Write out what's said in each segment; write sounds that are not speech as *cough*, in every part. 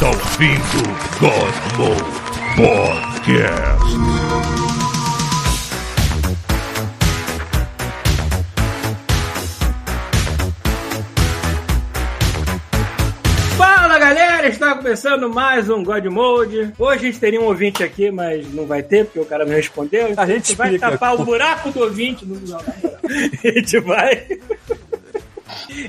Está ouvindo Godmo Podcast. Fala galera, está começando mais um God Mode. Hoje a gente teria um ouvinte aqui, mas não vai ter, porque o cara não respondeu. Então A gente vai explica. tapar o buraco do ouvinte. Não. *laughs* A gente vai.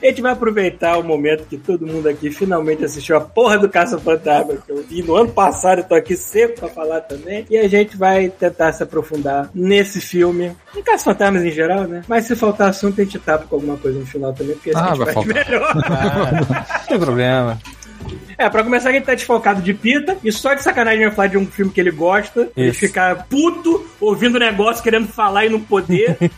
A gente vai aproveitar o momento que todo mundo aqui finalmente assistiu a porra do Caça Fantasma, que eu vi no ano passado e tô aqui sempre pra falar também. E a gente vai tentar se aprofundar nesse filme. Em Caça Fantasmas em geral, né? Mas se faltar assunto, a gente tapa com alguma coisa no final também, porque Ah, a gente vai faltar. melhor. *laughs* Não tem problema. É, pra começar, a gente tá desfocado de pita e só de sacanagem vai falar de um filme que ele gosta. Ele Isso. ficar puto, ouvindo o negócio, querendo falar e não poder. *laughs*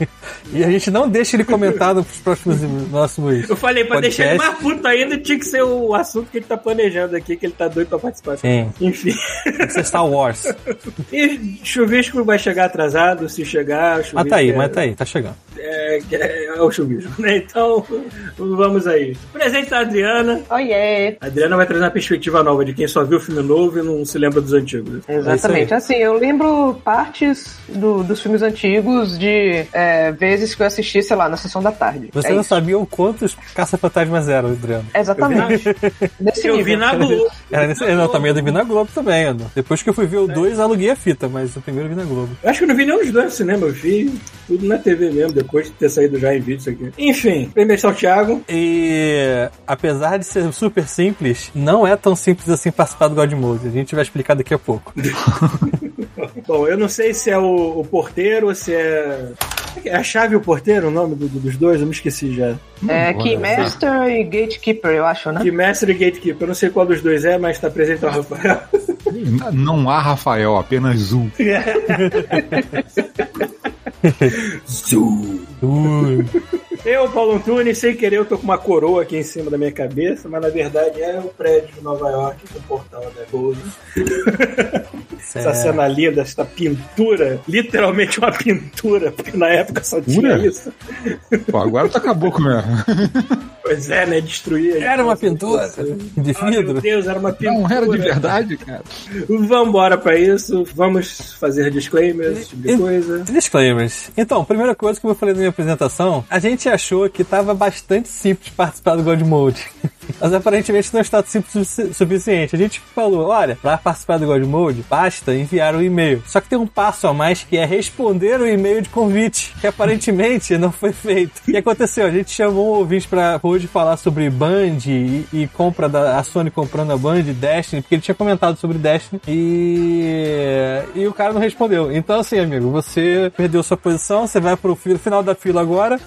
E a gente não deixa ele comentar nos próximos próximos. Eu falei, pra podcast. deixar ele mais puto ainda, tinha que ser o assunto que ele tá planejando aqui, que ele tá doido pra participar. Sim. Enfim. Tem que ser Star Wars. *laughs* E chuvisco vai chegar atrasado, se chegar. chuvisco tá aí, é, mas tá aí, tá chegando. É, é, é o chuvisco, né? Então, vamos aí. Presente da Adriana. Oiê! A Adriana vai trazer uma perspectiva nova de quem só viu o filme novo e não se lembra dos antigos. Exatamente. Assim, eu lembro partes do- dos filmes antigos de é, vezes que eu assisti, sei lá, na sessão da tarde. Você É não isso. sabia o quantos caça-fantasmas eram, Adriano. Exatamente. *laughs* Nesse Eu nível. vi na Globo. Era nesse... Não, também eu vi na Globo também, Ana. Depois que eu fui ver o 2, aluguei a fita, mas o primeiro eu vi na Globo. Eu acho que eu não vi nenhum dos dois no cinema, eu vi tudo na TV mesmo, depois de ter saído já em vídeo isso aqui. Enfim, primeiro está o Thiago. E apesar de ser super simples, não é tão simples assim participar do God Mode. A gente vai explicar daqui a pouco. *laughs* Bom, eu não sei se é o, o porteiro ou se é. É a chave e o porteiro o nome do- do- dos dois? Eu me esqueci já. É Keymaster e Gatekeeper, eu acho, né? Mestre e gatekeeper. Eu não sei qual dos dois é, mas tá presente o Rafael. Não há Rafael, apenas um. *laughs* Eu, Paulo Antunes, sem querer, eu tô com uma coroa aqui em cima da minha cabeça, mas na verdade é o prédio de Nova York, com o portal da Gold. *laughs* Essa Certo. cena linda, essa pintura, literalmente uma pintura, porque na época só tinha Pintura? isso. Pô, agora tu acabou com mesmo. Pois é, né? Destruir. a Era uma pintura de Ah, meu vidro. Deus, era uma pintura. Não era de verdade, cara. Vambora pra isso. Vamos fazer disclaimers, tipo de coisa. Então, primeira coisa que eu falei na minha apresentação, a gente achou que estava bastante simples participar do God Mode. *laughs* Mas aparentemente não está simples o sufici- suficiente. A gente falou, olha, para participar do God Mode, basta enviar um e-mail. Só que tem um passo a mais que é responder o e-mail de convite, que aparentemente não foi feito. O que aconteceu? A gente chamou um ouvinte para hoje falar sobre Band e, e compra da a Sony comprando a Band, Destiny, porque ele tinha comentado sobre Destiny e, e o cara não respondeu. Então, assim, amigo, você perdeu sua posição, você vai pro fi- final da fila agora.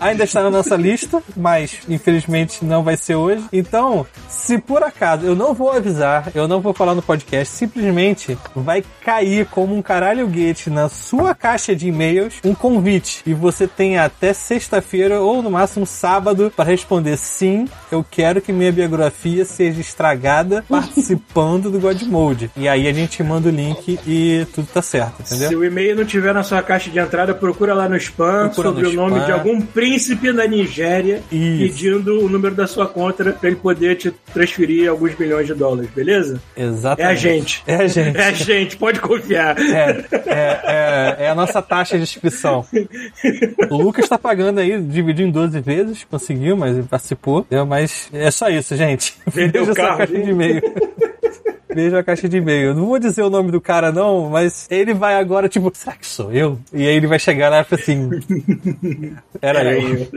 Ainda está na nossa lista, mas infelizmente não vai ser hoje. Então, se por acaso eu não vou avisar, eu não vou falar no podcast, simplesmente vai cair como um caralho gate na sua caixa de e-mails um convite. E você tem até sexta-feira ou no máximo sábado para responder sim, eu quero que minha biografia seja estragada *laughs* participando do God Mode. E aí a gente manda o link e tudo tá certo, entendeu? Se o e-mail não tiver na sua caixa de entrada, procura lá no spam Procura sobre no o nome spam. de algum príncipe da Nigéria Isso. pedindo o número da sua conta pra ele poder te transferir alguns milhões de dólares, beleza? É Exatamente. a gente. É a gente. É a gente, pode confiar. É, é, é, é a nossa taxa de inscrição. O Lucas tá pagando aí, dividiu em 12 vezes, conseguiu, mas ele participou. Mas é só isso, gente. Vendeu o carro, caixa de e-mail. Veja a caixa de e-mail. Eu Não vou dizer o nome do cara, não, mas ele vai agora, tipo, será que sou eu? E aí ele vai chegar lá e falar assim. Era Era eu. eu.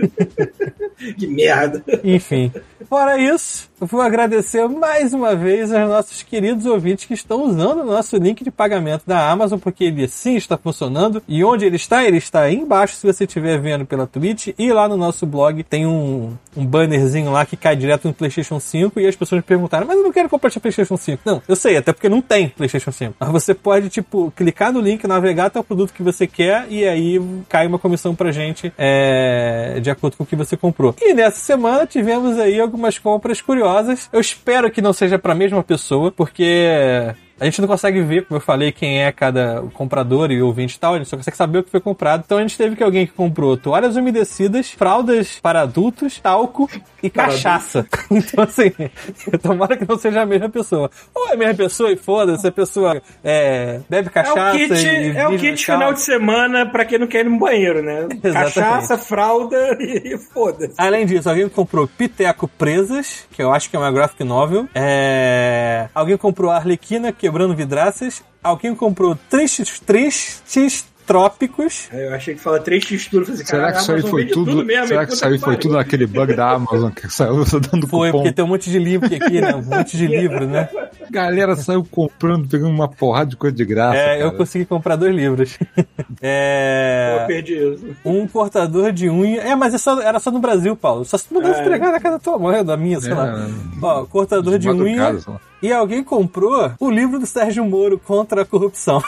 *laughs* que merda. Enfim. Fora isso, vou agradecer mais uma vez aos nossos queridos ouvintes que estão usando o nosso link de pagamento da Amazon, porque ele sim está funcionando. E onde ele está? Ele está aí embaixo, se você estiver vendo pela Twitch. E lá no nosso blog tem um, um bannerzinho lá que cai direto no PlayStation 5. E as pessoas me perguntaram, mas eu não quero comprar PlayStation 5. Não, eu sei, até porque não tem PlayStation 5. Mas você pode, tipo, clicar no link, navegar até o produto que você quer e aí cai uma comissão pra gente é, de acordo com o que você comprou. E nessa semana tivemos aí algumas compras curiosas. Eu espero que não seja pra mesma pessoa, porque A gente não consegue ver, como eu falei, quem é cada comprador e ouvinte e tal, a gente só consegue saber o que foi comprado. Então a gente teve que alguém que comprou toalhas umedecidas, fraldas para adultos, talco e cachaça. *laughs* então assim, *laughs* tomara que não seja a mesma pessoa. Ou é a mesma pessoa e foda-se, a pessoa é, bebe É cachaça o kit, e é o kit na final de semana pra quem não quer ir no banheiro, né? *laughs* Exatamente. Cachaça, fralda e foda-se. Além disso, alguém comprou Piteco Presas, que eu acho que é uma graphic novel. É... Alguém comprou Arlequina Quebrando Vidraças. Alguém comprou Tristes, tristes Trópicos. Aí Eu achei que fala três texturas. Falei, Será "Caralho, que isso aí foi vende tudo? mesmo, será que isso aí foi pariu." tudo naquele bug da Amazon que saiu *laughs* dando Foi, cupom? porque tem um monte de livro aqui, né? Um monte de livro, né? *laughs* Galera saiu comprando, pegando uma porrada de coisa de graça. É, eu cara. consegui comprar dois livros. Eu *laughs* É. perdi isso. Um cortador de unha. É, mas é só- era só no Brasil, Paulo. Só se pudesse É. entregar na casa da tua mãe, da minha, sei lá. Ó, cortador de madrugada, unha. E alguém comprou o livro do Sérgio Moro contra a corrupção.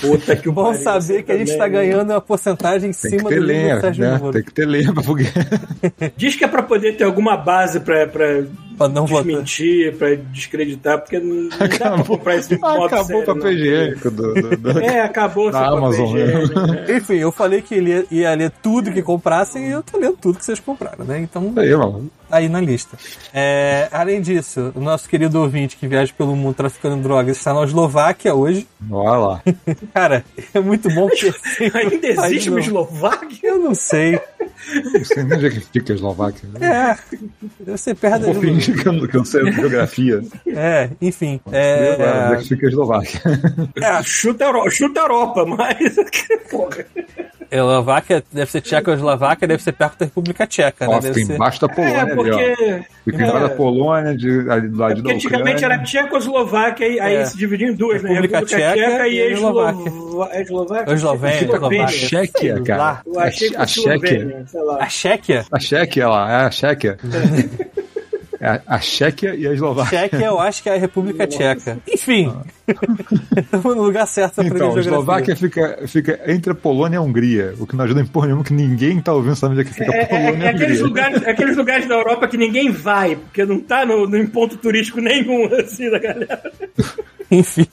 Puta que *laughs* Bom saber que a gente tá né? ganhando uma porcentagem em Tem cima ter do lenha, Sérgio né? Moro. Tem que ter lenha pra. Diz que é pra poder ter alguma base pra, pra não votar. desmentir, pra descreditar, porque não, não dá pra comprar esse modo Acabou sério, o papel não. higiênico do, do, do- É, acabou Da Amazon, né? higiênico, *laughs* né? Enfim, eu falei que ele ia, ia ler tudo que comprassem e eu tô lendo tudo que vocês compraram, né? Então, Aí, mano. aí na lista. É, além disso, o nosso querido ouvinte que viaja pelo mundo traficando drogas está na Eslováquia hoje. Olha lá. *laughs* Cara, é muito bom porque. *laughs* Ainda existe uma. Eslováquia? Eu não sei. Não sei nem onde é que fica a Eslováquia. É. Perto da Vou fingir que eu, não- que eu não sei a geografia. É, enfim. Onde é É, que fica a Eslováquia? é, Chuta a Europa, chuta a Europa mas. *laughs* Porra. Eslováquia deve ser Tchecoslováquia, deve ser perto da República Tcheca, né? Ó, Deve fica ser... embaixo da Polônia É, ali, ó. porque. Fica embaixo é. da Polônia, de, ali do lado Porque da antigamente era Tchecoslováquia, e aí É. se dividia em duas, né? República República Tcheca Tcheca e e a Eslováquia. Eslováquia. Com a Eslováquia. Chequia, cara. Que a fosse Chequia. Eslovênia, sei lá. A Chequia? A Chequia lá, é a Chequia. *laughs* É a- a Chequia e a Eslováquia. Chequia eu acho que é a República Tcheca. Enfim. Estamos no lugar certo aprender Então, a. Eslováquia fica, fica entre a Polônia e a Hungria, o que não ajuda em porra nenhuma, que ninguém tá ouvindo sabe onde é que fica É, a Polônia é- e é a aqueles, Hungria. lugares, aqueles lugares da Europa que ninguém vai, porque não tá no, no- em ponto turístico nenhum, *laughs* assim, da galera. Enfim.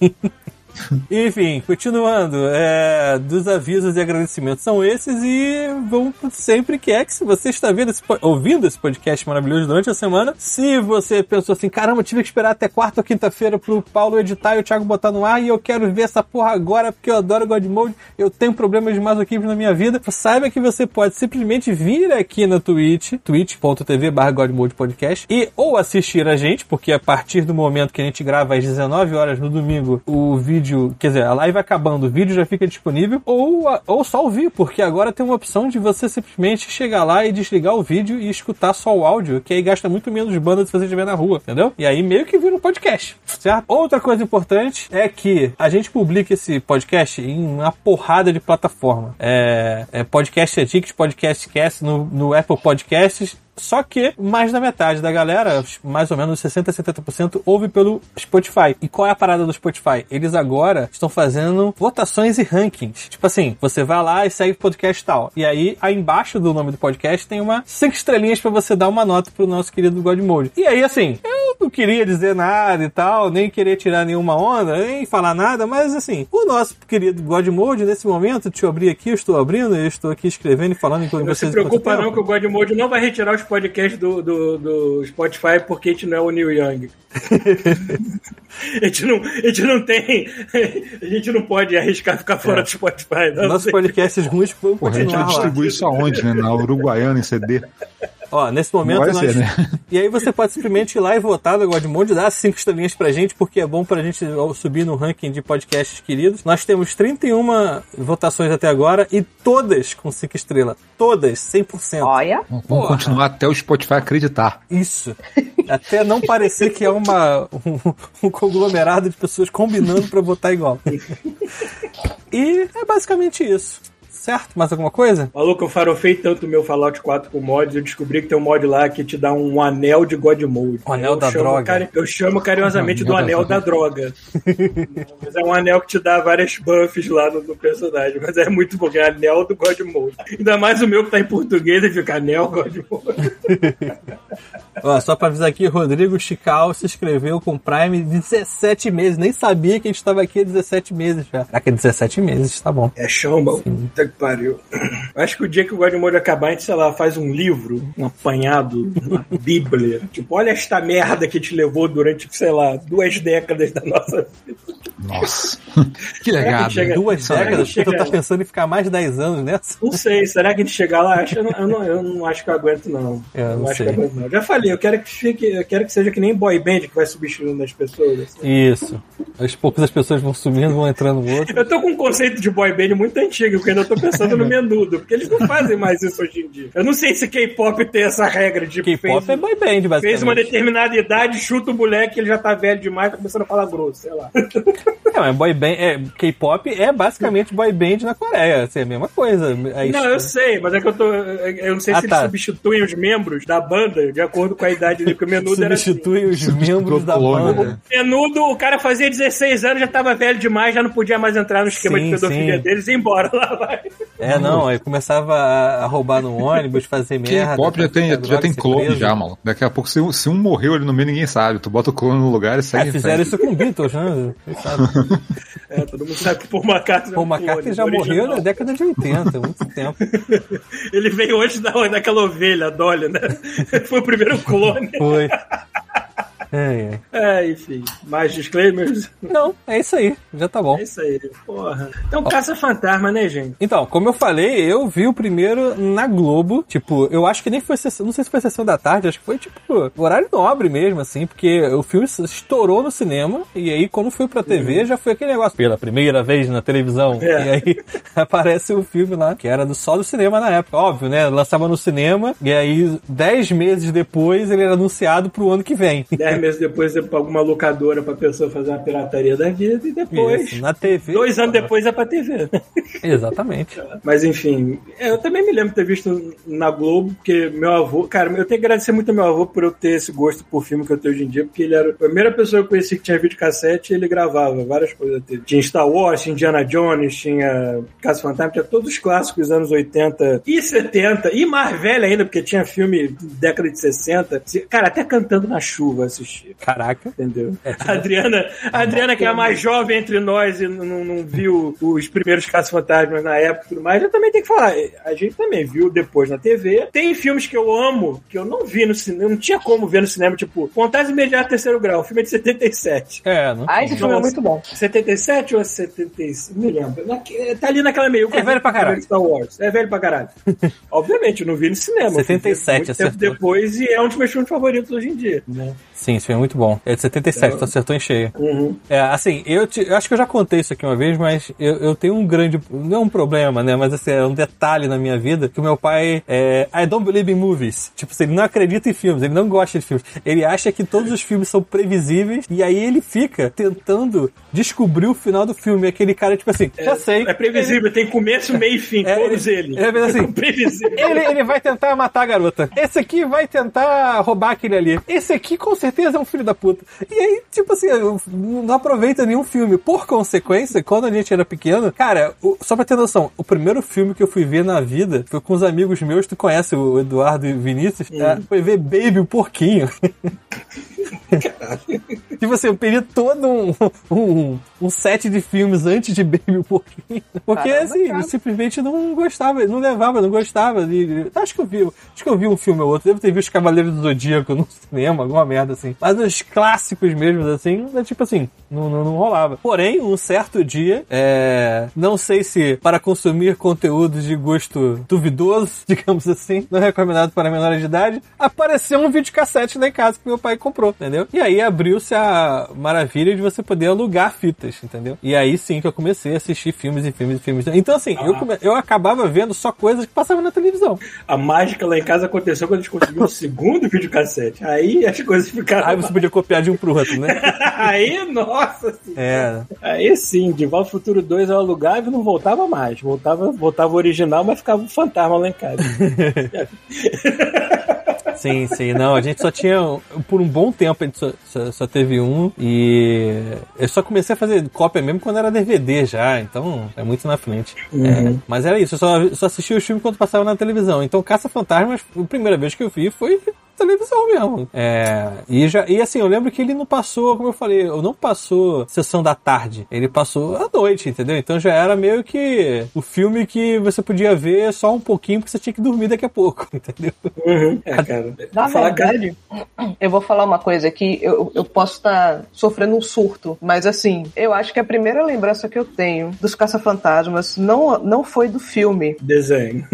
Enfim, continuando, é, dos avisos e agradecimentos são esses e vamos sempre que é que se você está vendo esse ouvindo esse podcast maravilhoso durante a semana, se você pensou assim, caramba, tive que esperar até quarta ou quinta-feira pro Paulo editar e o Thiago botar no ar e eu quero ver essa porra agora porque eu adoro God Mode, eu tenho problemas de masoquismo na minha vida, saiba que você pode simplesmente vir aqui na Twitch, twitch.tv barra Godmode Podcast e ou assistir a gente, porque a partir do momento que a gente grava às 19 horas no domingo, o vídeo, quer dizer, a live acabando, o vídeo já fica disponível, ou, ou só ouvir, porque agora tem uma opção de você simplesmente chegar lá e desligar o vídeo e escutar só o áudio, que aí gasta muito menos banda se você estiver na rua, entendeu? E aí meio que vira um podcast, certo? Outra coisa importante é que a gente publica esse podcast em uma porrada de plataforma. É, é Podcast Addict, Podcast Cast no, no Apple Podcasts, só que mais da metade da galera, mais ou menos 60, 70%, ouve pelo Spotify. E qual é a parada do Spotify? Eles agora estão fazendo votações e rankings. Tipo assim, você vai lá e segue o podcast tal. E aí, aí embaixo do nome do podcast tem uma cinco estrelinhas pra você dar uma nota pro nosso querido Godmode. E aí, assim, eu não queria dizer nada e tal, nem querer tirar nenhuma onda, nem falar nada, mas assim, o nosso querido Godmode, nesse momento, deixa eu abrir aqui, eu estou abrindo, eu estou aqui escrevendo e falando enquanto Não se preocupa não que o God Mode não vai retirar os podcasts do, do, do Spotify porque a gente não é o Neil Young. *laughs* a, gente não, a gente não tem. A gente não pode arriscar ficar fora do Spotify. Não, Nossos podcasts ruins vão Porra, a gente continuar distribuir isso aonde, né? Na Uruguaiana, em CD. Ó, nesse momento nós... ser, né? *laughs* E aí você pode simplesmente ir lá e votar no Godmode, dar cinco estrelinhas pra gente, porque é bom pra gente subir no ranking de podcasts queridos. Nós temos 31 votações até agora e todas com cinco estrelas. Todas, 100%. Olha. Vamos continuar até o Spotify acreditar. Isso. Até não parecer que é uma, um, um conglomerado de pessoas combinando pra votar igual. E é basicamente isso. Certo? Mais alguma coisa? Maluco, eu farofei tanto o meu Fallout 4 com mods, eu descobri que tem um mod lá que te dá um anel de God Mode. O anel eu da chamo droga. cari- eu chamo carinhosamente O do anel da da droga. mas é um anel que te dá várias buffs lá no, no personagem. Mas é muito bom, é anel do God Mode. Ainda mais o meu que tá em português e fica anel God Mode. *laughs* Ó, só pra avisar aqui, Rodrigo Chical se inscreveu com Prime 17 meses. Nem sabia que a gente tava aqui há 17 meses já. Caraca, 17 meses, tá bom. É chão, mano. Puta que pariu. Acho que o dia que o Godmode acabar, a gente, sei lá, faz um livro, um apanhado, uma *laughs* bíblia. Tipo, olha esta merda que te levou durante, sei lá, duas décadas da nossa vida. Nossa. *laughs* que chega- Duas Será que décadas? chega Tu tá pensando em ficar mais de 10 anos nessa? Não sei, será que a gente chegar lá? Acho, eu, não, eu, não, eu não acho que eu aguento, não. Eu não acho sei. que eu aguento, não. Já falei, eu quero que fique, eu quero que seja que nem boy band que vai substituindo as pessoas. assim. Isso. Aos poucos as pessoas vão sumindo, vão entrando no outro. Eu tô com um conceito de boy band muito antigo, porque ainda tô pensando no menudo, porque eles não fazem mais isso hoje em dia. Eu não sei se K-pop tem essa regra de K-pop é boy band, basicamente. fez uma determinada idade, chuta o moleque, ele já tá velho demais, tá começando a falar grosso, sei lá. *laughs* É, mas boy band, é, K-pop é basicamente boy band na Coreia. Assim, é a mesma coisa. Aí- Não, eu sei, mas é que eu tô. Eu não sei Ah, se tá. eles substituem os membros da banda de acordo com a idade dele, porque o menudo era. Assim. substitui os membros da Colônia, banda. né? Menudo, o cara fazia 16 anos, já tava velho demais, já não podia mais entrar no esquema Sim, de pedofilia sim. deles e ir embora lá vai. É, não, aí começava a, a roubar no ônibus, fazer merda. K-pop já tem, traficar já tem clone preso. já, mano. Daqui a pouco, se, um- se um morreu ali no meio, ninguém sabe. Tu bota o clone no lugar e segue É, fizeram frente. isso com Beatles, né? *laughs* É, todo mundo sabe que Paul McCartney, Paul é McCartney clone já morreu na década de 80, muito tempo. *laughs* Ele veio antes da, daquela ovelha, a Dolly, né? *laughs* Foi o primeiro clone. Foi. É, é. É, enfim, mais disclaimers. Não, é isso aí, já tá bom. É isso aí, porra. Então, caça-fantasma, né, gente? Então, como eu falei, eu vi o primeiro na Globo. Tipo, eu acho que nem foi sessão, não sei se foi sessão da tarde, acho que foi tipo horário nobre mesmo, assim, porque o filme estourou no cinema e aí quando foi pra TV já foi aquele negócio pela primeira vez na televisão. É. E aí *laughs* aparece o filme lá, que era do só do cinema na época, óbvio, né? Lançava no cinema e aí dez meses depois ele era anunciado pro ano que vem. Dez meses depois é pra alguma locadora pra pessoa fazer uma pirataria da vida e depois. Isso, na TV. Dois anos depois é pra TV. Exatamente. Mas enfim, eu também me lembro de ter visto na Globo, porque meu avô, cara, eu tenho que agradecer muito ao meu avô por eu ter esse gosto por filme que eu tenho hoje em dia, porque ele era a primeira pessoa que eu conheci que tinha videocassete e ele gravava várias coisas. Tinha Star Wars, tinha Indiana Jones, tinha Caso Fantasma, tinha todos os clássicos dos anos 80 e 70, e mais velho ainda, porque tinha filme década de 60. Cara, até cantando na chuva eu Caraca. Entendeu? A Adriana, a Adriana, que é a mais jovem entre nós e não, não- não viu os primeiros Caça-Fantasmas na época e tudo mais, eu também tenho que falar. A gente também viu depois na TV. Tem filmes que eu amo, que eu não vi no cinema, não tinha como ver no cinema, tipo, Contato Imediato Terceiro Grau, o filme é de 77. É, não Ah, esse filme é muito bom. 77 ou 75? Me lembro. Naque- Tá ali naquela meio. É velho pra caralho. Star Wars. É velho pra caralho. *laughs* Obviamente, eu não vi no cinema. eu fui ver 77, muito tempo acertou. depois e é um dos meus filmes favoritos hoje em dia. Né? Sim, esse filme é muito bom. É de 77, tu acertou em cheio. Uhum. É, assim, eu, te- eu acho que eu já contei isso aqui uma vez, mas eu, eu tenho um grande. Não é um problema, né? Mas assim, é um detalhe na minha vida que o meu pai é. I don't believe in movies. Tipo assim, ele não acredita em filmes, ele não gosta de filmes. Ele acha que todos os filmes são previsíveis e aí ele fica tentando descobrir o final do filme. Aquele cara, tipo assim, já sei. É previsível, tem começo, meio e fim, *laughs* É, todos ele- eles. *laughs* é assim, previsível. Ele, ele vai tentar matar a garota. Esse aqui vai tentar roubar aquele ali. Esse aqui com certeza é um filho da puta. E aí, tipo assim, eu não aproveita nenhum filme. Por consequência, quando a gente era pequeno, cara, o- só pra ter noção, o primeiro filme que eu fui ver na vida foi com os amigos meus, tu conhece o Eduardo e Vinícius, é, foi ver Baby o Porquinho. *laughs* Tipo assim, eu perdi todo um, um, um set de filmes antes de Baby o Porquinho. Porque, Caramba, assim, cara. eu simplesmente não gostava, não levava, não gostava. de- acho que eu vi, acho que eu vi um filme ou outro. Devo ter visto Os Cavaleiros do Zodíaco no cinema, alguma merda assim. Mas os clássicos mesmo, assim, é tipo assim, não, não, não rolava. Porém, um certo dia, é, não sei se para consumir conteúdos de gosto duvidoso, *laughs* digamos assim, não recomendado para menores de idade, apareceu um videocassete lá em casa que meu pai comprou, entendeu? E aí abriu-se a maravilha de você poder alugar fitas, entendeu? E aí sim que eu comecei a assistir filmes e filmes e filmes. Então assim, eu, come- eu acabava vendo só coisas que passavam na televisão. A mágica lá em casa aconteceu quando a gente conseguiu o *laughs* segundo videocassete. Aí as coisas ficaram. Aí você podia copiar de um pro outro, né? *laughs* Aí, nossa senhora. É. Aí sim, de Volta ao Futuro 2 eu alugava e não voltava mais. Voltava, voltava o original, mas ficava um fantasma lá em casa. *laughs* Sim, sim. Não, a gente só tinha. Por um bom tempo a gente só, só, só teve um. E eu só comecei a fazer cópia mesmo quando era DVD já. Então é muito na frente. É, mas era isso. Eu só, só assistia os filmes quando passava na televisão. Então Caça Fantasmas, a primeira vez que eu vi foi televisão mesmo. É, e, já, e assim, eu lembro que ele não passou, como eu falei, eu não passou sessão da tarde. Ele passou à noite, entendeu? Então já era meio que o filme que você podia ver só um pouquinho porque você tinha que dormir daqui a pouco, *laughs* entendeu? Uhum. É, cara. Na verdade, eu vou falar uma coisa que eu, eu posso estar sofrendo um surto, mas assim, eu acho que a primeira lembrança que eu tenho dos Caça-Fantasmas não, não foi do filme, Desenho.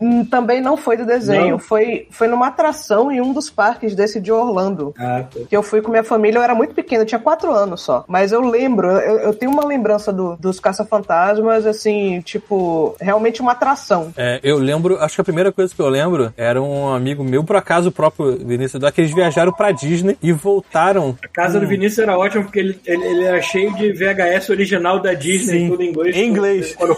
Hum, também não foi do desenho, Não? foi, foi numa atração em um dos parques desse de Orlando. Ah, tá. Que eu fui com minha família, eu era muito pequena, eu tinha quatro anos só. Mas eu lembro, eu, eu tenho uma lembrança do- dos Caça-Fantasmas, assim, tipo, realmente uma atração. É, eu lembro, acho que a primeira coisa que eu lembro era um amigo meu, por acaso o próprio Vinícius Eduardo, que eles viajaram pra Disney e voltaram. A casa do Vinícius era ótima porque ele, ele, ele era cheio de VHS original da Disney, Sim. tudo em inglês. Em inglês. Quando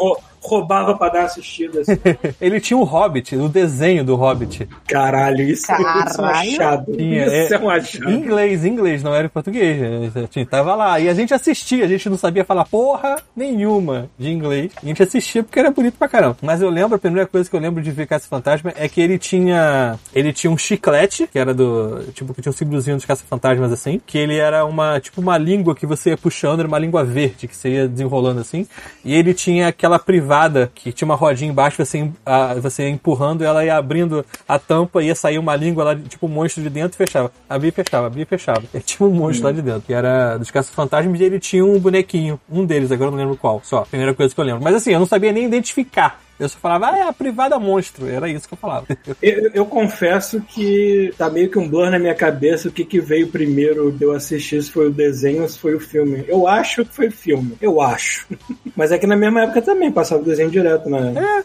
roubava pra dar assistida. Assim. *laughs* Ele tinha o Hobbit, o desenho do Hobbit. Caralho, isso, isso é um Caralho. achado. Tinha, isso é, é, um achado. Em inglês, em inglês, não era em português. A gente tava lá. E a gente assistia, a gente não sabia falar porra nenhuma de inglês. A gente assistia porque era bonito pra caramba. Mas eu lembro, a primeira coisa que eu lembro de ver Caça Fantasma é que ele tinha. Ele tinha um chiclete, que era do. Tipo, que tinha um símbolozinho dos Caça-Fantasmas assim. Que ele era uma. Tipo, uma língua que você ia puxando, era uma língua verde, que você ia desenrolando assim. E ele tinha aquela privada que tinha uma rodinha embaixo, você, a, você ia empurrando ela ia abrindo a tampa, ia sair uma língua lá, tipo um monstro de dentro e fechava. Abria e fechava, abria e fechava. *laughs* E tinha um monstro lá de dentro, que era dos caça-fantasmas, e ele tinha um bonequinho. Um deles, agora eu não lembro qual. Só, primeira coisa que eu lembro. Mas assim, eu não sabia nem identificar. Eu só falava, ah, é a privada monstro. Era isso que eu falava. *laughs* Eu, eu confesso que tá meio que um blur na minha cabeça o que, que veio primeiro de eu assistir, se foi o desenho ou se foi o filme. Eu acho que foi o filme. Eu acho. *laughs* Mas é que na mesma época também passava o desenho direto na,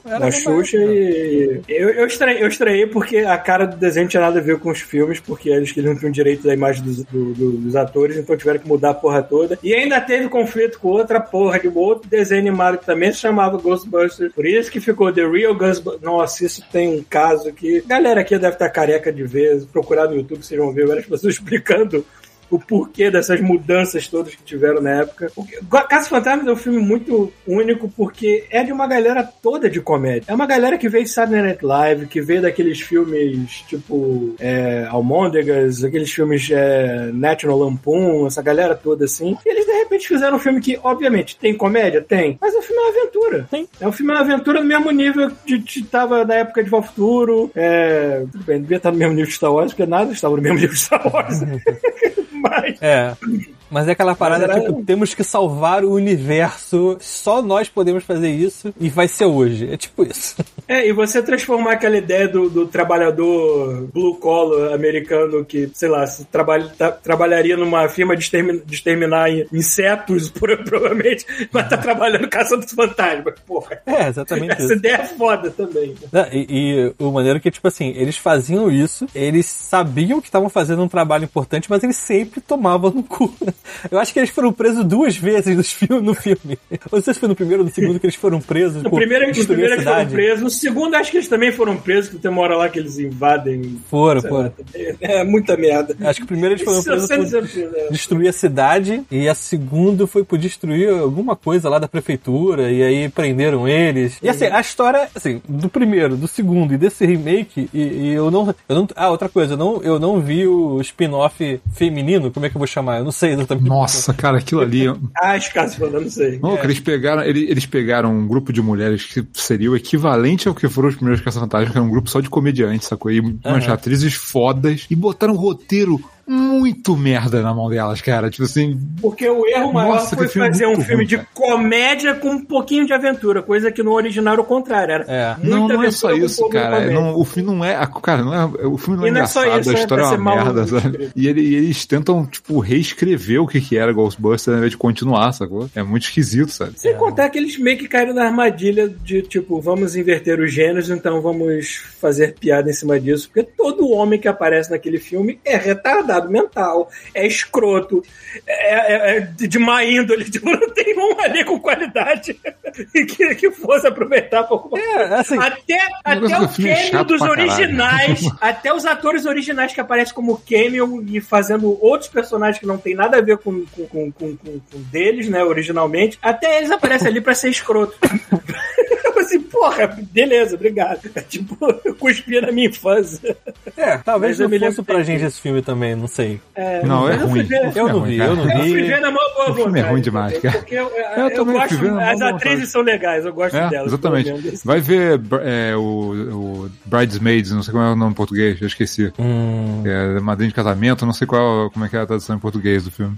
É, na Xuxa e. Eu, eu, estranhei, eu estranhei porque a cara do desenho tinha nada a ver com os filmes, porque eles, não tinham direito da imagem dos, do- do- dos atores, então tiveram que mudar a porra toda. E ainda teve conflito com outra porra de um outro desenho animado que também se chamava Ghostbusters. Por isso que ficou The Real Ghostbusters. Nossa, isso tem um caso que. Galera aqui deve estar careca de vez. Procurar no YouTube, vocês vão ver várias pessoas *laughs* explicando o porquê dessas mudanças todas que tiveram na época. Porque Caça Fantasmas é um filme muito único porque é de uma galera toda de comédia. É uma galera que veio de Saturday Night Live, que veio daqueles filmes tipo é, Almôndegas, aqueles filmes é, National Lampoon, essa galera toda assim. E eles de repente fizeram um filme que, obviamente, tem comédia? Tem. Mas o filme é uma aventura. Tem. É um filme é uma aventura no mesmo nível de, de tava na época de Vol Futuro. É, tudo bem, devia estar no mesmo nível de Star Wars, porque nada estava no mesmo nível de Star Wars. *laughs* Mas É. Mas é aquela parada, era- tipo, temos que salvar o universo, só nós podemos fazer isso e vai ser hoje. É tipo isso. *laughs* É, e você transformar aquela ideia do, do trabalhador blue collar americano que, sei lá, trabalha, tá- trabalharia numa firma de, extermin- de exterminar in- insetos, *laughs* provavelmente, mas tá trabalhando caçando fantasmas. Porra, É, exatamente essa isso. ideia é foda também. Não, E, e o maneiro é que, tipo assim, eles faziam isso, eles sabiam que estavam fazendo um trabalho importante, mas eles sempre tomavam no cu. *laughs* Eu acho que eles foram presos duas vezes nos filme, no filme. Não sei se foi no primeiro ou no segundo que eles foram presos. No primeiro, no eles foram cidade. presos, no segundo acho que eles também foram presos, porque tem uma hora lá que eles invadem. Foram, lá, foram. É muita merda. Acho que o primeiro eles foram presos por né? destruir a cidade e a segunda foi por destruir alguma coisa lá da prefeitura e aí prenderam eles. E assim, a história, assim, do primeiro, do segundo e desse remake, e, e eu não, eu não. Ah, outra coisa, eu não, eu não vi o spin-off feminino, como é que eu vou chamar? Eu não sei Nossa, cara, aquilo ali. *laughs* Ah, escasso, eu não sei. Não, que eles pegaram, ele- eles pegaram um grupo de mulheres que seria o equivalente ao que foram os primeiros Caça-Fantasmas, que era um grupo só de comediantes, sacou? E umas Aham. atrizes fodas e botaram um roteiro muito merda na mão delas, cara. Tipo assim, Porque o erro maior Nossa, foi fazer um filme ruim, de cara. comédia com um pouquinho de aventura, coisa que no original era o contrário. Era É. não, não é só isso, cara. comédia. Não, o filme não é. a- Cara, não é, o filme não é E não é engraçado, isso, a é história é uma merda, sabe? E, ele- e eles tentam, tipo, reescrever o que, que era Ghostbusters ao invés de continuar, sacou? É muito esquisito, sabe? Sem contar que eles meio que caíram na armadilha de, tipo, vamos inverter os gêneros, então vamos fazer piada em cima disso. Porque todo homem que aparece naquele filme é retardado mental, é escroto, é, é- é de má índole. *laughs* Tipo, não tem um ali com qualidade *laughs* que, que fosse aproveitar por alguma É, assim, Até, até o cameo dos caralho. originais, *laughs* até os atores originais que aparecem como cameo e fazendo outros personagens que não tem nada a ver com, com, com, com, com- com deles, né, originalmente, até eles aparecem ali pra ser escroto. Assim, porra, beleza, obrigado. É *laughs* tipo, eu cuspi na minha infância. É, talvez Mas eu não me fosse lembro pra gente esse filme também, não sei. É, Não, é eu ruim. filme Eu é não vi, eu não Eu fui vi. ver na maior boa O filme é ruim demais, cara. Porque eu, eu, Eu também gosto, as atrizes são legais, eu gosto É, delas. exatamente. Vai ver é, o, o Bridesmaids, não sei como é o nome em português, eu esqueci. Hum, É Madrinha de Casamento, não sei qual, como é que é a tradução em português do filme.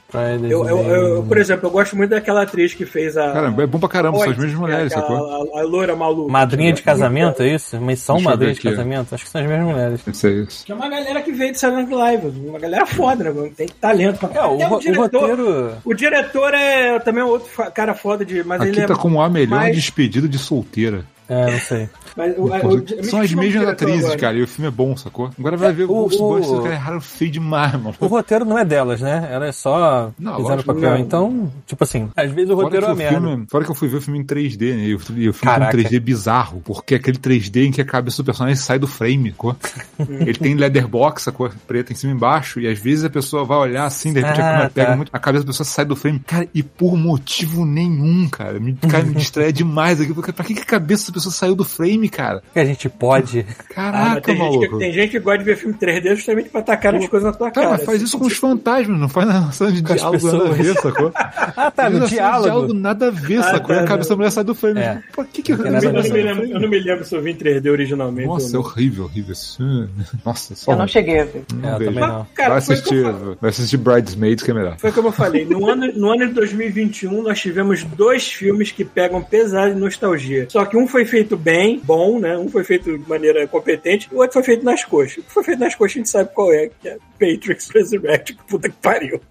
Eu, eu, eu, por exemplo, eu gosto muito daquela atriz que fez a. Cara, é bom pra caramba, são as mesmas é mulheres, aquela- sacou? A, a loira maluca. Madrinha de casamento, é isso? Mas são madrinha de aqui. casamento? Acho que são as mesmas mulheres. Deve ser isso. Que é uma galera que veio de Silent Live. Uma galera foda, né? mano? Tem talento. pra- É, o, Até ro- o roteiro. O diretor é também outro cara foda de. Mas Aqui ele tá é. como a melhor mais- despedida de solteira. É, não sei. Mas, o, o, São as me mesmas atrizes, agora. cara, e o filme é bom, sacou? Agora vai ver o- Ghostbusters, erraram feio demais, mano. O roteiro não é delas, né? Ela é só Não, fizeram o papel. não. Então, tipo assim, às vezes o Fora roteiro é o merda. filme, fora que eu fui ver o filme em 3D, né? E o filme, e o filme Caraca. com 3D bizarro, porque é aquele 3D em que a cabeça do personagem sai do frame, sacou? *laughs* Ele tem leatherbox, sacou? Preta em cima e embaixo, e às vezes a pessoa vai olhar assim, de repente a Ah, câmera pega tá. muito, a cabeça da pessoa sai do frame. Cara, e por motivo nenhum, cara. Me, cara, me distrai *laughs* demais aqui, porque pra que, que a cabeça pessoa saiu do frame, cara? Que a gente pode. Ah, Caraca, gente maluco. que, tem gente que gosta de ver filme 3D justamente pra tacar as coisas na tua Cara, cara. mas faz assim. isso com os fantasmas, não faz na cena de diálogo nada a ver, sacou? *laughs* Ah, tá, no de diálogo. nada a ver, Ah, sacou? E tá, a cabeça da não. mulher sai do frame. É. Por que que da Eu mulher não, me lembro, eu não me lembro se eu vi em 3D originalmente. Nossa, é não. horrível, horrível. Isso, *laughs* Nossa, só Eu não cheguei a ver. É, eu vejo. também não. Cara, vai eu assistir, vai assistir Bridesmaids que é melhor. Foi como eu falei, no ano, no ano de 2021 nós tivemos dois filmes que pegam pesado de nostalgia. Só que um foi feito bem, bom, né? Um foi feito de maneira competente, o outro foi feito nas coxas. O que foi feito nas coxas a gente sabe qual é, que é Matrix Resurrection, que puta que pariu.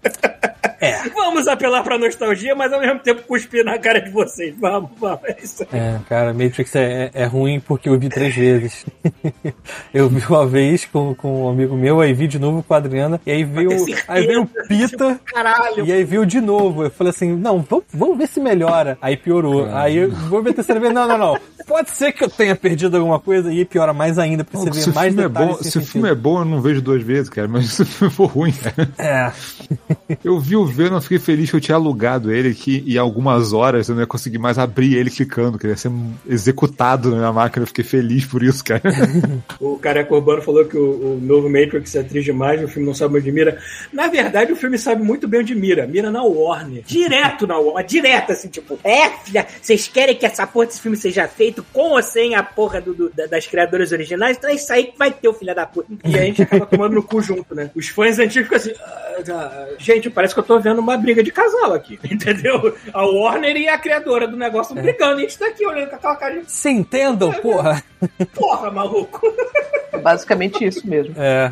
É. Vamos apelar pra nostalgia, mas ao mesmo tempo cuspir na cara de vocês. Vamos, vamos. É isso aí. É, cara, Matrix é, é, é ruim porque eu vi três vezes. *laughs* eu vi uma vez com, com um amigo meu, aí vi de novo com a Adriana, e aí veio, aí veio o Pita, Caralho. e aí veio de novo. Eu falei assim, não, vamos, vamos ver se melhora. Aí piorou. Aí eu vou ver a terceira vez, não, não, não. Pode ser que eu tenha perdido alguma coisa, e aí piora mais ainda, pra você o mais é detalhes. bom, sem se o filme é bom, eu não vejo duas vezes, cara. Mas se o filme for ruim, cara. É, Eu vi o Venom, fiquei feliz que eu tinha alugado ele aqui e algumas horas eu não ia conseguir mais abrir ele clicando, que ele ia ser executado na minha máquina. Eu fiquei feliz por isso, cara. O Careca Urbano falou que o, o novo Matrix é triste demais, o filme não sabe onde mira. Na verdade, o filme sabe muito bem onde mira. Mira na Warner. Direto na Warner. Direto, assim, tipo, é, filha, vocês querem que essa porra desse filme seja feito com ou sem a porra do, do- da- das criadoras originais? Então é isso aí que vai ter o filho da puta. E a gente acaba tomando no cu junto, né? Os fãs antigos ficam assim. "Ah, ah, gente, parece que eu tô vendo uma briga de casal aqui, *laughs* entendeu? A Warner e a criadora do negócio brigando. E a gente tá aqui olhando com aquela cara de se entendam, porra. *laughs* porra, maluco. É basicamente isso mesmo. É,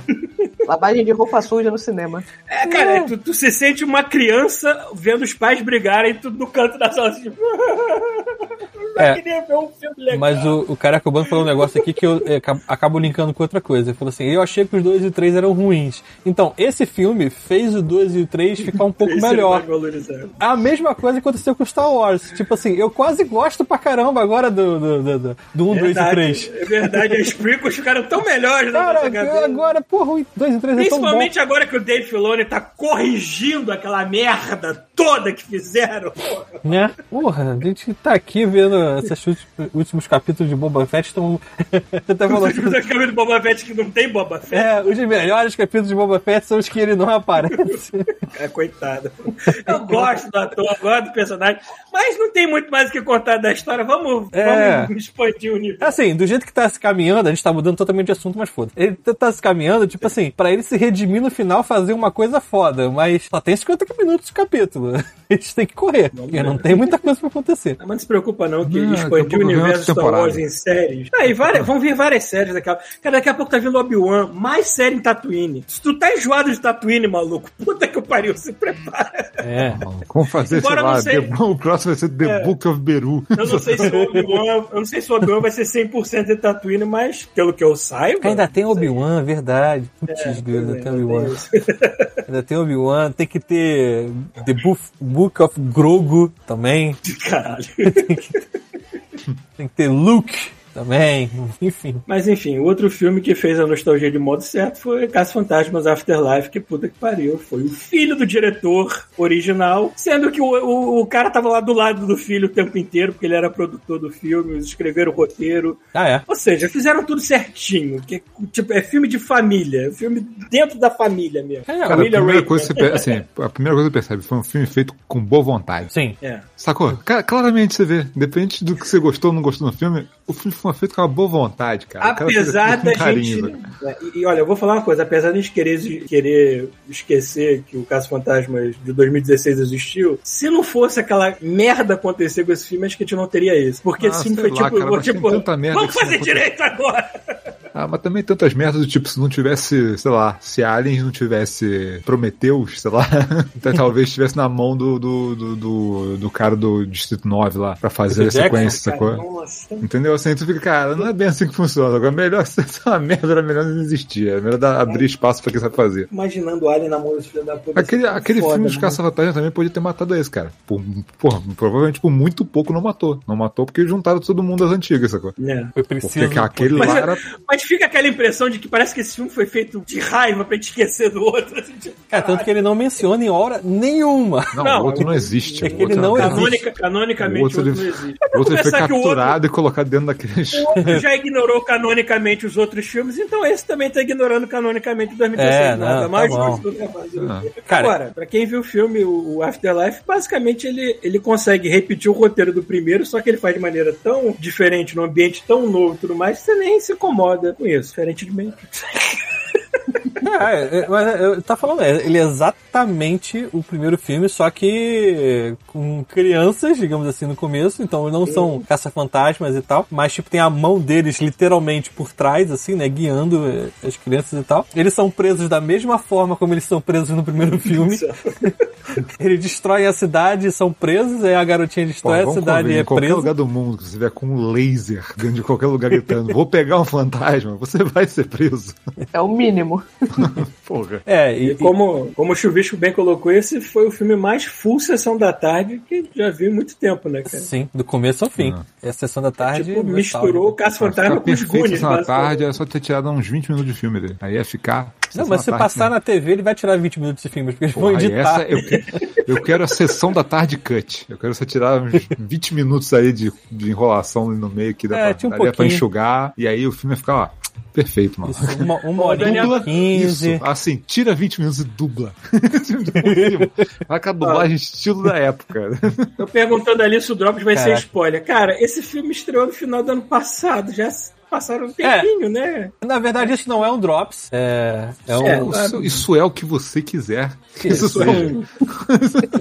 Lavagem de roupa suja no cinema. É, cara, tu, tu se sente uma criança vendo os pais brigarem tudo no canto da sala, assim, tipo. *laughs* É. um. Mas o, o Caraca Urbano falou um negócio aqui que eu é, acabo- acabo linkando com outra coisa. Ele falou assim: eu achei que os dois e o três eram ruins. Então, esse filme fez o 2 e o 3 ficar um pouco *laughs* é melhor. valorizado. A mesma coisa aconteceu com Star Wars. Tipo assim, eu quase gosto pra caramba agora do 1, do, do, do, do 1, 2 e Verdade, 3. É verdade, as prequels ficaram tão melhores nossa Cara, agora, porra, o 2 e 3 é tão. Principalmente agora que o Dave Filoni tá corrigindo aquela merda toda que fizeram. porra. Né? Porra, a gente tá aqui vendo esses últimos, capítulos de Boba Fett estão. Até falou Os filmes da câmera do Boba Fett que não tem Boba Fett. É, os melhores capítulos de Boba Fett são os que ele não aparece. *laughs* É, coitado. Eu gosto do ator, gosto do personagem, mas não tem muito mais o que contar da história. Vamos, É. vamos expandir o universo. Assim, do jeito que tá se caminhando, a gente tá mudando totalmente de assunto, mas foda. Ele tá- tá se caminhando, tipo assim, pra ele se redimir no final, fazer uma coisa foda, mas só tem 50 minutos de capítulo. *laughs* A gente tem que correr, porque não tem muita coisa pra acontecer. Mas não se preocupa não, que Não, a expandir o pouco universo Star Wars em séries. Aí, várias, vão vir várias séries daqui a Cara, daqui a pouco tá vindo Obi-Wan, mais série em Tatooine. Se tu tá enjoado de Tatooine, maluco, puta que o pariu, se prepara. É. Como fazer, Embora sei eu lá, sei. The- o próximo vai ser The É. Book of Beru. Eu não sei se o Obi-Wan, eu não sei se o Obi-Wan vai ser 100% de Tatooine, mas pelo que eu saiba... Ainda tem Obi-Wan, verdade. Putz, É, ainda tem Obi-Wan. isso. *laughs* Ainda tem Obi-Wan, tem que ter The Book, Book of Grogu também. *laughs* Caralho. Tem que ter Luke. Também, *laughs* enfim. Mas enfim, outro filme que fez a nostalgia de modo certo foi Caça Fantasmas Afterlife, que puta que pariu. Foi o filho do diretor original, sendo que o, o, o cara tava lá do lado do filho o tempo inteiro, porque ele era produtor do filme, eles escreveram o roteiro. Ah, é? Ou seja, fizeram tudo certinho. Que, tipo, é filme de família, é filme dentro da família mesmo. É, Cara, a família primeira, Rape, coisa que né? você, pe- assim, a primeira coisa que você percebe foi um filme feito com boa vontade. Sim. É. Sacou? Claramente você vê, independente do que você gostou ou não gostou no filme, o filme foi feito com uma boa vontade, cara. Apesar da carinho, gente. velho. É, E, olha, eu vou falar uma coisa: apesar de a gente querer, querer esquecer que o Caso Fantasmas de 2016 existiu, se não fosse aquela merda acontecer com esse filme, acho que a gente não teria isso. Porque Ah, esse filme foi lá, tipo, cara, tipo merda vamos fazer direito agora! Ah, mas também tantas merdas do tipo, se não tivesse, sei lá, se Aliens não tivesse Prometheus, sei lá, *laughs* então talvez estivesse na mão do, do, do, do, do cara do Distrito 9 lá, pra fazer a sequência, sacou? nossa. Entendeu? Assim, tu fica, cara, não é bem assim que funciona. Agora, melhor *laughs* se essa uma merda era melhor não existir. É melhor dar- abrir espaço pra quem sabe fazer. Imaginando o Alien na mão desse filho da puta. Aquele, é aquele foda, filme dos mano. Caça-Fantasmas também podia ter matado esse, cara. Por, porra, provavelmente por muito pouco não matou. Não matou porque juntaram todo mundo das antigas, sacou? É. Foi Porque preciso. aquele Mas, lá era. mas fica aquela impressão de que parece que esse filme foi feito de raiva pra gente esquecer do outro. assim, tipo, É, tanto que ele não menciona em hora nenhuma. Não, Não, o outro não existe. é o que ele outro não é uma existe. Canonica, canonicamente, O o outro, outro, ele- não existe. O outro ele foi o capturado e colocado dentro daqueles. outro já ignorou canonicamente os outros filmes, então esse também tá ignorando canonicamente o 2016. É, nada não, mais tá bom. justo do que. Ah. Agora, pra quem viu o filme, o o Afterlife, basicamente ele, ele consegue repetir o roteiro do primeiro, só que ele faz de maneira tão diferente, num ambiente tão novo e tudo mais, que você nem se incomoda isso. Diferente de Matrix. *laughs* É, é, mas eu tá falando, é, ele é exatamente o primeiro filme, só que com crianças, digamos assim, no começo, então não são caça-fantasmas e tal, mas tipo tem a mão deles literalmente por trás, assim, né, guiando as crianças e tal. Eles são presos da mesma forma como eles são presos no primeiro *laughs* filme. *laughs* Eles destroem a cidade e são presos, aí a garotinha Pô, destrói a vamos cidade convir, e é em qualquer presa. lugar do mundo que você tiver com um laser dentro de qualquer lugar gritando, vou pegar um fantasma, você vai ser preso. É o mínimo. *laughs* Porra. É, e, E como, como o Chuvisco bem colocou, esse foi o filme mais full sessão da tarde que já vi em muito tempo, né, cara? sim, do começo ao fim. Ah. É a sessão da tarde. Tipo, misturou o Caça Pra Fantasma com os Goonies, na basicamente. tarde, é só ter tirado uns 20 minutos de filme dele. Aí ia ficar. Não, mas se Sessão da tarde, passar né? na TV, ele vai tirar 20 minutos de filme, porque eles vão Porra, editar. essa eu, eu quero a sessão da tarde cut. Eu quero você tirar uns 20 minutos aí de, de enrolação ali no meio que dá, É, pra, um daria pra enxugar. E aí o filme ia ficar, ó, perfeito, mano. Isso, uma, uma hora Daniel- e 15. Isso, assim, tira 20 minutos e dubla. *laughs* Vai com a dublagem estilo da época. Eu perguntando ali se o Drops vai Caraca. ser spoiler. Cara, esse filme estreou no final do ano passado. Já passaram um tempinho, né? Na verdade, isso não é um Drops. É, é um. É, Isso, isso é o que você quiser. que Isso, Isso, seja. um-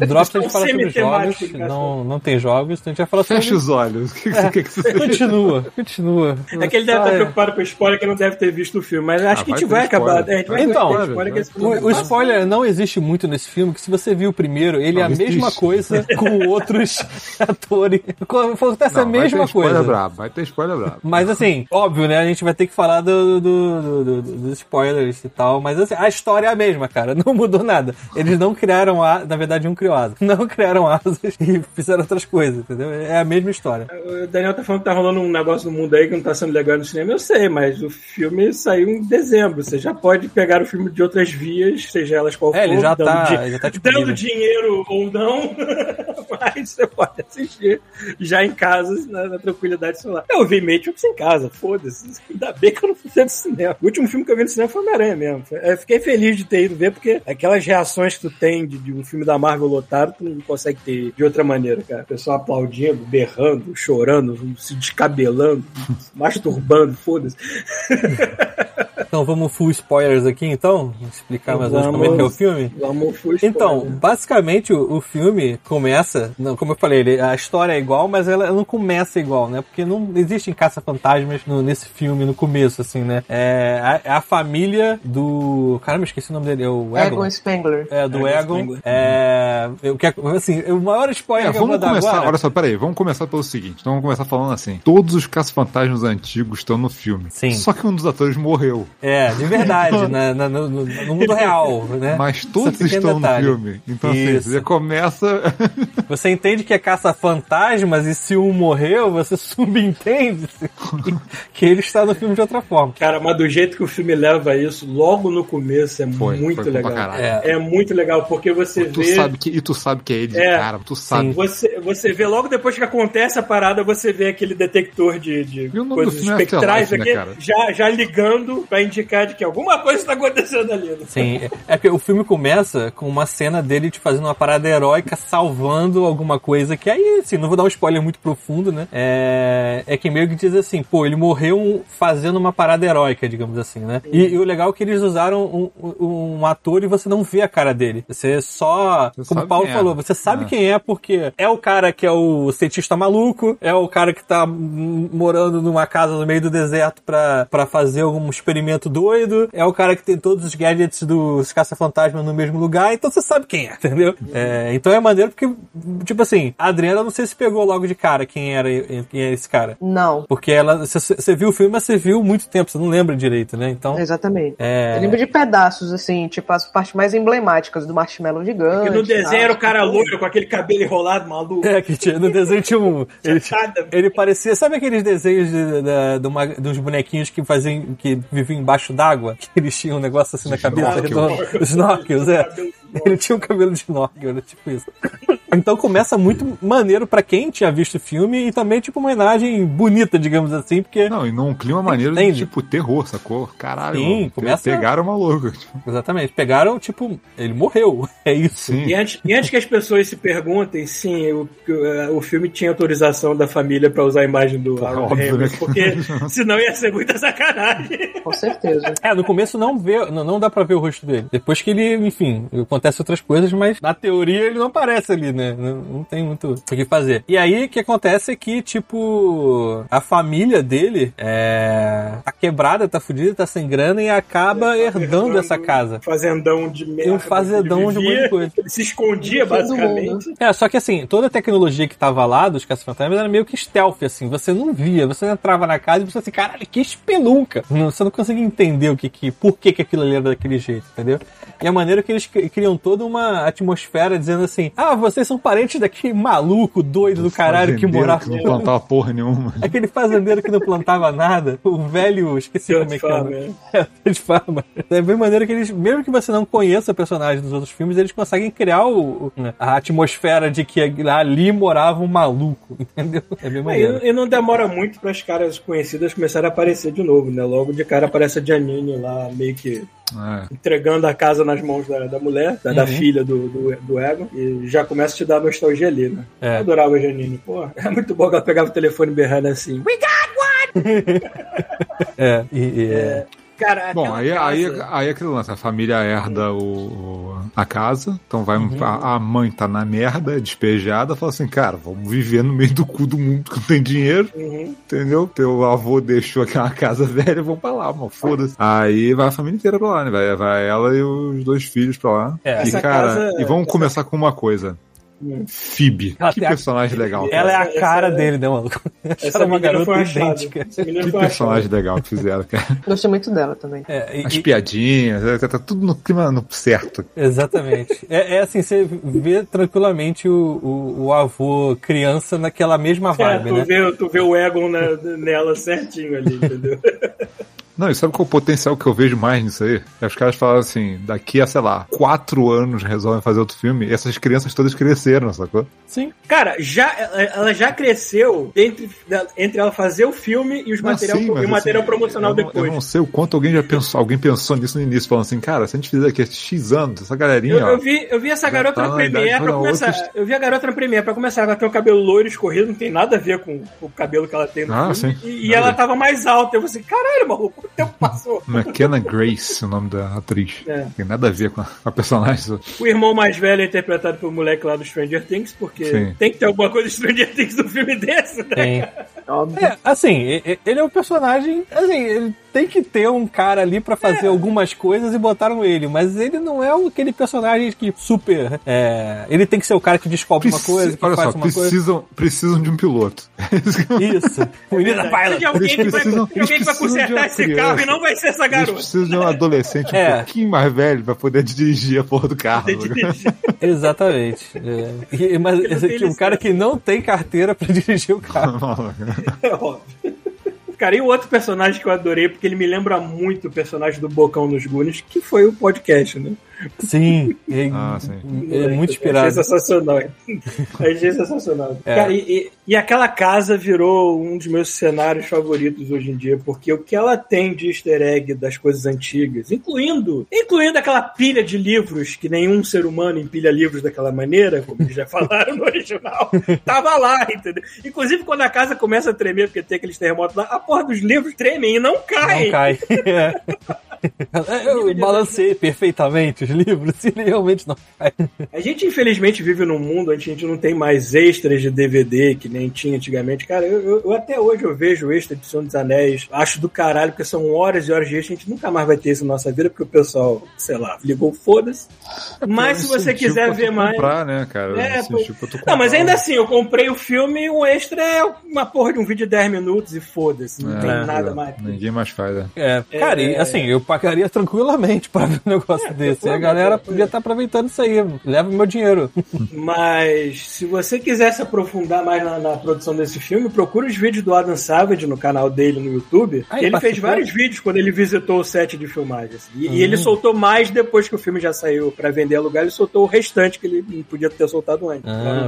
Drops a é um gente fala sobre jogos. cara. Não, não tem jogos, então a gente vai falar Fecha sobre. os olhos. *laughs* O que, que você quer que você Continua, continua. É que ele deve Ah, estar é. preocupado com o spoiler que não deve ter visto o filme, mas acho Ah, que a gente vai acabar. É, a gente vai Então, spoiler que esse filme O, o spoiler não existe muito nesse filme, que se você viu o primeiro, ele é a Não, mesma existe. coisa com outros *laughs* atores. Acontece a Não, vai mesma ter spoiler coisa. brabo, vai ter spoiler brabo. Mas assim, óbvio, né? A gente vai ter que falar do, do- do- do- do- dos spoilers e tal. Mas assim, a história é a mesma, cara. *laughs* Não mudou nada. Eles não criaram asas. Na verdade, um criou asas. *laughs* Não criaram asas e fizeram outras coisas, entendeu? É a mesma história. O Daniel tá falando que tá rolando um negócio no mundo aí que não tá sendo legal no cinema. Eu sei, mas o filme saiu em dezembro. Você já pode pegar o filme de outras vias, seja elas qual É, for. ele já dando tá- di- já tá. Dando dinheiro ou não, *laughs* mas você pode assistir já em casa, na, na tranquilidade celular. Eu vi Matrix em casa, foda-se. Ainda bem que eu não fui ver no cinema. O último filme que eu vi no cinema foi Homem-Aranha mesmo. Eu fiquei feliz de ter ido ver, porque aquelas reações que tu tem de, de um filme da Marvel lotado, tu não consegue ter de outra maneira, cara. O pessoal aplaudindo, berrando, chorando, se descabelando, *laughs* masturbando, foda-se. *laughs* Então vamos full spoilers aqui, então? Explicar mais ou menos como é que é o filme? Vamos full Então, spoiler. basicamente o, o filme começa, não, como eu falei, ele- a história é igual, mas ela não começa igual, né? Porque não existem caça-fantasmas nesse filme no começo, assim, né? É a, é a família do. Caramba, esqueci o nome dele, é o Egon. Egon Spengler. É, do Egon Egon. Spengler. É. Eu quero, assim, o maior spoiler É, que eu vou vamos dar começar, agora. olha só, peraí, vamos começar pelo seguinte. Então vamos começar falando assim. Todos os caça-fantasmas antigos estão no filme. Sim. Só que um dos atores morreu. É, de verdade, na- na- no, no- mundo real, né? Mas todos Esse pequeno estão detalhe. no filme. Então, assim, Isso. você começa. *laughs* Você entende que é caça-fantasmas e se um morreu, você *laughs* subentende que, que ele está no filme de outra forma. Cara, mas do jeito que o filme leva isso, logo no começo, é Foi, muito foi legal. É. É muito legal, porque você Tu vê. sabe que, e tu sabe que é ele de É. cara, tu sabe. Você, você vê logo depois que acontece a parada, você vê aquele detector de, de coisas é espectrais né, aqui, cara? já, já ligando pra indicar de que alguma coisa tá acontecendo ali. né? Sim, é- porque o filme começa com uma cena dele te fazendo uma parada heróica, salvando alguma coisa que aí, assim, não vou dar um spoiler muito profundo, né? É, é que meio que diz assim, pô, ele morreu fazendo uma parada heróica, digamos assim, né? E, e o legal é que eles usaram um, um- um ator e você não vê a cara dele. Você só, Você como o Paulo é. falou, você sabe É. quem é porque é o cara que é o cientista maluco, é o cara que tá morando numa casa no meio do deserto pra, pra fazer algum experimento doido, é o cara que tem todos os gadgets dos caça-fantasma no mesmo lugar, então você sabe quem é, *laughs* entendeu? É, então é maneiro porque, tipo assim, a Adriana não sei se pegou logo de cara quem era quem é esse cara. Não, Porque ela, você- viu o filme, mas você viu muito tempo, você não lembra direito, né? Então, exatamente. é... Eu lembro de pedaços, assim, tipo as partes mais emblemáticas do marshmallow gigante. Porque no desenho era o cara loiro com aquele cabelo enrolado, maluco. É, que tinha, no desenho tinha um. *laughs* Ele, ele parecia. Sabe aqueles desenhos de, da- de uma- dos bonequinhos que faziam. que viviam embaixo d'água? Que eles tinham um negócio assim na cabeça redonda. *laughs* Snorkels, é. Ele tinha um cabelo de snorkel, era tipo isso. Então começa muito maneiro pra quem tinha visto o filme e também, tipo, uma homenagem bonita, digamos assim, porque. Não, e num clima maneiro de, tipo, terror, sacou? Caralho, Sim, mano, começa- pegaram o maluco. *laughs* Tipo, Exatamente. Pegaram, tipo, ele morreu. *laughs* É isso. sim. E antes, e antes que as pessoas se perguntem, sim, o, o filme tinha autorização da família pra usar a imagem do Aaron óbvio, Ramos, né? porque *laughs* senão ia ser muita sacanagem. Com certeza. É, no começo não vê, não, não dá pra ver o rosto dele. Depois que ele, enfim, acontece outras coisas, mas na teoria ele não aparece ali, né? Não, não tem muito o que fazer. E aí o que acontece é que, tipo, a família dele é. tá quebrada, tá fudida, tá sem grana e acaba herdando essa casa. Fazendão de merda. Um fazendão de um monte de coisa. Ele se escondia, basicamente. É, só que assim, toda a tecnologia que tava lá dos caça-fantasmas era meio que stealth, assim. Você não via, você entrava na casa e você assim, caralho, que espelunca! Você não conseguia entender o que que, por que que aquilo ali era daquele jeito, entendeu? E a maneira que eles cri- criam toda uma atmosfera dizendo assim, ah, vocês são parentes daquele maluco doido do caralho que Fazendeiro morava... Que não plantava porra nenhuma. Aquele fazendeiro que não plantava nada, o velho, esqueci como é de que era. forma, *laughs* É, de forma. É bem maneiro que eles, mesmo que você não conheça o personagem dos outros filmes, eles conseguem criar o, o- né, a atmosfera de que ali morava um maluco, *laughs* entendeu? É bem É, maneiro. e, e não demora muito para as caras conhecidas começarem a aparecer de novo, né? Logo de cara aparece a Janine lá, meio que É. entregando a casa nas mãos da, da mulher, da, da Uhum. filha do, do, do Egon, e já começa a te dar nostalgia ali, né? É. Eu adorava a Janine, pô. É muito bom que ela pegava o telefone berrando assim. We got *laughs* É, e, e é. Cara, Bom, aí, casa- aí, aí é aquele lance, a família herda o, o- a casa, então vai um- a, a mãe tá na merda, é despejada, fala assim, cara, vamos viver no meio do cu do mundo que não tem dinheiro, Uhum. entendeu? Teu avô deixou aquela *laughs* casa velha, vamos pra lá, mano, foda-se. Aí vai a família inteira pra lá, né? Vai, vai ela e os dois filhos pra lá. É. e, Essa cara, casa- e vamos essa- começar com uma coisa. Phoebe. Ela que a- personagem legal. Ela é a Essa- cara essa- dele, né, maluco? Essa *laughs* Era uma garota idêntica. Que personagem legal que fizeram, cara. Gostei muito dela também. É, e- As e- piadinhas, é, tá tudo no clima no certo. Exatamente. É, é assim, você vê tranquilamente o, o, o avô criança naquela mesma É, vibe, tu, né? vê, tu vê o Egon na- nela certinho ali, entendeu? *laughs* Não, e sabe qual é o potencial que eu vejo mais nisso aí? É os caras falaram assim, daqui a, sei lá, quatro anos resolvem fazer outro filme, e essas crianças todas cresceram, sacou? Sim. Cara, já, ela já cresceu entre, entre ela fazer o filme e, os Não, material, sim, e o material assim, promocional eu não, depois. Eu não sei o quanto alguém já pensou, alguém pensou nisso no início, falando assim, cara, se a gente fizer aqui X anos, essa galerinha, Eu, ó, eu vi, eu vi essa garota tá na Premiere pra começar. outros- Eu vi a garota na Premiere pra começar. Ela tem o cabelo loiro escorrido, não tem nada a ver com o cabelo que ela tem no Ah, filme. sim. E, e ela tava mais alta. Eu falei assim, caralho, maluco, tempo passou? *laughs* McKenna Grace, o nome da atriz. É. Tem nada a ver com a, personagem. O irmão mais velho é interpretado pelo moleque lá do Stranger Things, porque Sim. tem que ter alguma coisa de Stranger Things no filme desse, né? Tem. É, assim, ele é um personagem. Assim, ele tem que ter um cara ali pra fazer algumas coisas e botaram ele, mas ele não é aquele personagem que super. é, ele tem que ser o cara que descobre uma Preci- coisa, que Olha faz só, uma coisa. precisam, precisam de um piloto. *laughs* Isso. O menino da Precisa de alguém que vai, precisam- de alguém que vai eles precisam consertar uma esse criança. carro e não vai ser essa Eles garota. precisam de um adolescente um É. pouquinho mais velho pra poder dirigir a porra do carro. *laughs* Exatamente. É. E- mas esse um cara que não tem carteira pra *laughs* dirigir o carro. É óbvio. Cara, e o outro personagem que eu adorei, porque ele me lembra muito o personagem do Bocão nos Goonies, que foi o podcast, né? Sim, é, Ah, sim. é muito Achei inspirado. sensacional. Achei sensacional. É. Cara, e, e- e aquela casa virou um dos meus cenários favoritos hoje em dia, porque o que ela tem de easter egg das coisas antigas, incluindo, incluindo aquela pilha de livros, que nenhum ser humano empilha livros daquela maneira, como eles já *laughs* falaram no original, tava lá, entendeu? Inclusive, quando a casa começa a tremer, porque tem aqueles terremotos lá, a porra dos livros tremem e não caem. Não cai. *laughs* É. *laughs* Eu balancei perfeitamente livros e ele realmente não cai. A gente, infelizmente, vive num mundo onde a gente não tem mais extras de DVD que nem tinha antigamente. Cara, eu, eu- eu até hoje eu vejo extra de Senhor dos Anéis, acho do caralho, porque são horas e horas de extra, a gente nunca mais vai ter isso na nossa vida, porque o pessoal, sei lá, ligou foda-se. Mas se você quiser ver mais. comprar, né, cara? É, pô. Não, mas ainda assim, eu comprei o filme e o extra é uma porra de um vídeo de 10 minutos e foda-se, não É, tem é, nada mais. Ninguém mais faz, né? É, cara, e assim, eu pagaria tranquilamente pra ver um negócio desse. A galera podia estar tá aproveitando isso aí. Leva meu dinheiro. Mas se você quiser se aprofundar mais na, na, produção desse filme, procura os vídeos do Adam Savage no canal dele no YouTube. Ele fez vários vídeos quando ele visitou o set de filmagem. Assim. E, hum. e, ele hum. soltou mais depois que o filme já saiu para vender a lugar, ele soltou o restante que ele podia ter soltado antes. Ah,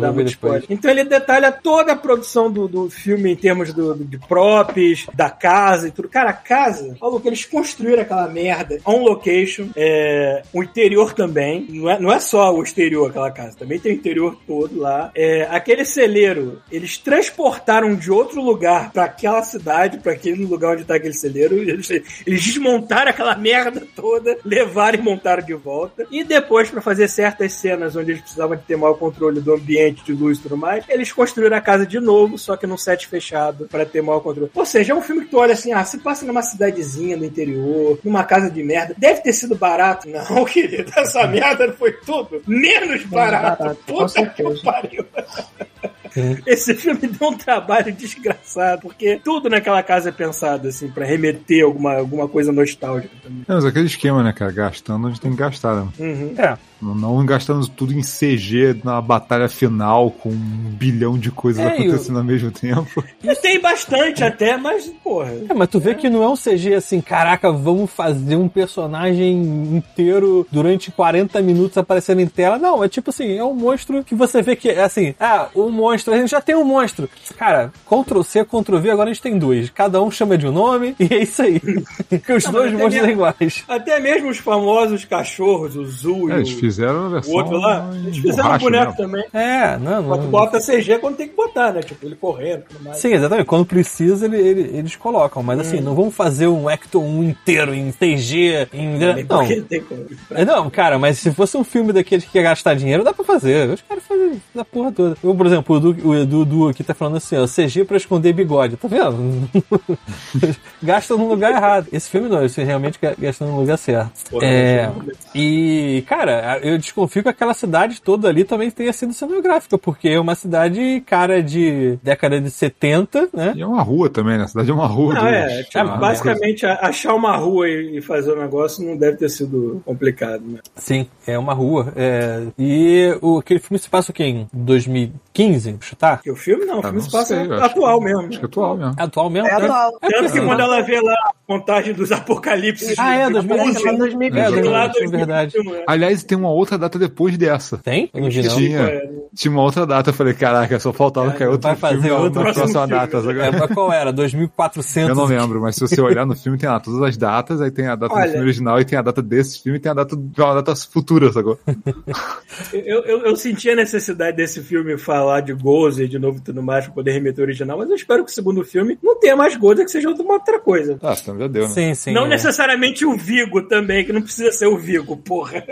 então ele detalha toda a produção do, do filme em termos do, de props, da casa e tudo. Cara, a casa, falou que eles construíram aquela merda on location, é, 80 interior também. Não é, não é só o exterior aquela casa, também tem o interior todo lá. É, aquele celeiro, eles transportaram de outro lugar para aquela cidade, para aquele lugar onde tá aquele celeiro. Eles, eles desmontaram aquela merda toda, levaram e montaram de volta. E depois, para fazer certas cenas onde eles precisavam de ter maior controle do ambiente, de luz e tudo mais, eles construíram a casa de novo, só que num set fechado, para ter maior controle. Ou seja, é um filme que tu olha assim, ah, se passa numa cidadezinha no interior, numa casa de merda. Deve ter sido barato, *laughs* não, que querido, *laughs* essa merda foi tudo menos barato. barato, Puta que pariu. Esse filme deu um trabalho desgraçado, porque tudo naquela casa é pensado, assim, pra remeter alguma, alguma coisa nostálgica também. É, mas aquele esquema, né, cara? Gastando onde tem que gastar, né? Uhum. É. Não, gastando tudo em CG na batalha final com um bilhão de coisas É, acontecendo ao mesmo tempo. *laughs* E tem bastante até, mas, porra. É, mas tu vê que não é um CG assim, caraca, vamos fazer um personagem inteiro durante 40 minutos aparecendo em tela. Não, é tipo assim, é um monstro que você vê que é assim, ah, o monstro, a gente já tem um monstro. Cara, Ctrl C, Ctrl V, agora a gente tem dois. Cada um chama de um nome e é isso aí. que *laughs* os Não, dois monstros são iguais. Até mesmo os famosos cachorros, o Zul É, e o, fizeram a o versão. outro lá, eles fizeram um boneco mesmo. também. É, não, Só que não. bota CG quando tem que botar, né? Tipo, ele correndo e tudo mais. Sim, exatamente. Quando precisa, ele- ele- eles colocam. Mas assim, não vamos fazer um Acton 1 inteiro em CG, em. Não. como. É, Não, cara, mas se fosse um filme daqueles que ia gastar dinheiro, dá pra fazer. Os caras fazem da porra toda. Eu, por exemplo, o Edu, o Edu Du aqui tá falando assim, ó, CG pra esconder bigode. Tá vendo? *laughs* Gasta no lugar errado. Esse filme não, esse realmente ga- gasta no lugar certo. Porra, é, mas- e, cara, eu desconfio que aquela cidade toda ali também tenha sido cenográfica, porque é uma cidade, cara, de década de 70, né? E é uma rua também, né? A cidade é uma rua. Não, do- é, Ah, basicamente, achar uma rua e fazer um negócio não deve ter sido complicado, né? Sim, é uma rua. é, E o, aquele filme se passa o quê? Em 2015? Vou chutar? Porque o filme não, o Ah, filme não se passa sei, eu acho atual que- mesmo. Acho que é atual mesmo. É atual mesmo? É né? atual. É, Tanto que quando ela vê lá contagem dos apocalipses Ah, é, de 2011. Parece que é 2020. É, de 2021, verdade. 2021, é. Aliás, tem uma outra data depois dessa. Tem? Não não. Tinha. É, Tinha uma outra data. Eu falei, caraca, só faltava É, cair outro vai fazer filme na- outro na próximo próxima data. É, agora- qual era? 2400? Eu não lembro, mas se você olhar no filme, tem lá todas as datas, aí tem a data Olha. do filme original e tem a data desse filme e tem a data, uma data futura, sacou? *laughs* Eu, eu, eu senti a necessidade desse filme falar de Gozer de novo e tudo mais pra poder remeter ao original, mas eu espero que o segundo filme não tenha mais Gozer, que seja uma outra coisa. Ah, então já deu, né? Sim, sim. não é. necessariamente o Vigo também, que não precisa ser o Vigo, porra.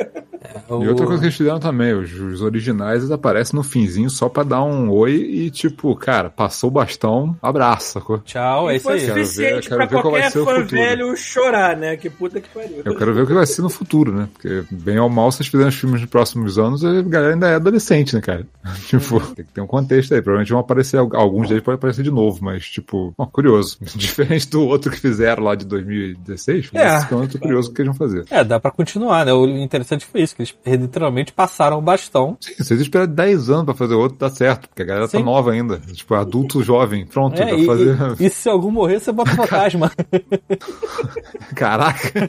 O- E outra coisa que eles fizeram também, os, os originais eles aparecem no finzinho só pra dar um oi e tipo, cara, passou o bastão, abraço, sacou? Tchau, é isso foi aí. Quero ver- suficiente quero pra ver qual vai qualquer ser o fã velho chorar, né? Que puta que pariu. Eu quero ver o que vai ser no futuro, né? Porque, bem ou mal, se eles fizerem os filmes nos próximos anos, a galera ainda é adolescente, né, cara? *laughs* tipo, Uhum. tem que ter um contexto aí. Provavelmente vão aparecer, alguns deles podem aparecer de novo, mas, tipo, ó, curioso. *laughs* Diferente do outro que fizeram lá de 2016, É. esse então eu tô curioso o que eles vão fazer. É, dá pra continuar, né? O interessante foi isso, que eles literalmente passaram o bastão. Sim, se eles esperam 10 anos pra fazer outro, dá certo, porque a galera tá Sim. nova ainda. Tipo, adulto jovem, pronto, É, dá e, pra fazer. e- e se algum morrer, você bota *laughs* fantasma. *laughs* Caraca!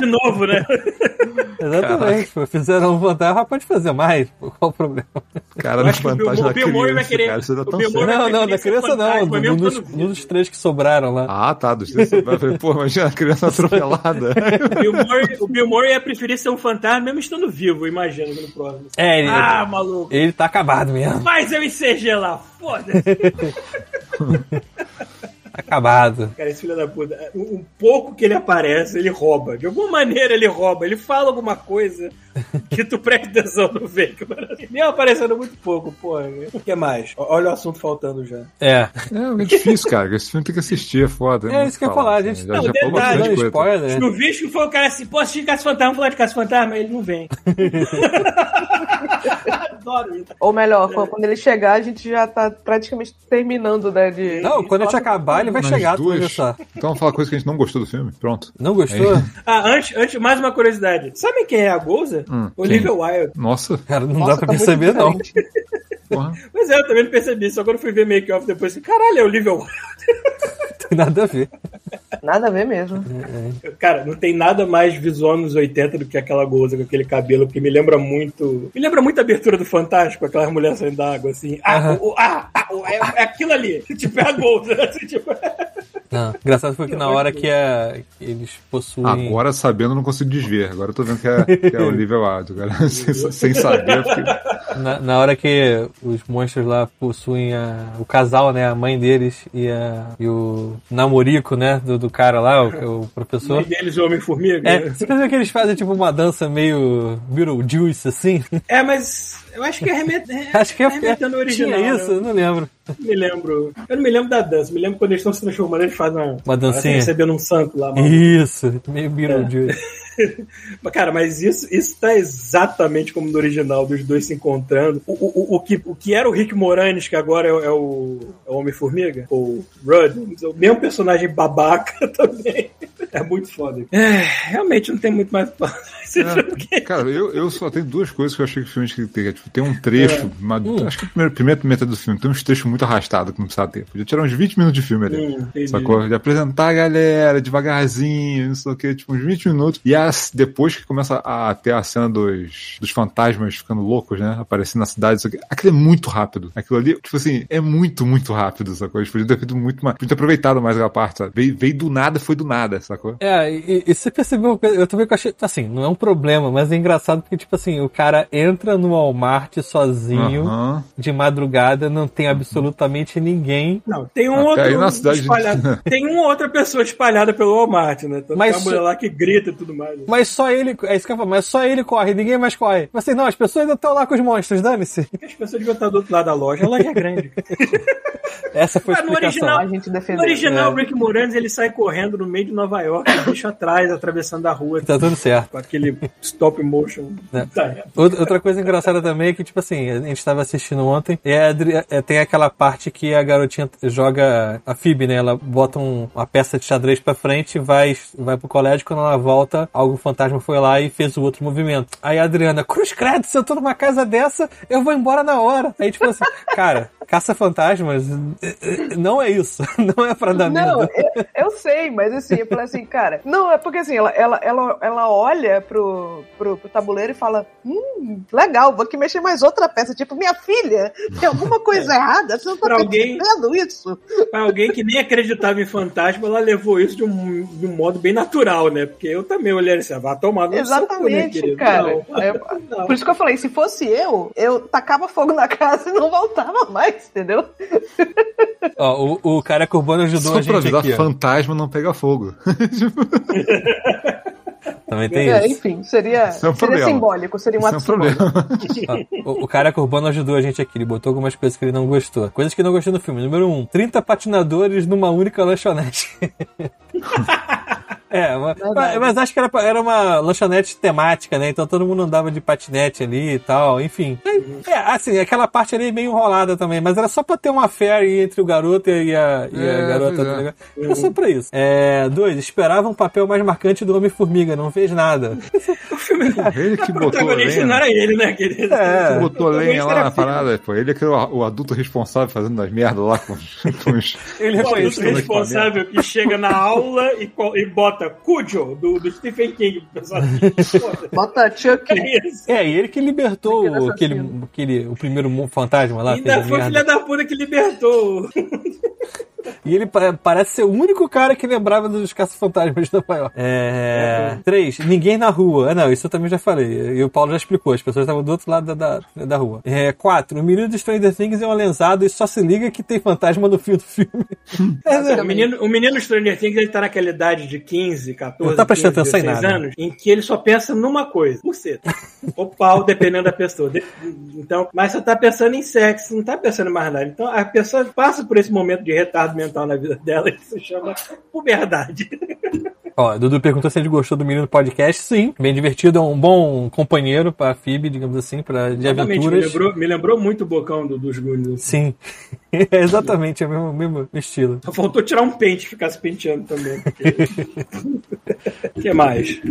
De novo, né? *laughs* Exatamente. pô. Fizeram um fantasma, pode fazer mais. pô, Qual o problema? Cara, Eu no acho que o Bill- fantasma o Murray vai criança, querer- cara, você tá tão Não, não, da criança não. Do, dos, dos três que sobraram lá. Ah, tá, dos três. Vai ver, Pô, imagina a criança *laughs* atropelada. O Bill Murray, *laughs* o Bill Murray ia preferir ser um fantasma mesmo estando vivo, imagina, no próximo. É, ele, Ah, maluco. ele tá acabado mesmo. Faz eu CG lá, foda-se. *laughs* Acabado. Cara, esse filho da puta, um pouco que ele aparece, ele rouba. De alguma maneira ele rouba. Ele fala alguma coisa que tu presta atenção no fake. Nem aparecendo muito pouco, porra. O que mais? Olha o assunto faltando já. É. É, é difícil, cara. Esse filme tem que assistir, é foda. É isso que eu ia falar, a gente Já, Não, já falou detalhe, Dando coisa. spoiler. No vídeo foi o cara assim, pô, assistir Caça Fantasma, falar de Caça Fantasma, ele não vem. *laughs* Adoro isso. Ou melhor, quando ele chegar, a gente já tá praticamente terminando, né? De, Não, quando a gente acabar, ele vai chegar, tu vai ver duas. só. Então vamos falar coisa que a gente não gostou do filme. Pronto. Não gostou? Ah, antes, antes, mais uma curiosidade. Sabe quem é a Goza? Hum, Olivia Wilde. Nossa, Cara, não Nossa, dá pra tá perceber, não. porra. Mas é, eu também não percebi. Só quando fui ver make-off depois, assim, caralho, é Olivia Wilde. *laughs* Tem nada a ver. Nada a ver mesmo. Cara, não tem nada mais visual nos 80 do que aquela Goza com aquele cabelo, porque me lembra muito. Me lembra muito a abertura do Fantástico, aquelas mulheres saindo da água, assim. Ah, Aham. o- o- ah, ah, o- é, é aquilo ali. *laughs* tipo, é a Goza. assim, tipo... *laughs* Não. Engraçado foi que na hora que, a- que eles possuem. Agora sabendo, eu não consigo desver. Agora eu tô vendo que é, que é a Olivia Wilde. Agora, sem, sem saber, porque... Na, na hora que os monstros lá possuem a- o casal, né? A mãe deles e, a- e o namorico, né? Do, do cara lá, o, o professor. E eles, o Homem-Formiga. É, você percebeu que eles fazem tipo uma dança meio Beetlejuice, assim? É, mas eu acho que é remete, *laughs* Acho que é, remetendo original. tinha isso, né? não lembro. Me lembro. Eu não me lembro da dança. Me lembro quando eles estão se transformando, eles fazem uma, Uma dancinha. recebendo um santo lá. mano. Isso, meio Beetlejuice. *laughs* Mas, Cara, mas isso, isso tá exatamente como no original, dos dois se encontrando. O, o, o, que, o que era o Rick Moranis, que agora é, o- é o, é o Homem-Formiga, ou Rudd, o mesmo personagem babaca *laughs* também. É muito foda. É, realmente não tem muito mais pra que- Cara, eu, eu só tenho duas coisas que eu achei que o filme tinha que ter. Tipo, tem um trecho, uma- acho que a primeira, primeira metade do filme, tem uns trechos muito arrastados que não precisava ter. Podia tirar uns 20 minutos de filme ali. Hum. Sacou? De apresentar a galera devagarzinho, não sei o que, tipo, uns 20 minutos. E as, depois que começa a ter a cena dos, dos fantasmas ficando loucos, né? Aparecendo na cidade, isso aqui. Aquilo é muito rápido. Aquilo ali, tipo assim, é muito, muito rápido, sacou? Eles podiam ter feito muito mais. Podiam ter aproveitado mais aquela parte, sabe? Veio, veio do nada, foi do nada, sacou? É, e, e você percebeu, eu também achei, assim, não é um problema, mas é engraçado porque, tipo assim, o cara entra no Walmart sozinho, Aham. de madrugada, não tem absolutamente ninguém. Não, tem um Até outro. aí na cidade- espalhado- *laughs* tem uma outra pessoa espalhada pelo Walmart, né? Tanto Mas que a mulher lá que grita e tudo mais. Mas só ele, é isso que eu falo, mas só ele corre, ninguém mais corre. Você, não, as pessoas ainda estão lá com os monstros, dane-se. As pessoas deviam estar do outro lado da loja, a loja é grande. *laughs* Essa foi a Mas no explicação. original- A gente No defendeu. original, É. o Rick Moranis ele sai correndo no meio de Nova York, bicho atrás, atravessando a rua, Tá tudo certo. com aquele stop motion. É. Tá. Outra coisa engraçada também é que, tipo assim, a gente tava assistindo ontem, e a Adri- é, tem aquela parte que a garotinha joga a Phoebe, né? Ela bota um- uma peça de xadrez pra frente, vai, vai pro colégio, quando ela volta, algum fantasma foi lá e fez o outro movimento. Aí a Adriana, cruz credo, se eu tô numa casa dessa, eu vou embora na hora. Aí, tipo assim, *laughs* cara, caça fantasmas eh, eh, não é isso. *laughs* Não é pra dar Não, medo. eu, eu sei, mas assim, eu falei assim, cara, não, é porque assim, ela, ela, ela, ela olha pro, pro, pro tabuleiro e fala, hum, legal, vou aqui mexer mais outra peça, tipo, minha filha, tem alguma coisa *laughs* errada? Você não tá Pra alguém- isso? Pra alguém que nem acreditava em fantasma, ela levou isso de um, de um modo bem natural, né? Porque eu também olhei assim, vai tomar no seu cu, né, Exatamente, querido? cara. Não. É, *laughs* Não. por isso que eu falei, se fosse eu, eu tacava fogo na casa e não voltava mais, entendeu? *laughs* Ó, o, o cara que urbano ajudou Só a pra gente avisar, aqui, ó. fantasma não pega fogo. Também tem É, isso. enfim, seria, Isso é um seria problema. simbólico, seria um Isso é ato um simbólico. problema. Ó, *laughs* o, o cara urbano ajudou a gente aqui. Ele botou algumas coisas que ele não gostou. Coisas que ele não gostou no filme. Número 1. Um, 30 patinadores numa única lanchonete. *laughs* É, mas, Verdade. mas acho que era, era uma lanchonete temática, né? Então todo mundo andava de patinete ali e tal, enfim. É, assim, aquela parte ali é meio enrolada também, mas era só pra ter uma fé aí entre o garoto e a, e a É, garota. pois tá é. ligado? Era só pra isso. É, dois, esperava um papel mais marcante do Homem-Formiga, não fez nada. *laughs* Ele que O botou protagonista lenha. não era ele, né? Aquele... É. que botou lenha lá na parada, pô. Ele é o, o adulto responsável fazendo as merdas lá com, os- com os. Ele O adulto responsável que chega na aula e, e bota Cujo, do, do Stephen King. pessoal. *laughs* Bota Chuck. É isso. É, e ele que libertou o- aquele, aquele, o primeiro fantasma lá, Ainda foi filha da puta que libertou. *laughs* E ele pa- parece ser o único cara que lembrava dos caça-fantasmas da maior. É. Três, ninguém na rua. Ah, não, isso eu também já falei. E o Paulo já explicou, as pessoas estavam do outro lado da, da, da rua. É. Quatro, o menino do Stranger Things é um lensado e só se liga que tem fantasma no fim do filme. *laughs* É, né? O menino, o menino Stranger Things ele tá naquela idade de 15, 14, Não tá prestando 15, atenção em 16 nada. anos, em que ele só pensa numa coisa, buceta. *laughs* Ou pau, dependendo da pessoa. De- Então, mas só tá pensando em sexo, não tá pensando em mais nada. Então a pessoa passa por esse momento de retardo mental na vida dela que se chama puberdade. Ó, Dudu perguntou se ele gostou do menino podcast. Sim, bem divertido, é um bom companheiro pra Phoebe, digamos assim, pra, de Exatamente, me aventuras. lembrou, me lembrou muito o bocão do- dos Goonies. Sim, *laughs* é exatamente é o mesmo, mesmo estilo. Só faltou tirar um pente e ficar se penteando também. O *laughs* que mais?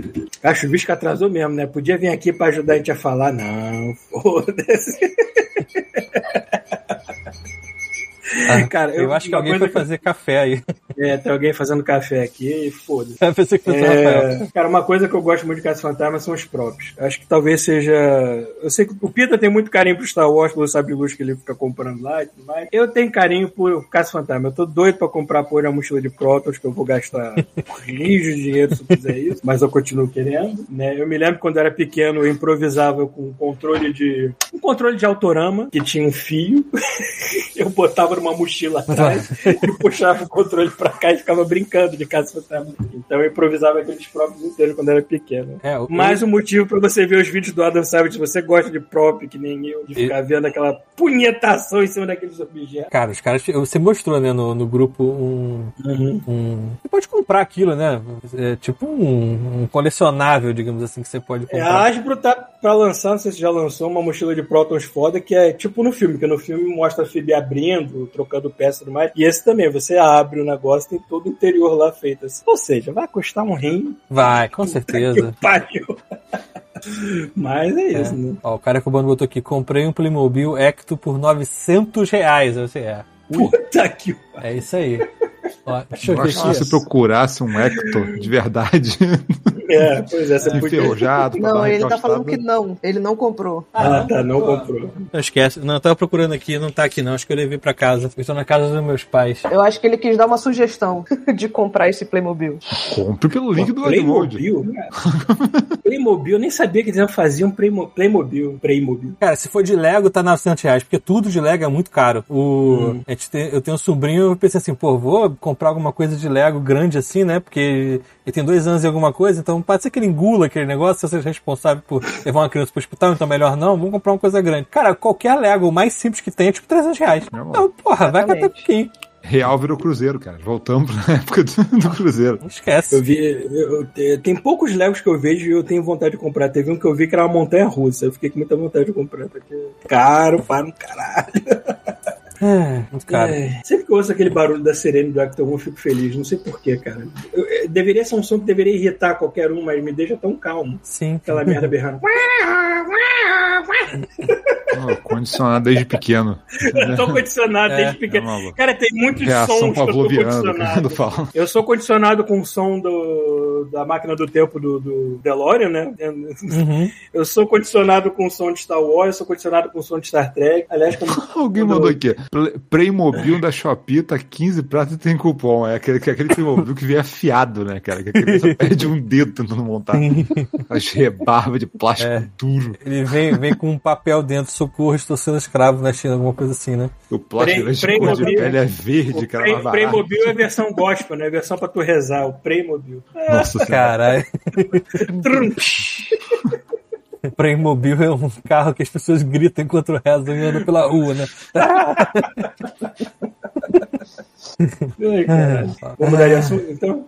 Acho o bicho que atrasou mesmo, né? Podia vir aqui pra ajudar a gente a falar. Não, foda-se. *laughs* Cara, Eu, acho que alguém foi fazer café aí. É, tem alguém fazendo café aqui e foda-se. *laughs* Eu pensei que fosse. É, cara, uma coisa que eu gosto muito de Caça Fantasma são os próprios. Acho que talvez seja. Eu sei que o Pita tem muito carinho pro Star Wars, pelo sabre de luz que ele fica comprando lá e tudo mais. Eu tenho carinho por Caça Fantasma. Eu tô doido pra comprar por a mochila de Protoss, que eu vou gastar rios de dinheiro se eu fizer isso, mas eu continuo querendo. Né? Eu me lembro quando eu era pequeno, eu improvisava com um controle de. um controle de autorama, que tinha um fio. *laughs* eu botava numa mochila atrás *laughs* e puxava o controle pra cá e ficava brincando de Caça Fantasma. Então eu improvisava aqueles próprios inteiros quando era pequeno. É, o- Mais um motivo pra você ver os vídeos do Adam Savage, você gosta de prop, que nem eu, de ficar vendo aquela punhetação em cima daqueles objetos. Cara, os caras. Você mostrou, né, no, no grupo um, um. Você pode comprar aquilo, né? É tipo um, um colecionável, digamos assim, que você pode É, a comprar. Hasbro tá pra lançar, não sei se já lançou, uma mochila de prótons foda, que é tipo no filme, que no filme mostra a Phoebe abrindo, trocando peça e tudo mais. E esse também, você abre o negócio, tem todo o interior lá feito assim. Ou seja, vai custar um rim. Vai, com certeza. Que *laughs* pariu. Mas é isso, né? Ó, o cara que o Bando botou aqui: comprei um Playmobil Ecto por 900 reais. Você é. Puta que É isso aí. Ó, deixa eu Eu ver acho que se procurasse um Hector de verdade, *laughs* É, pois é, você podia. enferrujado, Não, ele tá falando que não. Ele não comprou. Ah, tá, não comprou. Não esquece. Não, eu tava procurando aqui, não tá aqui não. Acho que eu levei pra casa. Eu estou na casa dos meus pais. Eu acho que ele quis dar uma sugestão *laughs* de comprar esse Playmobil. Compre pelo link do. Playmobil. Playmobil, eu nem sabia que eles iam fazer um Playmo- Playmobil. Playmobil. Cara, se for de Lego, tá 900 reais, porque tudo de Lego é muito caro. O, tem- eu tenho um sobrinho, eu pensei assim, pô, vou comprar alguma coisa de Lego grande assim, né? Porque ele tem dois anos e alguma coisa, então pode ser que ele engula aquele negócio, se você é responsável por levar uma criança pro hospital, então melhor não, vamos comprar uma coisa grande. Cara, qualquer Lego, o mais simples que tem, é tipo 300 reais. Não. Então, porra, vai catar Exatamente. pouquinho. Real virou Cruzeiro, cara. Voltamos pra *laughs* época do, do Cruzeiro. Não esquece. Eu vi. eu- eu- tem poucos Legos que eu vejo e eu tenho vontade de comprar. Teve um que eu vi que era uma montanha russa. Eu fiquei com muita vontade de comprar. Porque caro para um caralho. *laughs* É, muito caro. É, sempre que eu ouço aquele barulho da sirene do Acton, eu fico feliz. Não sei porquê, cara. Eu- eu- deveria ser um som que deveria irritar qualquer um, mas me deixa tão calmo. Sim. Aquela merda berrando. *laughs* Oh, condicionado desde pequeno. Eu *laughs* tô condicionado É, desde é pequeno. maluco. Cara, tem muitos Reação sons que eu tô condicionado. fala. Eu sou condicionado com o som do, da máquina do tempo do, do DeLorean, né? Uhum. Eu sou condicionado com o som de Star Wars, eu sou condicionado com o som de Star Trek. Aliás, quando, *laughs* Alguém mandou aqui. Play- Playmobil da Shopee tá 15 pratos e tem cupom. É aquele, que é aquele Playmobil que vem afiado, né, cara? Que a criança perde um dedo tentando montar. As rebarbas de plástico É. duro. Ele vem, vem com um papel dentro, socorro, estou sendo escravo na China, alguma coisa assim, né? O plástico Prey- de cor de pele é verde, o cara. Barato. Playmobil é a versão gospel, né? A versão pra tu rezar, o Playmobil. É. Nossa senhora. Caralho. Playmobil *laughs* é um carro que as pessoas gritam enquanto rezam e andam pela rua, né? *laughs* Ai. *laughs* Vamos mudar de assunto, então?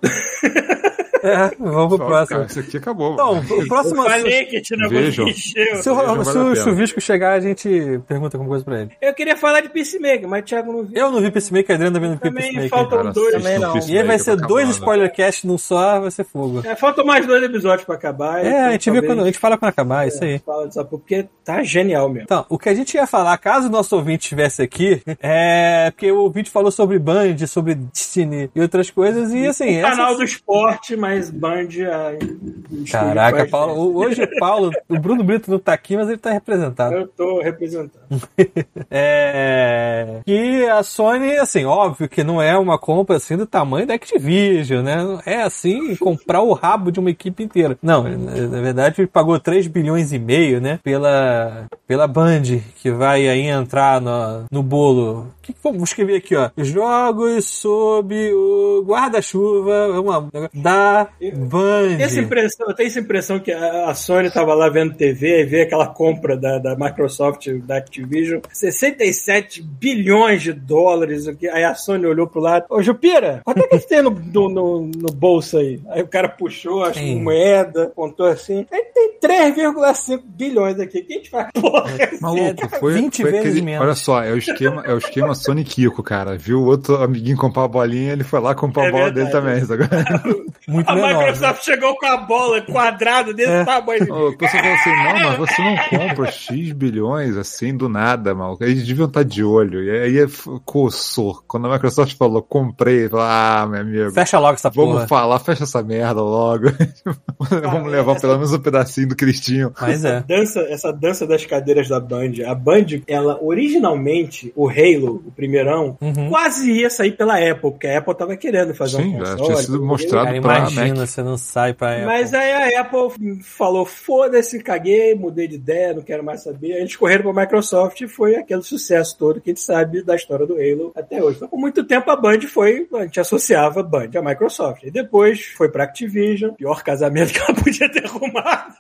É, vamos pro próximo. cara, isso aqui acabou. Então, o próximo Eu falei que a gente não Vejam. encheu. Se o, Vejam, se o chuvisco chegar, a gente pergunta alguma coisa pra ele. Eu queria falar de Peacemaker, mas o Thiago não viu. Eu não vi Peacemaker, a Adriana também não viu Também Peacemaker. faltam Cara, dois. Também não. assistam E aí vai ser dois acabando. spoilercasts num só, vai ser fogo. É, faltam mais dois episódios pra acabar. É, então a gente vê quando. A gente fala quando acabar, isso aí. Fala dessa porra, porque tá genial mesmo. Então, o que a gente ia falar, caso o nosso ouvinte estivesse aqui, é porque o ouvinte falou sobre Band, sobre Destiny e outras coisas, e assim. o canal do esporte, mas Band. A, o estúdio Caraca, Paulo, hoje o Paulo, o Bruno Brito não tá aqui, mas ele tá representado. Eu tô representando. *laughs* É. Que a Sony, assim, óbvio que não é uma compra assim do tamanho da Activision, né? É assim, comprar o rabo de uma equipe inteira. Não, na verdade ele pagou 3 bilhões e meio, né? Pela, pela Band, que vai aí entrar no, no bolo. O que vamos escrever aqui, ó? Jogos sob o guarda-chuva uma- da Band. Essa impressão, eu tenho essa impressão que a Sony tava lá vendo TV e vê aquela compra da, da Microsoft, da Activision, 67 bilhões de dólares. Aí a Sony olhou pro lado, ô Jupira, quanto é que você tem no, no, no- no bolso aí? Aí o cara puxou, acho que moeda, contou assim, aí tem 3,5 bilhões aqui. O que a gente faz? Porra, Maluco, foi, 20 foi vezes aquele, menos. Olha só, é o esquema, é o esquema Sony Kiko, cara. Viu o outro amiguinho comprar a bolinha, ele foi lá comprar É a bola dele verdade. também. Sabe? Muito A menor. né? Microsoft chegou com a bola quadrada desse É. tamanho. Pessoal falou assim, não, mas você não compra X bilhões assim do nada, maluco. Eles deviam estar de olho. E aí f- coçou. Quando a Microsoft falou, comprei, falou, ah, meu amigo. Fecha logo essa Vamos porra. falar, fecha essa merda logo. *laughs* Vamos levar pelo menos um pedacinho do Cristinho. Mas é. dança, essa dança das cadeiras da Band. A Band, ela originalmente, o Halo, o primeirão, Uhum. quase ia sair pela Apple, porque a Apple tava querendo fazer Sim, um já console. tinha sido mostrado Cara, pra imagina, você não sai pra Apple. Mas aí a Apple falou: foda-se, caguei, mudei de ideia, não quero mais saber. Aí eles correram pra Microsoft e foi aquele sucesso todo que a gente sabe da história do Halo até hoje. Então, por muito tempo a Band foi, a gente associava a Band à Microsoft. E depois foi pra Activision, pior casamento *laughs* que ela podia ter arrumado.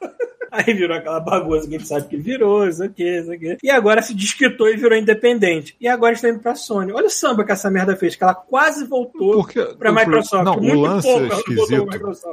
Aí virou aquela bagunça que a gente sabe que virou, isso aqui, isso aqui. E agora se desquitou e virou independente. E agora está indo pra Sony. Olha o samba que essa merda fez, que ela quase voltou Porque, pra Microsoft. Não, o Muito lance pouco pra esquisito.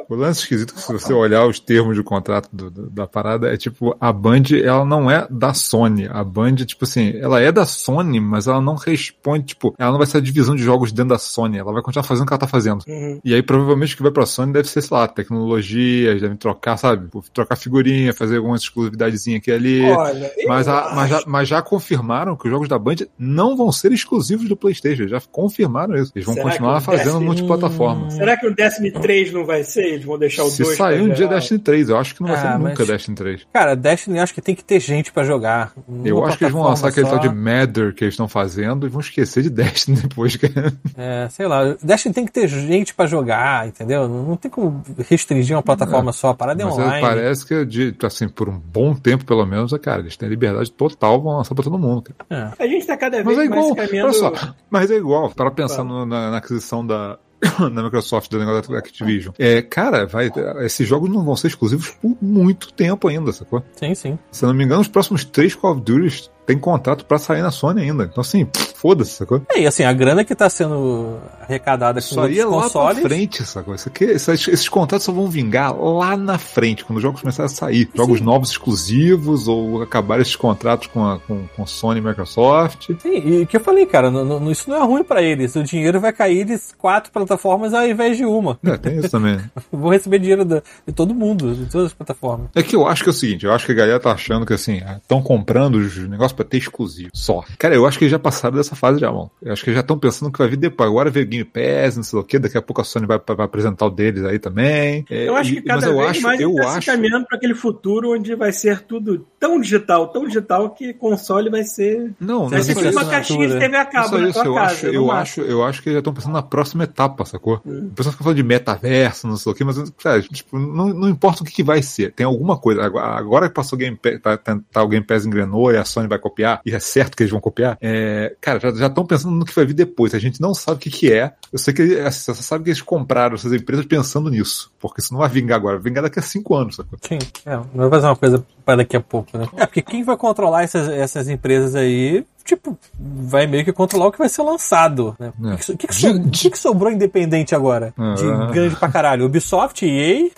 O lance esquisito é que se você olhar os termos de contrato do- do- da parada, é tipo, a Band, ela não é da Sony. A Band, tipo assim, ela é da Sony, mas ela não responde, tipo, ela não vai ser a divisão de jogos dentro da Sony. Ela vai continuar fazendo o que ela tá fazendo. Uhum. E aí, provavelmente, o que vai pra Sony deve ser, sei lá, tecnologias, devem trocar, sabe? Trocar figurinha, fazer alguma exclusividadezinha aqui e ali. Olha, Mas, a- mas, já, mas já confirmaram que os jogos da Band não vão ser exclusivos do PlayStation. Já confirmaram isso. Eles vão Será continuar fazendo Destiny- multiplataforma. Será que o Destiny 3 não vai ser? Eles vão deixar o 2 Se sair um dia Destiny 3, eu acho que não vai Ah, mas- nunca Destiny 3. Cara, Destiny eu acho que tem que ter gente pra jogar. Eu acho que eles vão lançar aquele plataforma tal de Matter que eles estão fazendo e vão esquecer de *laughs* Destiny depois. cara. É, sei lá. Destiny tem que ter gente pra jogar, entendeu? Não, tem como restringir uma plataforma só. A parada é Mas é, online. parece que, de, assim, por um bom tempo pelo menos, é, cara, eles têm liberdade total, vão lançar pra todo mundo. cara. É. A gente tá cada Mas vez é mais igual, caminhando... olha só, mas é igual, para pensar no- na, na aquisição da, *coughs* da Microsoft, do negócio da Activision. É, cara, vai, esses jogos não vão ser exclusivos por muito tempo ainda, sacou? Sim, sim. Se eu não me engano, os próximos três Call of Duty tem contrato pra sair na Sony ainda. Então, assim, foda-se, sacou? É, e assim, a grana que tá sendo arrecadada com Isso aí é lá pra frente, sacou? Isso aqui, esses, esses contratos só vão vingar lá na frente, quando os jogos começarem a sair. Jogos novos exclusivos ou acabar esses contratos com, a, com, com Sony e Microsoft. Sim, e o que eu falei, cara, não- não- isso não é ruim pra eles. O dinheiro vai cair de quatro plataformas ao invés de uma. É, tem isso também. *laughs* Vou receber dinheiro da- de todo mundo, de todas as plataformas. É que eu acho que é o seguinte, eu acho que a galera tá achando que assim, estão comprando os negócios pra ter exclusivo. Só. Cara, eu acho que eles já passaram dessa fase já, mano. Eu acho que eles já estão pensando que vai vir depois. Agora veio o Game Pass, não sei o que, daqui a pouco a Sony vai, vai apresentar o deles aí também. É, Eu acho que cada mas eu vez acho, mais eu tá se acho, caminhando para aquele futuro onde vai ser tudo tão digital, tão digital que console vai ser. Não, vai não ser é tipo uma caixinha de TV a cabo na isso, eu casa. acho, eu acho, eu acho que eles já estão pensando na próxima etapa, sacou? O pessoal fica falando de metaverso, não sei o que, mas cara, tipo, não, não importa o que, que vai ser. Tem alguma coisa. Agora, agora que passou o Game Pass, tá, tá, tá, o Game Pass engrenou e a Sony vai copiar, e é certo que eles vão copiar, é, cara, já estão pensando no que vai vir depois. A gente não sabe o que, que é. Eu sei que assim, você sabe que eles compraram essas empresas pensando nisso. Porque isso não vai vingar agora, vai vingar daqui a cinco anos. Sacou? Sim, é, não vai fazer uma coisa para daqui a pouco, né? É, porque quem vai controlar essas, essas empresas aí, tipo, vai meio que controlar o que vai ser lançado, né? O É. que, que, que, so- que sobrou independente agora? De Ah. grande pra caralho? Ubisoft, EA?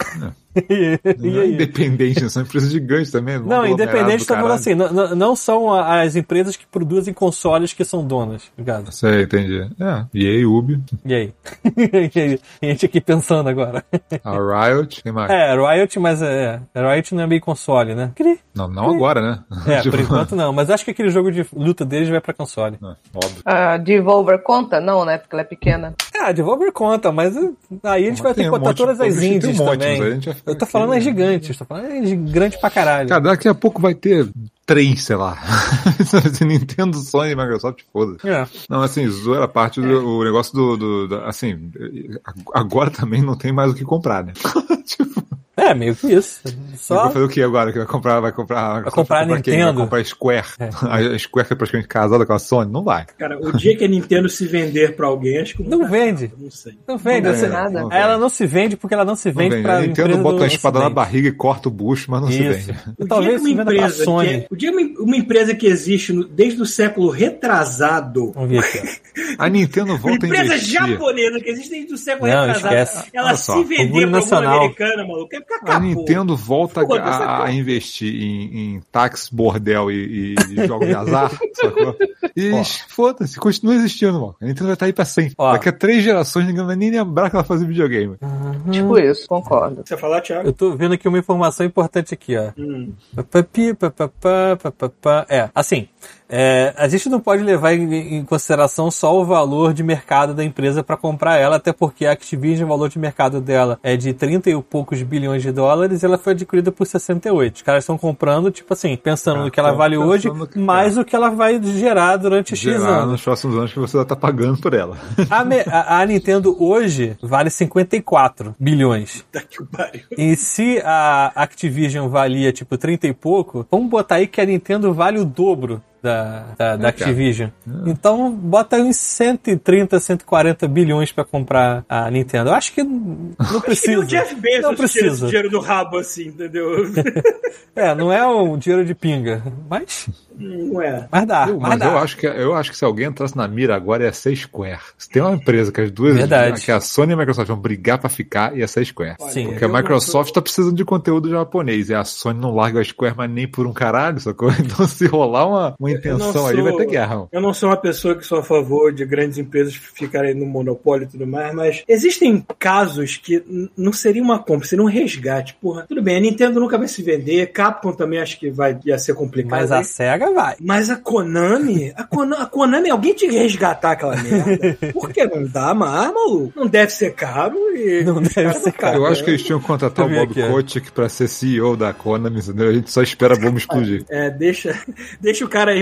*laughs* e, Não é aí? independente, são empresas gigantes também. Não, independente tá falando assim, não, não- são as empresas que produzem consoles que são donas, ligado? Sei, entendi. É, EA, Ubi, E aí? *laughs* E aí? A gente aqui pensando agora. a Riot, quem mais? É, Riot, mas é, Riot não é meio console, né? Cri. Não, não agora, né? É, Tipo, *laughs* por enquanto não, mas acho que aquele jogo de luta deles vai pra console. é, óbvio. A Devolver conta? Não, né? Porque ela é pequena. Ah, Devolver conta, mas aí a gente vai ter que um botar monte- todas as um indies monte, também. Eu tô falando né? as gigantes, tô falando as gigante pra caralho. Cara, daqui a pouco vai ter três, sei lá. *laughs* Nintendo, Sony, Microsoft, foda. É. Não, assim, zoeira a parte do o negócio do, do- do- Assim, agora também não tem mais o que comprar, né? *laughs* tipo, É, meio que isso. Só vai fazer o que agora? Que vai comprar, vai comprar. Vai comprar quem? Nintendo. É. Vai comprar Square. *laughs* A Square que é praticamente casada com a Sony? Não vai. Cara, o dia que a Nintendo se vender pra alguém, acho que o Não mundo vende. Não sei. não vende. Não vende nada. não ela vende. não se vende porque ela não se Não vende vende. pra A Nintendo empresa bota do a espada na barriga e corta o bucho, mas não se Isso. vende. Talvez o se dia que venda uma empresa Sony. que é- o dia uma, uma empresa que existe no- desde o século retrasado, Vamos ver aqui. *laughs* A Nintendo uma volta a empresa japonesa que existe desde o século Não, retrasado, esquece. ela Olha só, se vender orgulho pra alguma nacional. americana, maluco, é porque A acabou. Nintendo volta a, a acabou. investir em, em táxi, bordel e, e jogos de azar, *laughs* sacou? E foda-se, continua existindo, mano. A Nintendo vai estar aí pra sempre. Ó. Daqui a três gerações ninguém vai nem lembrar que ela fazia videogame. Tipo isso, concordo. Você falar, Thiago? Eu tô vendo aqui uma informação importante aqui, ó. Hum. Papapi, papapá, papapá. É, assim, é, a gente não pode levar em, em consideração só o valor de mercado da empresa para comprar ela, até porque a Activision, o valor de mercado dela é de 30 e poucos bilhões de dólares e ela foi adquirida por 68. Os caras estão comprando, tipo assim, pensando Ah, no que ela tão vale hoje, que- mais o que ela vai gerar durante X Gerar anos. nos próximos anos que você vai estar pagando por ela. *laughs* A, me- a- a Nintendo hoje vale 54 bilhões. Tá que pariu. E se a Activision valia tipo 30 e pouco, vamos botar aí que a Nintendo vale o dobro da, da, da É. Activision. Então bota aí uns 130, 140 bilhões pra comprar a Nintendo. Eu acho que não Acho que nem precisa. o Jeff Bezos Não precisa. dinheiro do rabo assim, entendeu? *laughs* É, não é um dinheiro de pinga, mas, Não é. mas dá. Eu, mas mas dá. eu acho, que, eu acho que se alguém entrasse na mira agora ia ser Square. Se tem uma empresa que as duas, Verdade. que a Sony e a Microsoft vão brigar pra ficar, ia ser a Square. Sim. Porque a Microsoft tá precisando de conteúdo japonês e a Sony não larga a Square mais nem por um caralho, sacou? *laughs* Então se rolar uma, uma intenção aí, sou- vai ter guerra. Eu não sou uma pessoa que sou a favor de grandes empresas ficarem no monopólio e tudo mais, mas existem casos que não seria uma compra, seria um resgate. Porra, tudo bem, a Nintendo nunca vai se vender, Capcom também acho que vai ia ser complicado. Mas a SEGA vai. Mas a Konami, a Konami, a Konami, alguém tinha que resgatar aquela merda. Por que não dá mais, maluco? Não deve ser caro e. Não deve ser caro. Eu acho que eles tinham que contratar o Bob ó. Kotick pra ser CEO da Konami, entendeu? A gente só espera a bomba explodir. É, deixa, deixa o cara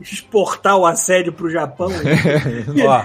exportar o assédio pro Japão. *laughs* Ó,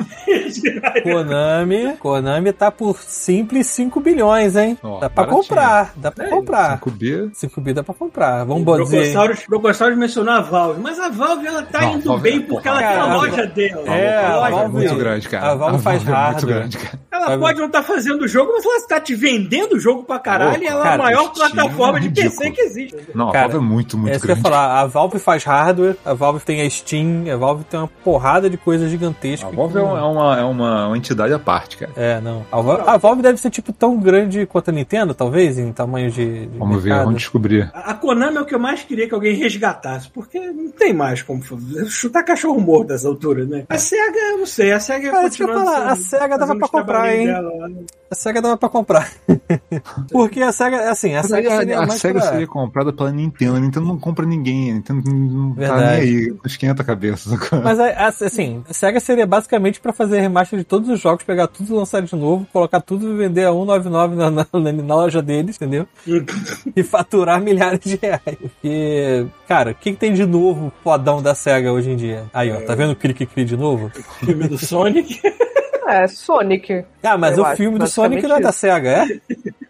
*laughs* Konami, Konami tá por simples 5 bilhões, hein? Ó, dá pra baratinho. comprar, dá pra É, comprar. 5B. 5 bi dá pra comprar. Vamos dizer. Brocossauros, Brocossauros mencionou a Valve, mas a Valve ela tá Não, a indo Valve bem é- porque ela tem a loja dela. É, a a loja É Valve- muito grande, cara. a Valve faz é muito hardware. grande, cara. Ela pode não estar fazendo o jogo, mas ela tá te vendendo o jogo pra caralho e ela é cara, a maior plataforma é de PC que existe. Não, a Cara, Valve é muito, muito é isso que eu ia grande. falar. A Valve faz hardware, a Valve tem a Steam, a Valve tem uma porrada de coisas gigantescas. A Valve que é uma, é uma, é uma, uma entidade à parte, cara. É, não. A Valve, a Valve deve ser tipo tão grande quanto a Nintendo, talvez, em tamanho de. de Vamos ver, mercado. vamos descobrir. A a Konami é o que eu mais queria que alguém resgatasse, porque não tem mais como chutar cachorro morto dessa altura, né? A SEGA, eu não sei, a SEGA eu continuando falar, a sendo- SEGA dava pra comprar, hein? dela lá. A SEGA dava pra comprar. *laughs* Porque a SEGA, assim, a SEGA a, seria a mais SEGA pra... seria comprada pela Nintendo. A Nintendo não compra ninguém. A Nintendo não tá Verdade. nem aí. Esquenta a cabeça. Mas a- a- assim, a SEGA seria basicamente pra fazer remaster de todos os jogos, pegar tudo e lançar de novo, colocar tudo e vender a 199 na, na, na- loja deles, entendeu? *laughs* e faturar milhares de reais. Porque, cara, o que, que tem de novo fodão da SEGA hoje em dia? Aí, ó, tá vendo o clique-clique de novo? filme do Sonic. *laughs* É, Sonic. Ah, mas o acho, filme do Sonic não é da. SEGA, é? *laughs*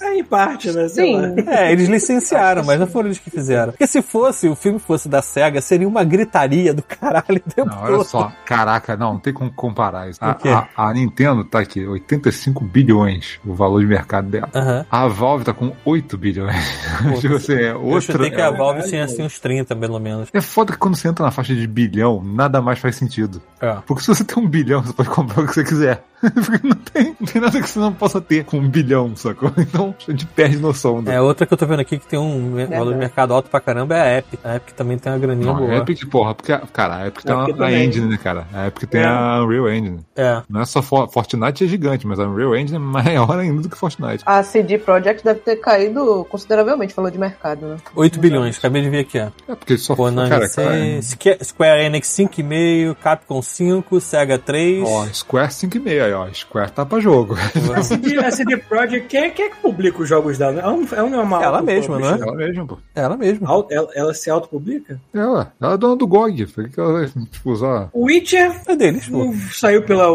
É em parte, né? Sei lá. Sim. É, eles licenciaram, mas não foram eles que fizeram. Porque se fosse, o filme fosse da SEGA, seria uma gritaria do caralho o tempo Não, olha todo. só, caraca, não, não tem como comparar isso. A, a- a Nintendo tá aqui, 85 bilhões o valor de mercado dela. Aham. A Valve tá com 8 bilhões. *laughs* tipo assim, é Eu outra. chutei que a é, Valve tinha assim uns 30, pelo menos. é foda que quando você entra na faixa de bilhão, nada mais faz sentido. É. Porque se você tem um bilhão, você pode comprar o que você quiser. *laughs* Porque não tem, não tem nada que você não possa ter com um bilhão, sacou? *laughs* Então a gente perde noção do. É, outra que eu tô vendo aqui que tem um me- valor de mercado alto pra caramba é a Epic. A Epic também tem uma graninha Não, boa. a Epic, porra, porque, cara, a Epic tem Epic a, a engine, né, cara? A Epic tem É. a Unreal Engine. É. Não é só For- Fortnite é gigante, mas a Unreal Engine é *laughs* maior ainda do que Fortnite. A CD Projekt deve ter caído consideravelmente, falou de mercado, né? 8 bilhões, acabei de ver aqui, ó. É porque só Konami cara, 6, cara, Squa- Square Enix 5,5, Capcom 5, Sega 3. Ó, Square 5,5 aí, ó. Square tá pra jogo. *laughs* A CD, a CD Projekt, quem é, quem é que publica os jogos dela? Ela não, ela não é uma Ela mesma, não é? Ela mesma, pô. Ela mesma. Au- Ela, ela se autopublica? Ela, ela é dona do GOG. Por que ela vai, tipo, usar... O Witcher É deles, pô. não saiu pela.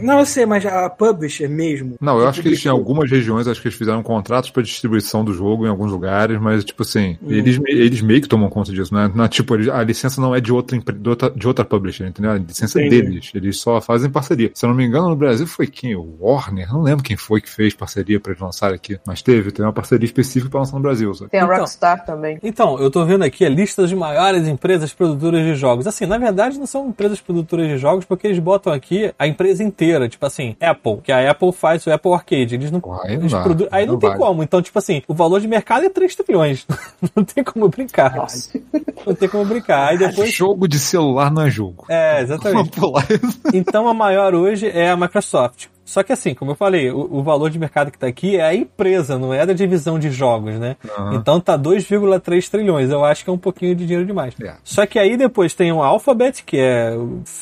Não, eu sei, mas a publisher mesmo. Não, eu acho que eles tinham algumas regiões, acho que eles fizeram contratos pra distribuição do jogo em alguns lugares, mas, tipo assim, Hum. eles, eles meio que tomam conta disso, né? Não é, tipo, a licença não é de outra, de outra, de outra publisher, entendeu? A licença é Entendi. deles. Eles só fazem parceria. Se eu não me engano, no Brasil foi quem? O Warner? Não lembro quem foi que fez parceria pra eles lançarem aqui. Mas teve, tem uma parceria específica pra lançar no Brasil, sabe? Tem a Então. Rockstar também. Então, eu tô vendo aqui a lista de maiores empresas produtoras de jogos. Assim, na verdade não são empresas produtoras de jogos porque eles botam aqui a empresa inteira. Tipo assim, Apple, que a Apple faz o Apple Arcade. Eles não, Pô, aí não dá, produ- aí não, não tem vale. como. Então, tipo assim, o valor de mercado é 3 trilhões. *laughs* não tem como brincar. Nossa. Não tem como brincar. Aí depois. Jogo de celular não é jogo. É, exatamente. *laughs* Então a maior hoje é a Microsoft. Só que assim, como eu falei, o, o valor de mercado que tá aqui é a empresa, não é da divisão de jogos, né? Aham. Então tá 2,3 trilhões. Eu acho que é um pouquinho de dinheiro demais. É. Só que aí depois tem o Alphabet, que é,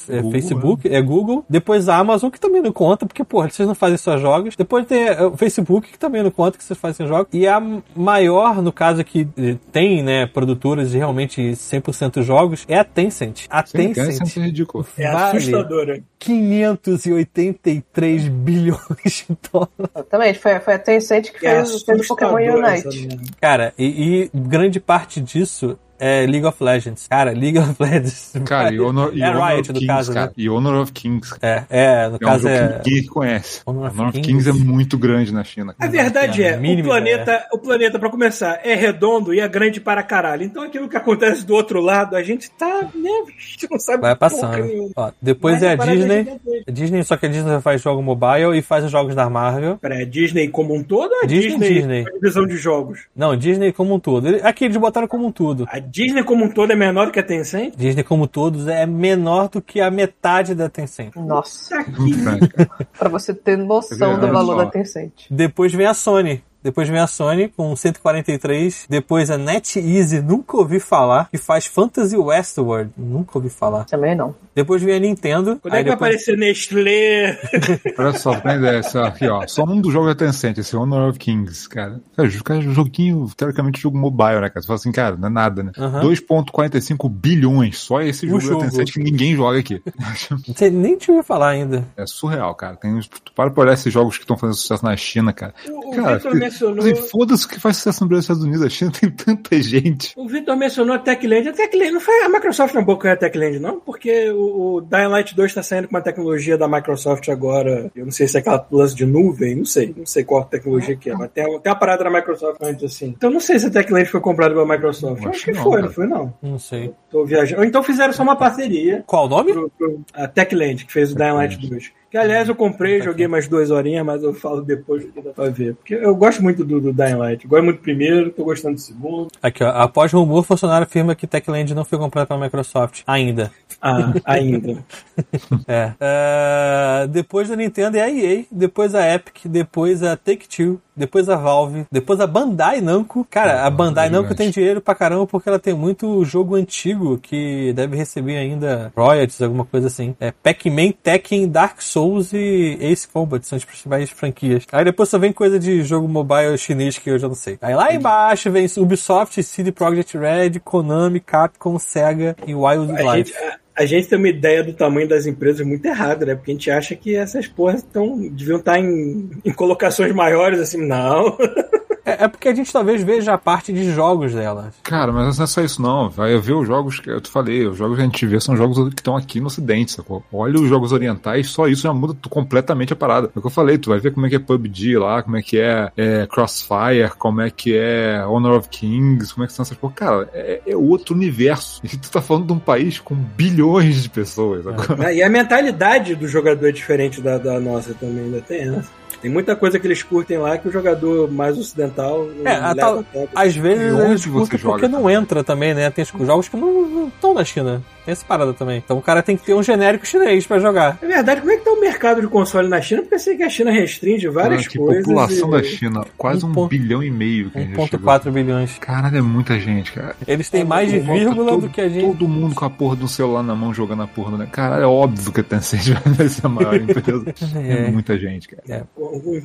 é Google, Facebook, é Google. Depois a Amazon, que também não conta, porque, porra, vocês não fazem só jogos. Depois tem é, o Facebook, que também não conta, que vocês fazem jogos. E a maior, no caso aqui, eh, tem, né, produtoras de realmente 100% jogos, é a Tencent. A Sim, Tencent Tencent é ridículo. É vale assustadora. 583 bilhões de dólares. Exatamente, foi, foi a Tencent que É fez, fez o Pokémon Unite. Cara, e, e grande parte disso é League of Legends. Cara, League of *laughs* Legends. Cara, e Honor, e é Honor Riot, of no Kings, caso, cara. né? E Honor of Kings. É, é, no É um caso jogo é. que ninguém conhece. Honor of Honor of Kings. Kings é muito grande na China. A verdade a é, o planeta, o planeta, pra começar, é redondo e é grande para caralho. Então aquilo que acontece do outro lado, a gente tá, né, a gente não sabe Vai passando. Ó, depois Mas é a parada Disney. A Disney, só que a Disney faz jogo mobile e faz os jogos da Marvel. Pera, é Disney como um todo ou a Disney, Disney, Disney. a divisão de jogos? Não, Disney como um todo. Aqui eles botaram como um todo. A Disney como um todo é menor do que a Tencent? Disney como todos é menor do que a metade da Tencent. Nossa, cara. *laughs* pra você ter noção do valor só. da Tencent. Depois vem a Sony. Depois vem a Sony com 143. Depois a NetEase, nunca ouvi falar. Que faz Fantasy Westward. Nunca ouvi falar. Também não. Depois vem a Nintendo. Quando é que vai depois... aparecer Nestlé? *laughs* Olha só, pra ter ideia, aqui, ó. Só um dos jogos da Tencent, esse Honor of Kings, cara. Cara, o cara é um joguinho, teoricamente, jogo mobile, né, cara? Você fala assim, cara, não é nada, né? Aham. 2,45 bilhões. Só esse jogo, jogo. da Tencent que ninguém joga aqui. Sei, nem te ouvi falar ainda. É surreal, cara. Tem, para pra olhar esses jogos que estão fazendo sucesso na China, cara. O, o cara, que- mencionou. foda-se o que faz sucesso no Brasil e nos Estados Unidos. A China *laughs* tem tanta gente. O Vitor mencionou a Techland. A Techland não foi a Microsoft não boca a Techland, não? Porque o, o Dying Light 2 está saindo com uma tecnologia da Microsoft agora. Eu não sei se é aquela lance de nuvem, não sei. Não sei qual tecnologia que é, mas tem, tem uma parada da Microsoft antes assim. Então não sei se a Techland foi comprada pela Microsoft. Eu Acho acho que não, foi, cara. não foi não. Não sei. Tô viajando. Ou então fizeram só uma parceria. Qual o nome? Pro, pro, a Techland, que fez o Dying Light 2. Que aliás eu comprei, joguei mais duas horinhas, mas eu falo depois que dá pra ver. Porque eu gosto muito do, do Dying Light. Eu gosto muito do primeiro, tô gostando do segundo. Aqui, ó. Após rumor, funcionário afirma que Techland não foi comprado pela Microsoft. Ainda. Ah, ainda. *laughs* É. É, Depois da Nintendo é a EA, depois a Epic, depois a Take-Two, depois a Valve, depois a Bandai Namco. Cara, a Bandai é Namco tem dinheiro pra caramba porque ela tem muito jogo antigo que deve receber ainda royalties, alguma coisa assim. É Pac-Man, Tekken, Dark Souls e Ace Combat, são as principais franquias. Aí depois só vem coisa de jogo mobile chinês que eu já não sei. Aí lá embaixo vem Ubisoft, CD Projekt Red, Konami, Capcom, Sega e A Wildlife. A gente tem uma ideia do tamanho das empresas muito errada, né? Porque a gente acha que essas porras tão, deviam estar em, em colocações maiores, assim, não. *laughs* É, é porque a gente talvez veja a parte de jogos dela. Cara, mas não é só isso não. Vai ver os jogos que eu te falei, os jogos que a gente vê são jogos que estão aqui no ocidente, sacou? Olha os jogos orientais, só isso já muda completamente a parada. É o que eu falei, tu vai ver como é que é PUBG lá, como é que é, é Crossfire, como é que é Honor of Kings, como é que são essas porra. Cara, é, é outro universo. E tu tá falando de um país com bilhões de pessoas, sacou? Né? E a mentalidade do jogador é diferente da, da nossa também, ainda tem essa. Tem muita coisa que eles curtem lá que o jogador mais ocidental não É, leva tal-. Às vezes eles curtem joga, porque não cara? entra também, né? Tem os jogos que não estão na China. Tem essa parada também. Então o cara tem que ter um genérico chinês pra jogar. É verdade, como é que tá o mercado de console na China? Porque eu sei que a China restringe várias Cara, que coisas. população e- da China, quase Um um, ponto- bilhão e meio que a gente já chegou. 1.4 bilhões. Caralho, é muita gente, cara. Eles têm mais de vírgula todo, do que a gente. Todo mundo com a porra do celular na mão jogando a porra do né? Caralho, é óbvio que a Tencent *laughs* vai ser a maior empresa. *laughs* É, É. muita gente, cara.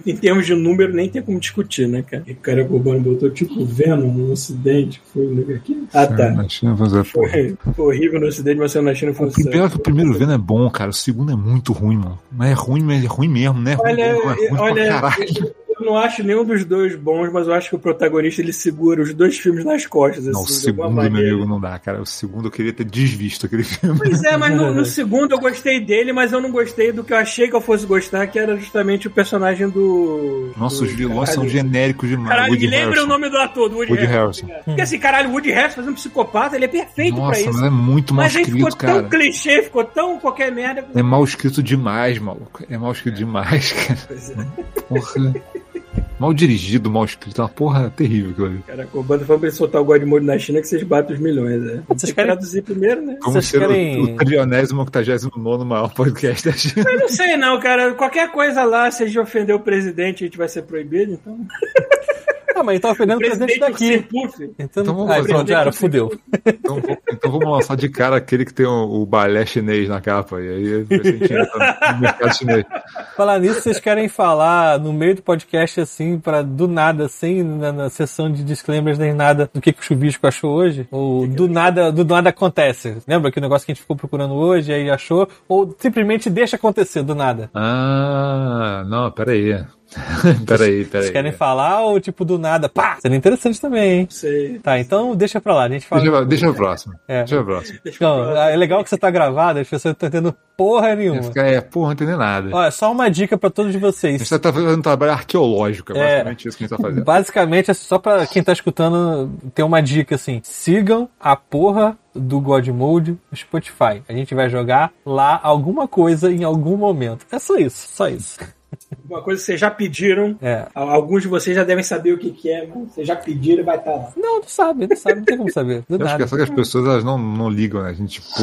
Em termos de número, nem tem como discutir, né, cara? E o cara Cubano botou tipo Venom no Ocidente. Foi um aqui? Ah, tá. Na China. Foi, foi horrível no Ocidente, mas saiu na China um O sucesso. que o primeiro vendo é bom, cara. O segundo é muito ruim, mano. Mas é ruim, mas é ruim mesmo, né? Olha, é ruim, olha, eu não acho nenhum dos dois bons, mas eu acho que o protagonista ele segura os dois filmes nas costas. Não, o assim, alguma segundo, meu amigo, não dá, cara. O segundo eu queria ter desvisto aquele filme. Pois é, mas no, no *laughs* segundo eu gostei dele, mas eu não gostei do que eu achei que eu fosse gostar, que era justamente o personagem do. Nossa, os do- vilões são genéricos demais. Caralho, Woody me lembra Harrelson. o nome do ator, do Woody, Woody Harrelson. Harrelson. Porque assim, caralho, o Woody Harrelson fazendo um psicopata, ele é perfeito pra Nossa, isso. mas é muito mal Mas aí ficou escrito, tão cara. clichê, ficou tão qualquer merda. É mal escrito demais, maluco. É mal escrito demais, *laughs* cara. Pois é. Porra. Mal dirigido, mal escrito. É uma porra terrível aquilo ali. Cara, o bando falando pra ele soltar o God Mode na China que vocês batem os milhões, né? Vocês querem- querem traduzir primeiro, né? Como Vocês ser querem- o, o trionésimo, octagésimo nono maior podcast da China. Eu não sei não, cara. Qualquer coisa lá, se a gente ofender o presidente, a gente vai ser proibido, então. *laughs* Ah, mas então ofendendo o presidente daqui. Puff. Então, Então vamos ah, fazer pronto, já era, fudeu. Então, então vamos lançar de cara aquele que tem o, o balé chinês na capa. E aí a gente entra no mercado chinês. Falar nisso, vocês querem falar no meio do podcast, assim, pra do nada, assim, na, na sessão de disclaimers nem nada, do que, que o Chubisco achou hoje? Ou do nada, do nada acontece? Lembra que o negócio que a gente ficou procurando hoje, aí achou? Ou simplesmente deixa acontecer do nada? Ah, não, peraí. *laughs* peraí, Vocês peraí. querem falar ou tipo do nada? Pá! Seria interessante também, hein? Sei. Tá, então deixa pra lá, a gente fala. Deixa, deixa o próximo. É. Deixa o próximo. Não, é legal que você tá gravado, as pessoas não estão entendendo porra nenhuma. Fica, é, porra, não entender nada. Olha, só uma dica pra todos A vocês. gente tá fazendo um trabalho arqueológico, é É. basicamente isso que a gente tá fazendo. Basicamente, é só pra quem tá escutando ter uma dica assim: sigam a porra do God Mode no Spotify. A gente vai jogar lá alguma coisa em algum momento. É só isso, só isso. Uma coisa que vocês já pediram. É. Alguns de vocês já devem saber o que, que é, mas vocês já pediram e vai estar lá. Não, não sabe, não sabe, não tem como saber. Do Eu acho que é só que as pessoas elas não, não ligam, né? A gente, tipo.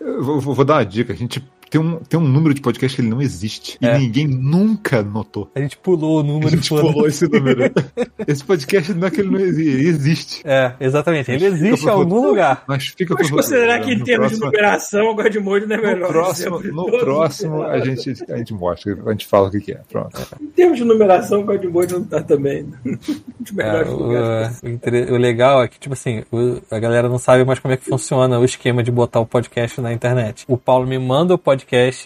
Eu vou, vou- vou dar uma dica. A gente tem um, tem um número de podcast que ele não existe. É. E ninguém nunca notou. A gente pulou o A número gente foda. pulou esse número. *laughs* esse podcast não é que ele não existe, ele existe. É, exatamente. Ele existe em algum lugar. Mas fica Mas considerar que em no termos de próximo- numeração, o God Mode não é No melhor. próximo, exemplo de no próximo a gente, a gente mostra, a gente fala o que, que é. Pronto. Em termos de numeração, o God Mode não tá também. *laughs* Dos É, melhores lugares. o, inter- o legal é que, tipo assim, o- a galera não sabe mais como é que funciona o esquema de botar o podcast na internet. O Paulo me manda o podcast,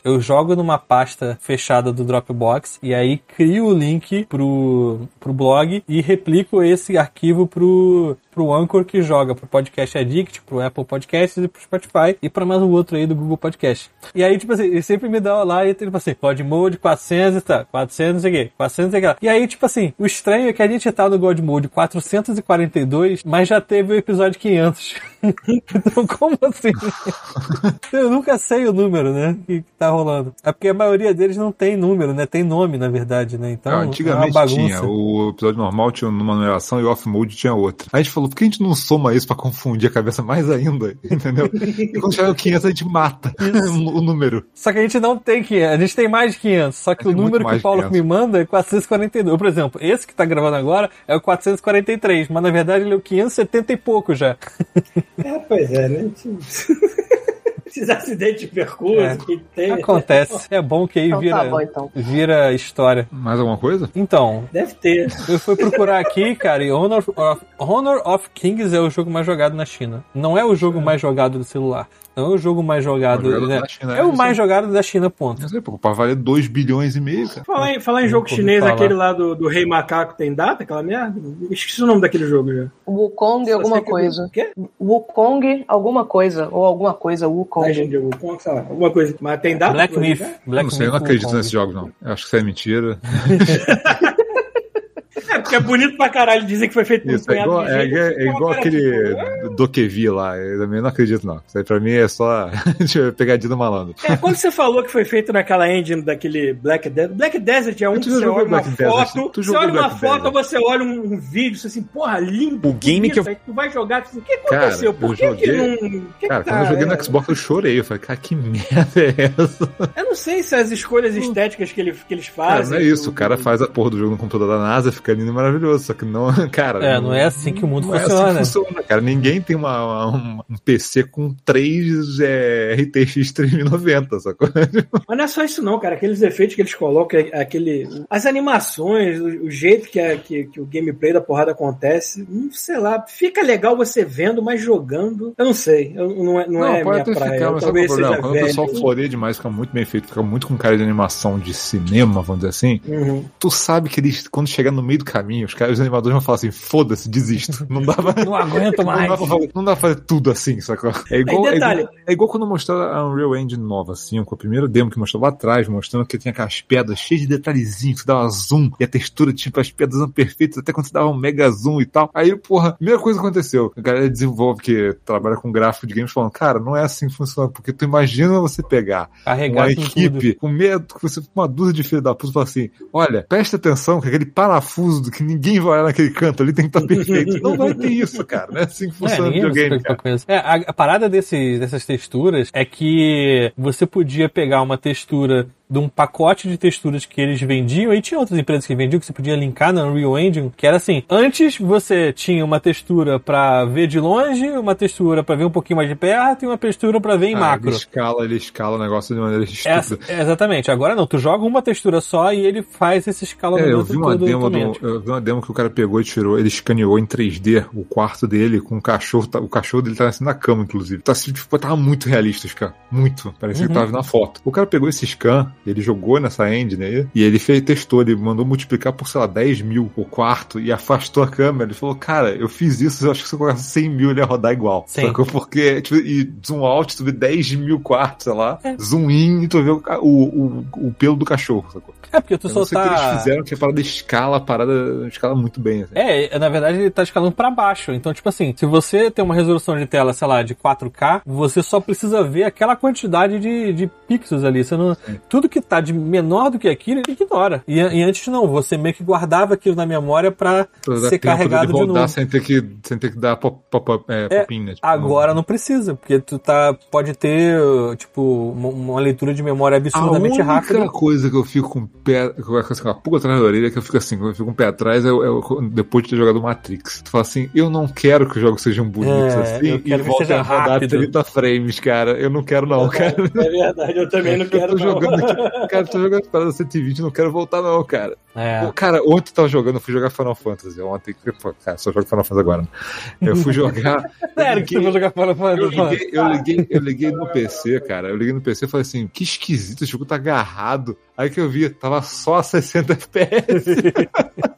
eu jogo numa pasta fechada do Dropbox e aí crio o link pro, pro blog e replico esse arquivo pro, pro Anchor que joga pro Podcast Addict, pro Apple Podcasts e pro Spotify e pra mais um outro aí do Google Podcast. E aí, tipo assim, ele sempre me dá lá e tipo assim, God Mode 400 e tá, 400 não sei o quê, 400 não sei o que lá. E aí, tipo assim, o estranho é que a gente tá no God Mode 442, mas já teve o episódio 500. *laughs* então, como assim? *laughs* Eu nunca sei o número, né? Que tá rolando. É porque a maioria deles não tem número, né? Tem nome, na verdade, né? Então, Ah, é antigamente bagunça. tinha. O episódio normal tinha uma numeração e o off-mode tinha outra. A gente falou, por que a gente não soma isso pra confundir a cabeça mais ainda? *laughs* Entendeu? E quando chegar o 500, a gente mata *laughs* o número. Só que a gente não tem 500, a gente tem mais de 500. Só que o número que o Paulo 500. me manda é 442. Por exemplo, esse que tá gravando agora é o 443, mas na verdade ele é o 570 e pouco já. É, pois é, né? *laughs* Esses acidentes de percurso É. que tem. Acontece. *laughs* É bom que aí Então vira, tá bom, então. vira história. Mais alguma coisa? Então, Deve ter. eu fui procurar aqui, cara, e Honor of, Honor of Kings é o jogo mais jogado na China. Não é o jogo mais jogado do celular. Não é o jogo mais jogado. Né? China, é o mais aí. jogado da China, ponto. Não sei, pô, pra valer 2 bilhões e meio, cara. Falar em, falar em jogo chinês, falar. aquele lá do, do Rei Macaco tem data, aquela merda? Esqueci o nome daquele jogo já. Wukong Só alguma sei que- coisa. O quê? Wukong alguma coisa. Ou alguma coisa, Wukong. Legend of Wukong, sei lá, alguma coisa. Mas tem data? Black Myth. Black não sei, eu não acredito Wukong. nesses jogos, não. Eu acho que isso é mentira. *laughs* É, porque é bonito pra caralho dizer que foi feito por Isso, é igual, é, é- é igual cara, aquele tipo, do que vi lá. Eu também não acredito, não. Isso aí pra mim é só *laughs* pegadinha do malandro. É, quando você falou que foi feito naquela engine daquele Black Desert, Black Desert é um que você olha uma Desert, foto, tu você olha uma Black foto, Desert. você olha um, um vídeo, você assim, porra, lindo. O game que eu- tu vai jogar, tu assim, o que Cara, aconteceu? Por eu que, que joguei- não... que Cara, que quando eu tá- joguei no Xbox eu chorei. Eu falei, cara, que merda é essa? Eu não sei se as escolhas estéticas que, ele, que eles Cara, fazem... não é isso. O cara faz a porra do jogo no computador da NASA, fica lindo e maravilhoso. Só que não, *laughs* cara. É, não é assim que o mundo não é funciona. assim que funciona, cara. Ninguém tem uma, uma- um PC com 3 é, RTX 3090, sacou? *laughs* Mas não é só isso não, cara. Aqueles efeitos que eles colocam, é- aquele, as animações, o, o jeito que, a- que, que o gameplay da porrada acontece, hum, sei lá, fica legal você vendo, mas jogando, eu não sei. Eu, não é, não, é pode minha praia. ficar, Eu mas é o talvez seja? Quando o velho. pessoal floreia demais, fica muito bem feito, fica muito com cara de animação de cinema, vamos dizer assim. Uhum. Tu sabe que eles, quando chegar no meio do caminho, os caras, os animadores vão falar assim: foda-se, desisto. Não dá pra. Não aguento *laughs* Não mais. dá, pra fazer, não dá pra fazer tudo assim, sacou? É igual, é, igual, é igual quando mostraram a Unreal Engine nova, assim, com a primeira demo que mostrou lá atrás, mostrando que tinha aquelas pedras cheias de detalhezinhos, que dava zoom, e a textura, tipo, as pedras eram perfeitas, até quando você dava um mega zoom e tal. Aí, porra, primeira coisa que aconteceu, a galera desenvolve, que trabalha com gráfico de games, falando, cara, não é assim que funciona, porque tu imagina você pegar Carregar uma com equipe com medo que você uma dúzia de filho da puta e fala assim: olha, presta atenção que aquele parafuso do que ninguém vai olhar naquele canto ali tem que estar *laughs* perfeito. Não vai ter isso, cara. Não é assim que É, funciona o ninguém se videogame, cara. com isso. É, a, a parada desses, dessas texturas é que você podia pegar uma textura de um pacote de texturas que eles vendiam, e tinha outras empresas que vendiam que você podia linkar na Unreal Engine, que era assim, antes você tinha uma textura pra ver de longe, uma textura pra ver um pouquinho mais de perto e uma textura pra ver em Ah, macro. Ele escala, ele escala o negócio de maneira estúpida. Essa- exatamente. Agora não, tu joga uma textura só e ele faz esse É, escalamento eu vi uma demo do, eu vi uma demo que o cara pegou e tirou, ele escaneou em 3D o quarto dele com o cachorro, tá- o cachorro dele tá assim na cama, inclusive. Tá assim, tipo, tava muito realista, cara. Muito. Parecia Uhum. que tava na foto. O cara pegou esse scan, ele jogou nessa engine aí, e ele fez, testou, ele mandou multiplicar por, sei lá, 10 mil o quarto e afastou a câmera. Ele falou, cara, eu fiz isso, eu acho que se eu colocasse 100 mil ele ia rodar igual. Sim. Sacou? Porque, tipo, e zoom out, tu vê 10 mil quartos, sei lá, É. zoom in e tu vê o, o, o, o pelo do cachorro, sacou? É porque tu Eu só sei o que eles fizeram, que a parada escala, a parada escala muito bem. Assim. É, na verdade ele tá escalando pra baixo. Então, tipo assim, se você tem uma resolução de tela, sei lá, de 4K, você só precisa ver aquela quantidade de, de pixels ali. Você não, tudo que tá de menor do que aquilo, ele ignora. E, e antes não, você meio que guardava aquilo na memória dar ser tempo carregado de rodar novo. Sem ter que, sem ter que dar pop, pop, pop, é, É, pop-in, né? Tipo, Agora não precisa, porque tu tá, pode ter, tipo, uma, uma leitura de memória a absurdamente única rápida. coisa que eu fico com o pé, com a pulga atrás da orelha, que eu fico assim, quando eu fico com o pé atrás, é, o- é o- depois de ter jogado Matrix. Tu fala assim, eu não quero que os jogos sejam bonitos É, assim eu e quero que voltem seja a rodar rápido. 30 frames, cara. Eu não quero não, cara. É verdade, eu também *laughs* não Eu quero tô não. jogando aqui, *laughs* cara, eu tô jogando parada 120, não quero voltar não, cara. É. Cara, ontem eu tava jogando, eu fui jogar Final Fantasy. Ontem, cara, só jogo Final Fantasy agora. Né? Eu fui jogar. *laughs* Sério que tu vai jogar Final Eu Fantasy? liguei, eu, liguei, eu liguei no PC, cara. Eu liguei no PC e falei assim: que esquisito, o jogo tá agarrado. Aí que eu vi, tava só a 60 FPS. *laughs*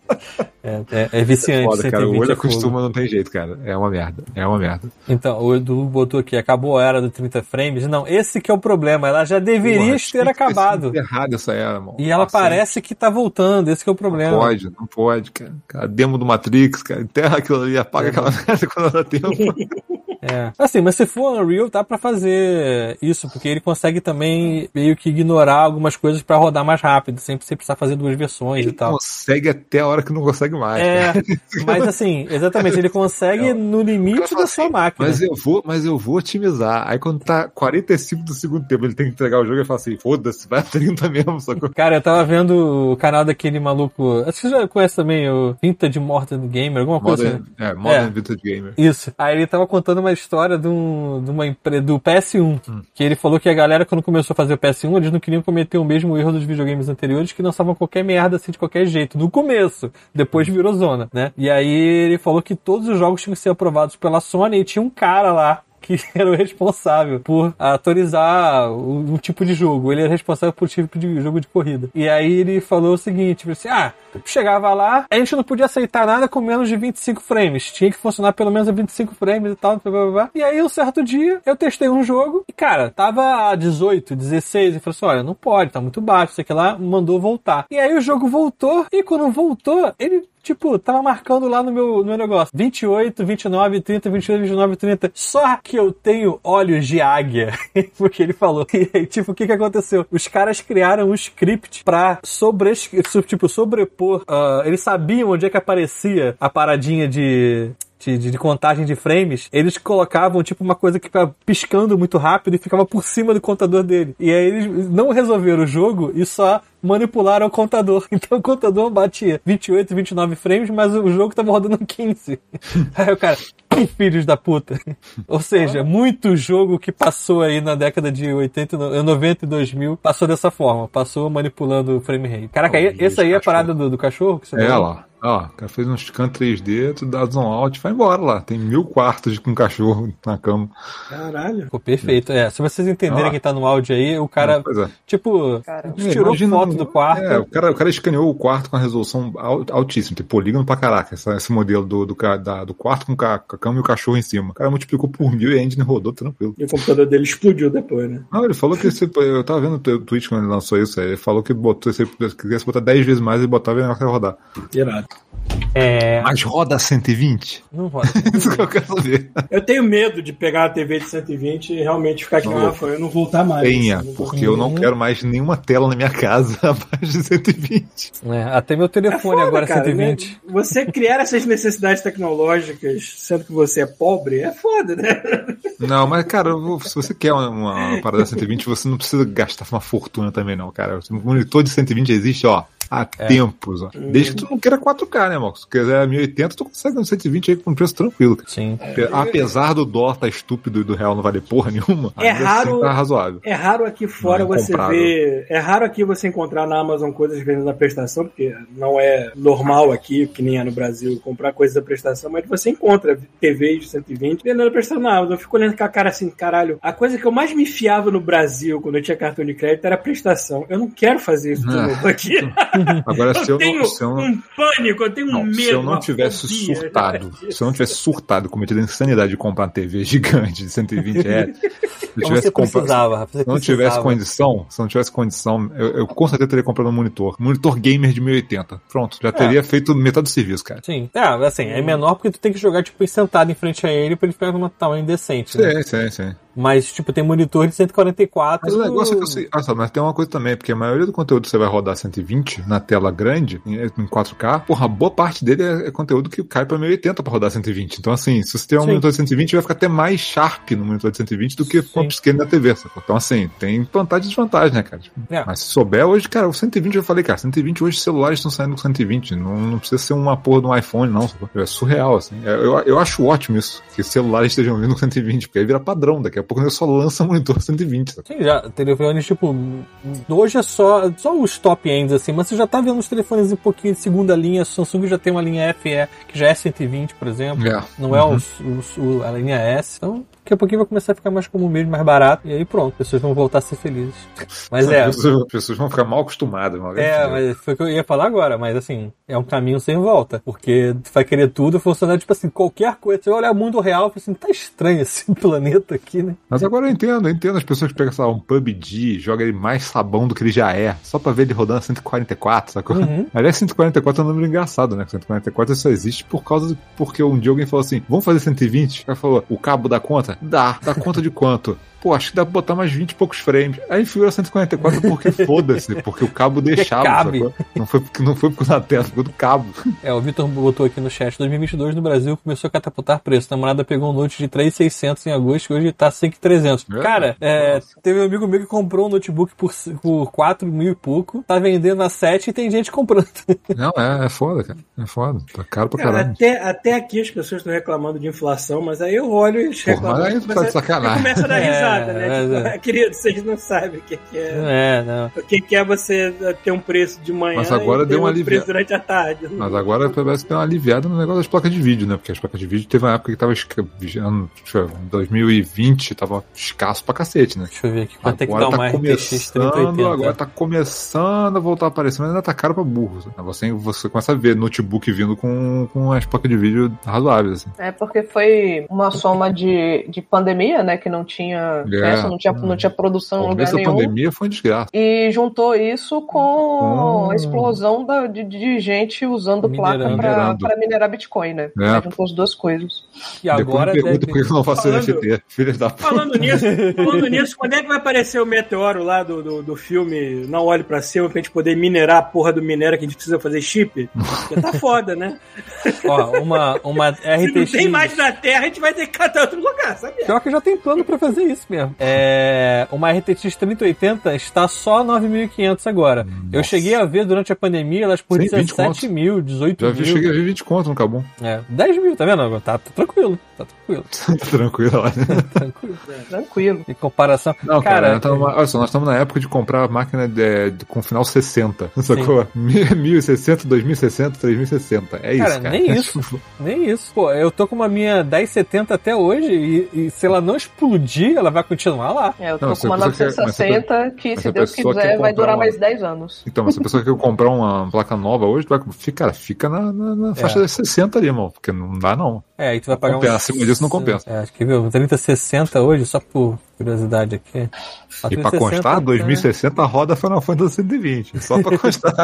É, é, é viciante, Foda, cara. O 120 olho é fogo. acostuma, não tem jeito, cara. É uma merda. É uma merda. Então, o Edu botou aqui, acabou a era do 30 frames. Não, esse que é o problema, ela já deveria Porra, ter acabado. sido errada essa era, mano. E ela Nossa, parece que tá voltando, esse que é o Não problema. pode, não pode, cara. cara. Demo do Matrix, cara. Enterra aquilo ali, apaga aquela *laughs* merda quando dá tempo. *laughs* É. Assim, mas se for Unreal, dá pra fazer isso, porque ele consegue também meio que ignorar algumas coisas pra rodar mais rápido, sem precisar fazer duas versões e Ele tal. consegue até a hora que não consegue mais. É, cara. mas assim, exatamente, ele consegue no limite da sua assim, máquina. Mas eu vou, mas eu vou otimizar. Aí quando tá 45 do segundo tempo, ele tem que entregar o jogo e fala assim: foda-se, vai a 30 mesmo, sacou? Cara, eu tava vendo o canal daquele maluco. Acho que você já conhece também o Vintage Modern Gamer, alguma coisa Modern, assim. é, Modern É. Vintage Gamer. Isso. Aí ele tava contando uma história de, um, de uma empresa do PS1. Hum. Que ele falou que a galera, quando começou a fazer o PS1, eles não queriam cometer o mesmo erro dos videogames anteriores, que lançavam qualquer merda assim de qualquer jeito. No começo. Depois virou zona, né? E aí ele falou que todos os jogos tinham que ser aprovados pela Sony e tinha um cara lá. Que *laughs* era o responsável por autorizar o tipo de jogo. Ele era responsável por tipo de jogo de corrida. E aí ele falou o seguinte, tipo assim, ah, chegava lá, a gente não podia aceitar nada com menos de 25 frames. Tinha que funcionar pelo menos a 25 frames e tal, blá, blá, blá. E aí, um certo dia, eu testei um jogo e, cara, tava a 18, 16, e falou assim, olha, não pode, tá muito baixo, sei que lá, mandou voltar. E aí o jogo voltou, e quando voltou, ele Tipo, tava marcando lá no meu, no meu negócio. 28, 29, 30, 28, 29, 30. Só que eu tenho olhos de águia. *laughs* Porque ele falou. E aí, tipo, o que que aconteceu? Os caras criaram um script pra sobre, tipo, sobrepor. Uh, eles sabiam onde é que aparecia a paradinha de de, de, contagem de frames, eles colocavam tipo uma coisa que ficava piscando muito rápido e ficava por cima do contador dele. E aí eles não resolveram o jogo e só manipularam o contador. *laughs* Então o contador batia 28, 29 frames, mas o jogo tava rodando 15. *laughs* aí o cara, filhos da puta. *laughs* Ou seja, muito jogo que passou aí na década de 80, 90 e 2000 passou dessa forma, passou manipulando o frame rate. Caraca, oh, esse aí é a parada do, do cachorro que você É lá. Ó, o cara fez um scan 3D, tu dá zoom out e vai embora lá. Tem mil quartos com cachorro na cama. Caralho. Pô, perfeito. É, se vocês entenderem ah. quem tá no áudio aí, o cara, é. tipo, cara. tirou é, foto do quarto. É, o cara, o cara escaneou o quarto com a resolução altíssima, tem polígono pra caraca, esse, esse modelo do, do, da, do quarto com a, com a, cama e o cachorro em cima. O cara multiplicou por mil e a engine rodou tranquilo. E o computador dele explodiu depois, né? Não, ele falou que esse, eu tava vendo o tweet quando ele lançou isso, ele falou que botou, se ele quisesse botar 10 vezes mais, ele botava e ia rodar. Irado. É... Mas roda 120? Não *laughs* roda. Isso que eu quero saber. Eu tenho medo de pegar a TV de 120 e realmente ficar aqui na e não voltar mais. Tenha, porque eu não quero mais nenhuma tela na minha casa *laughs* abaixo de 120. É, até meu telefone é foda, agora é 120. Né? Você criar essas necessidades tecnológicas sendo que você é pobre é foda, né? Não, mas cara, se você quer uma, uma parada 120, você não precisa gastar uma fortuna também, não, cara. O monitor de 120 existe, ó, há é. tempos. Ó. Desde que tu não queira 4K, né, Marcos? Se quiser 1080, tu consegue um 120 aí com um preço tranquilo. Cara. Sim. Apesar do dólar tá estúpido e do real não valer porra nenhuma, é assim raro, assim tá razoável. É raro aqui fora é você ver. É raro aqui você encontrar na Amazon coisas vendendo na prestação, porque não é normal aqui, que nem é no Brasil, comprar coisas da prestação, mas você encontra TVs de 120 vendendo na prestação na Amazon. Eu fico olhando com a cara assim, caralho. A coisa que eu mais me fiava no Brasil quando eu tinha cartão de crédito era a prestação. Eu não quero fazer isso de novo aqui. *laughs* Agora, se eu, tenho não, se eu não... um pânico, eu tenho um medo. Se eu não tivesse fobia, surtado, *laughs* se eu não tivesse surtado, cometido a insanidade de comprar uma TV gigante de 120 Hz, se eu tivesse comprado, se não tivesse condição, se não tivesse condição, eu, eu, com certeza teria comprado um monitor. Monitor gamer de 1080. Pronto, já teria é. feito metade do serviço, cara. Sim. É, assim, é menor porque tu tem que jogar, tipo, sentado em frente a ele pra ele ficar num tamanho decente. Sim, né? sim, sim. Mas, tipo, tem monitor de 144. Mas o negócio é que eu sei. Ah, mas tem uma coisa também, porque a maioria do conteúdo você vai rodar 120 na tela grande, em 4K, porra, boa parte dele é, é conteúdo que cai pra 1080 pra rodar 120. Então, assim, se você tem um Sim. monitor de 120, vai ficar até mais sharp no monitor de 120 do que com o upscale na TV. Sacou? Então, assim, tem vantagem e desvantagem, né, cara? Tipo, é. Mas se souber, hoje, cara, o 120 eu falei, cara, 120 hoje celulares estão saindo com 120. Não, não precisa ser uma porra de um iPhone, não. Sacou? É surreal, assim. É, eu, eu acho ótimo isso, que celulares estejam vindo com 120, porque aí vira padrão. Daqui a pouco eu só lança monitor 120. Sabe? Sim, já, telefones, tipo, hoje é só, só os top ends, assim, mas você já tá vendo os telefones um pouquinho de segunda linha, Samsung já tem uma linha FE, que já é 120, por exemplo, é. não é uhum. os, a linha S, então daqui a pouquinho vai começar a ficar mais comum mesmo, mais barato, e aí pronto, as pessoas vão voltar a ser felizes. *laughs* Mas é. As pessoas vão ficar mal acostumadas, mal É, mas foi o que eu ia falar agora, mas assim, é um caminho sem volta, porque tu vai querer tudo funcionar, tipo assim, qualquer coisa. Você vai olhar o mundo real e assim, tá estranho esse *laughs* planeta aqui, né? Mas agora eu entendo, eu entendo as pessoas que pegam, sei lá, um PUBG, joga ele mais sabão do que ele já é, só pra ver ele rodando 144, sacou? Uhum. *laughs* Aliás, 144 é um número engraçado, né? 144 só existe por causa do, porque um dia alguém falou assim, vamos fazer 120? O cara falou, o cabo dá conta? Dá. Dá conta de quanto? Pô, acho que dá pra botar mais 20 e poucos frames. Aí figura 144 porque *laughs* foda-se, porque o cabo deixava. Cabe. Não foi, porque, não foi por da tela, foi do cabo. É, o Vitor botou aqui no chat, 2022 no Brasil começou a catapultar preço. A namorada pegou um note de 3,600 em agosto e hoje tá 5,300. É? Cara, é, teve um amigo meu que comprou um notebook por, por 4 mil e pouco, tá vendendo a 7 e tem gente comprando. *laughs* Não, é, é foda, cara. É foda. Tá caro pra caralho. Até, até aqui as pessoas estão reclamando de inflação, mas aí eu olho e reclamam. Mas aí tu tá de sacanagem. Começa a dar risada. Nada, né? mas Tipo, *laughs* Querido, vocês não sabem o que, que é. Não é, não. O que, que é você ter um preço de manhã Mas agora e ter deu uma outro alivia- preço durante a tarde. Mas agora parece que deu uma aliviada no negócio das placas de vídeo, né? Porque as placas de vídeo teve uma época que tava ano, em 2020 tava escasso pra cacete, né? Deixa eu ver aqui. Quanto é que dá Agora uma tá RTX começando, 3080? agora tá começando a voltar a aparecer, mas ainda tá caro pra burros. Né? Você, você começa a ver notebook vindo com, com as placas de vídeo razoáveis, assim. É porque foi uma soma de, de pandemia, né? Que não tinha É. peça, não tinha, não tinha produção em lugar nenhum. pandemia foi uma desgraça. E juntou isso com Hum. a explosão da- de, de gente usando placa Minerando. Minerando. pra minerar Bitcoin, né? É. Juntou as duas coisas. E agora Depois me pergunta deve... por que eu não faço Falando- NFT. Filhos da puta. Falando nisso, *laughs* falando nisso, quando é que vai aparecer o meteoro lá do, do, do filme Não Olhe Pra Cima pra gente poder minerar a porra do minério que a gente precisa fazer chip? Porque tá foda, né? *laughs* Ó, uma, uma Se não RTX... tem mais na Terra, a gente vai ter que catar outro lugar, sabe? Pior que já tem plano pra fazer isso mesmo. É, uma RTX 3080 está só 9.500 agora. Eu cheguei a ver durante a pandemia elas por Sim, 20 17 mil, 18 Já vi, mil. cheguei a ver 20 conto no Cabum. É, 10 mil, tá vendo? Tá, tá tranquilo, tá tranquilo, *laughs* tá tranquilo lá. *laughs* tranquilo. Tranquilo. Em comparação. Não, cara, cara, nós tamo- olha só, nós estamos na época de comprar máquina de- de- com final 60. *laughs* Sacou? 1060, 2060, 3060. É isso, Cara, cara. nem isso. nem isso. Pô, eu tô com uma minha 1070 até hoje e, e se ela não explodir, ela vai continuar lá. É, eu tô Não, com uma pessoa quer- mas se a 960 que, mas se Deus quiser, vai durar uma- mais 10 anos. Então, mas se a pessoa quer comprar uma placa nova hoje, vai, fica, cara, fica na, na- na faixa É. das 60 ali, irmão. Porque não dá, não. É, aí tu vai pagar Compensa, um. acima disso não compensa. É, acho que viu, 3060 hoje, só por curiosidade aqui. A E pra 3060 constar, tá- 2060 roda Final Fantasy 120. Só pra *laughs* constar.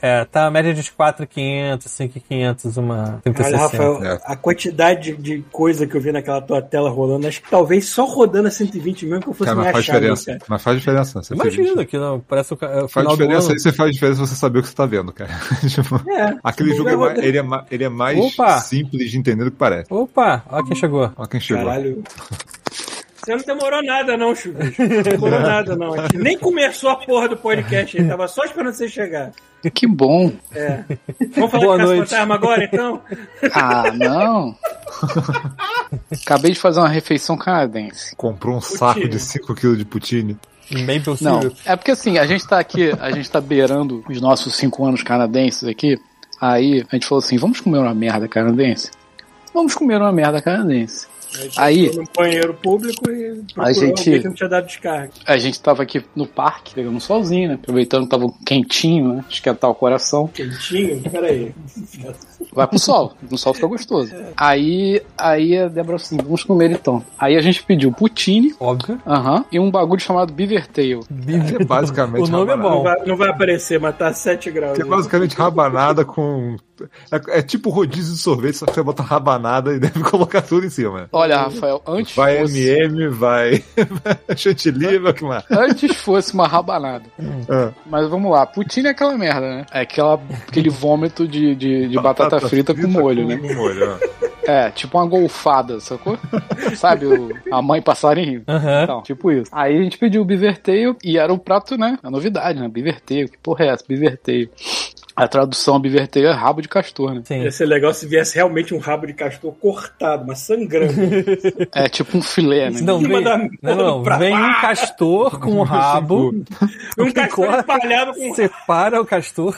É, tá a média de 4,500, 5,500 uma Olha, 3060. Rafael, É. a quantidade de coisa que eu vi naquela tua tela rolando, acho que talvez só rodando a 120 mesmo que eu fosse Cara, me mas faz achar. diferença. cara. Mas faz diferença. Você Imagina que não, parece o, é o Faz diferença você faz diferença você saber o que você tá vendo, cara. *laughs* Tipo, É, aquele jogo é ele é, ele é mais Opa! simples de entender do que parece. Opa, olha quem chegou. Olha quem chegou. Caralho. Você não demorou nada, não. Não demorou *laughs* nada, não. A gente nem começou a porra do podcast. Ele tava só esperando você chegar. Que bom. É. Vamos falar Boa de noite. Fantasma agora, então? Ah, não. Acabei de fazer uma refeição canadense. Comprou um saco de 5kg de poutine. Maple Não, syrup. é porque assim, a gente tá aqui, a gente tá beirando os nossos cinco anos canadenses aqui. Aí a gente falou assim: vamos comer uma merda canadense? Vamos comer uma merda canadense. A gente Aí- no banheiro público e A gente- que não tinha dado descarga. A gente tava aqui no parque, pegando um solzinho, né? Aproveitando que tava quentinho, né? Esquentar o coração. Quentinho? Peraí. *laughs* Vai pro sol. No sol fica gostoso. Aí, aí a Débora assim, vamos comer então. Aí a gente pediu poutine, Óbvio. aham, e um bagulho chamado Beaver Tail. Que é basicamente O nome é rabanada. bom. Não vai, não vai aparecer, mas tá 7 graus. Que é basicamente rabanada com. É, é tipo rodízio de sorvete, só que você bota rabanada e deve *laughs* colocar tudo em cima. Olha, Rafael, antes Vai fosse, MM, vai *laughs* chantilly, vai que mais? antes fosse uma rabanada. Ah. Mas vamos lá, poutine é aquela merda, né? É aquela, aquele vômito de, de, de batata, frita, com molho, né? Com *laughs* molho, ó. É, tipo uma golfada, sacou? *laughs* Sabe o, a mãe passarinho? Aham. Então, tipo isso. Aí a gente pediu o Beaver Tail e era o prato, né? A novidade, né? Beaver Tail. Que porra é essa? Beaver Tail. A tradução Beaver Tail é rabo de castor, né? Sim. Ia ser legal se viesse realmente um rabo de castor cortado, mas sangrando. *laughs* É tipo um filé, né? Não, Em cima vem, da não, não, prato. vem um castor com um *laughs* rabo, *laughs* um castor corta, espalhado com separa o castor.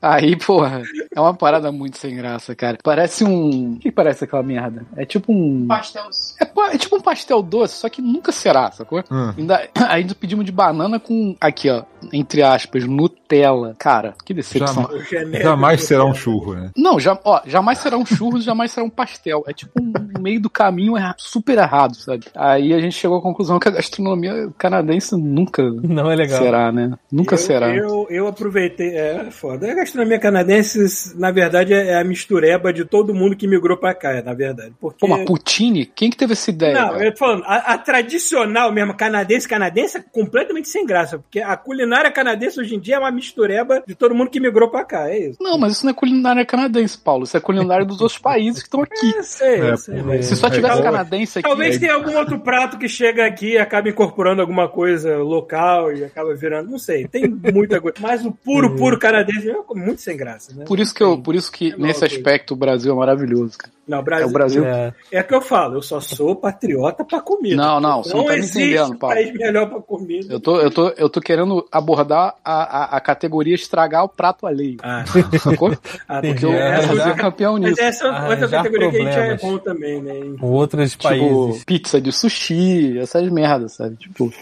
Aí, porra, é uma parada muito sem graça, cara. Parece um. O que parece aquela merda? É tipo um. Pastéis. É, é tipo um pastel doce, só que nunca será, sacou? Hum. Ainda, ainda pedimos de banana com. Aqui, ó. Entre aspas, Nutella. Cara, que decepção. Jamais, jamais será um churro, né? Não, já, ó, jamais será um churros, jamais será um pastel. É tipo um *laughs* meio do caminho erra- super errado, sabe? Aí a gente chegou à conclusão que a gastronomia canadense nunca Não é legal. será, né? Nunca eu, será. Eu, eu aproveitei. É foda. A gastronomia canadense, na verdade, é a mistureba de todo mundo que migrou pra cá, na verdade. Porque. Pô, uma poutine? Quem que teve essa ideia? Não, cara? eu tô falando, a, a tradicional mesmo, canadense, canadense é completamente sem graça, porque a culinária canadense hoje em dia é uma mistureba de todo mundo que migrou pra cá, é isso. Não, mas isso não é culinária canadense, Paulo. Isso é culinária dos outros países que estão aqui. É, sei, É, sei, mas- Se só tivesse É, canadense aqui. Talvez tenha algum outro prato que chega aqui e acaba incorporando alguma coisa local e acaba virando. Não sei, tem muita coisa. Mas o puro, puro canadense é muito sem graça, né? Por isso que, eu, por isso que É nesse coisa. aspecto o Brasil é maravilhoso, cara. Não, É Brasil. o Brasil. É. É que eu falo, eu só sou patriota pra comida. Não, não, você não tá me entendendo, Paulo. país melhor pra comida. Eu tô, eu, tô, eu tô querendo abordar a, a, a categoria estragar o prato alheio. Ah, Sacou? *laughs* ah. Porque o É, é campeão Mas nisso. essa é outra Arranjar categoria que a gente é problemas. bom também, né? Com outros Tipo, países. pizza de sushi, essas merdas, sabe? Tipo,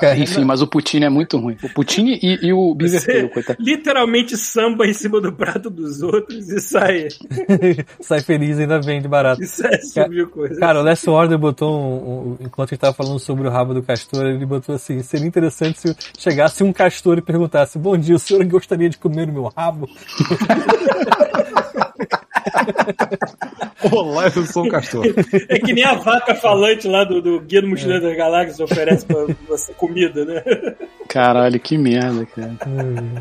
Cara, *laughs* enfim, mas o Poutine é muito ruim. O Poutine e, e o Você coitado. literalmente samba em cima do prato dos outros e sai, *laughs* sai feliz e ainda vende barato. e sai subir coisa. Cara, o Last Order botou um, um- Enquanto ele tava falando sobre o rabo do castor, ele botou assim: seria interessante se chegasse um castor e perguntasse: Bom dia, o senhor gostaria de comer o meu rabo? *laughs* *laughs* Olá, eu sou um castor. É que nem a vaca falante lá do, do Guia do Mochileiro das Galáxias oferece pra você comida, né? Caralho, que merda, cara.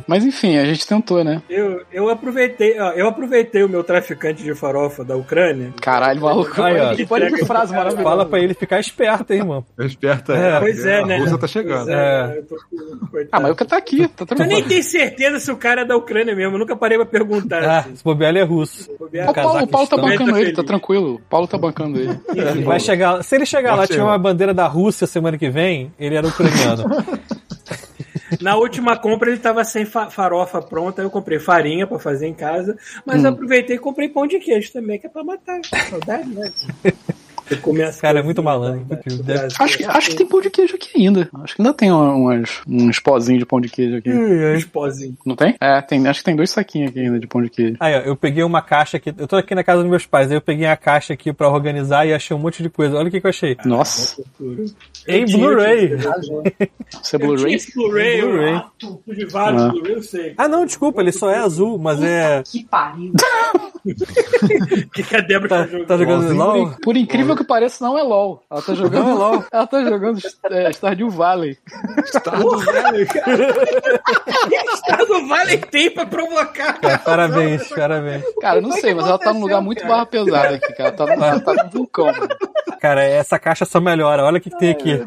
Mas enfim, a gente tentou, né? Eu, eu aproveitei, ó, eu aproveitei o meu traficante de farofa da Ucrânia. Caralho, maluco. Aí, ó. que olha que frase maravilhosa. Fala pra ele ficar esperto, hein, irmão. É, é. Pois é, a né? Rússia tá chegando. É. eu tô-. Ah, mas o que tá aqui, tá Eu tranquilo. nem tenho certeza se o cara é da Ucrânia mesmo, eu nunca parei pra perguntar. Ah, assim. se bobear, ele é russo. O Paulo, o Paulo tá bancando Tá ele, tá tranquilo. O Paulo tá bancando ele. *laughs* Ele vai chegar, se ele chegar lá e tiver uma bandeira da Rússia semana que vem, ele era ucraniano. *laughs* Na última compra ele tava sem fa- farofa pronta, eu comprei farinha pra fazer em casa, mas Hum. aproveitei e comprei pão de queijo também, que é pra matar. Saudade, né? *laughs* Você comer as Cara, é muito malandro, né? Acho que, acho que tem pão de queijo aqui ainda. Acho que ainda tem umas, uns pozinhos de pão de queijo aqui. Uns pozinhos. Não tem? É, tem, acho que tem dois saquinhos aqui ainda de pão de queijo. Aí, ó, eu peguei uma caixa aqui. Eu tô aqui na casa dos meus pais, aí eu peguei a caixa aqui pra organizar e achei um monte de coisa. Olha o que, que eu achei. Nossa, Em Eu tinha- Blu-ray. você é Eu tinha Blu-ray? esse Blu-ray, Blu-ray. eu de vários Ah. Blu-ray, eu sei. Ah, não, desculpa, ele só é azul, mas é. Que pariu. *laughs* *laughs* O que, que a Débora Tá, tá, jogando? tá jogando LOL? Por incrível que pareça, não é LOL. Ela tá jogando. Não é LOL. *laughs* Ela tá jogando é, Stardew Valley. Estado Vale *laughs* tem pra provocar. É, parabéns, parabéns. Cara, não sei, mas ela tá num lugar muito barra pesada aqui, cara. Ela tá, ela tá num vulcão. mano. Cara, essa caixa só melhora. Olha o que, que tem aqui.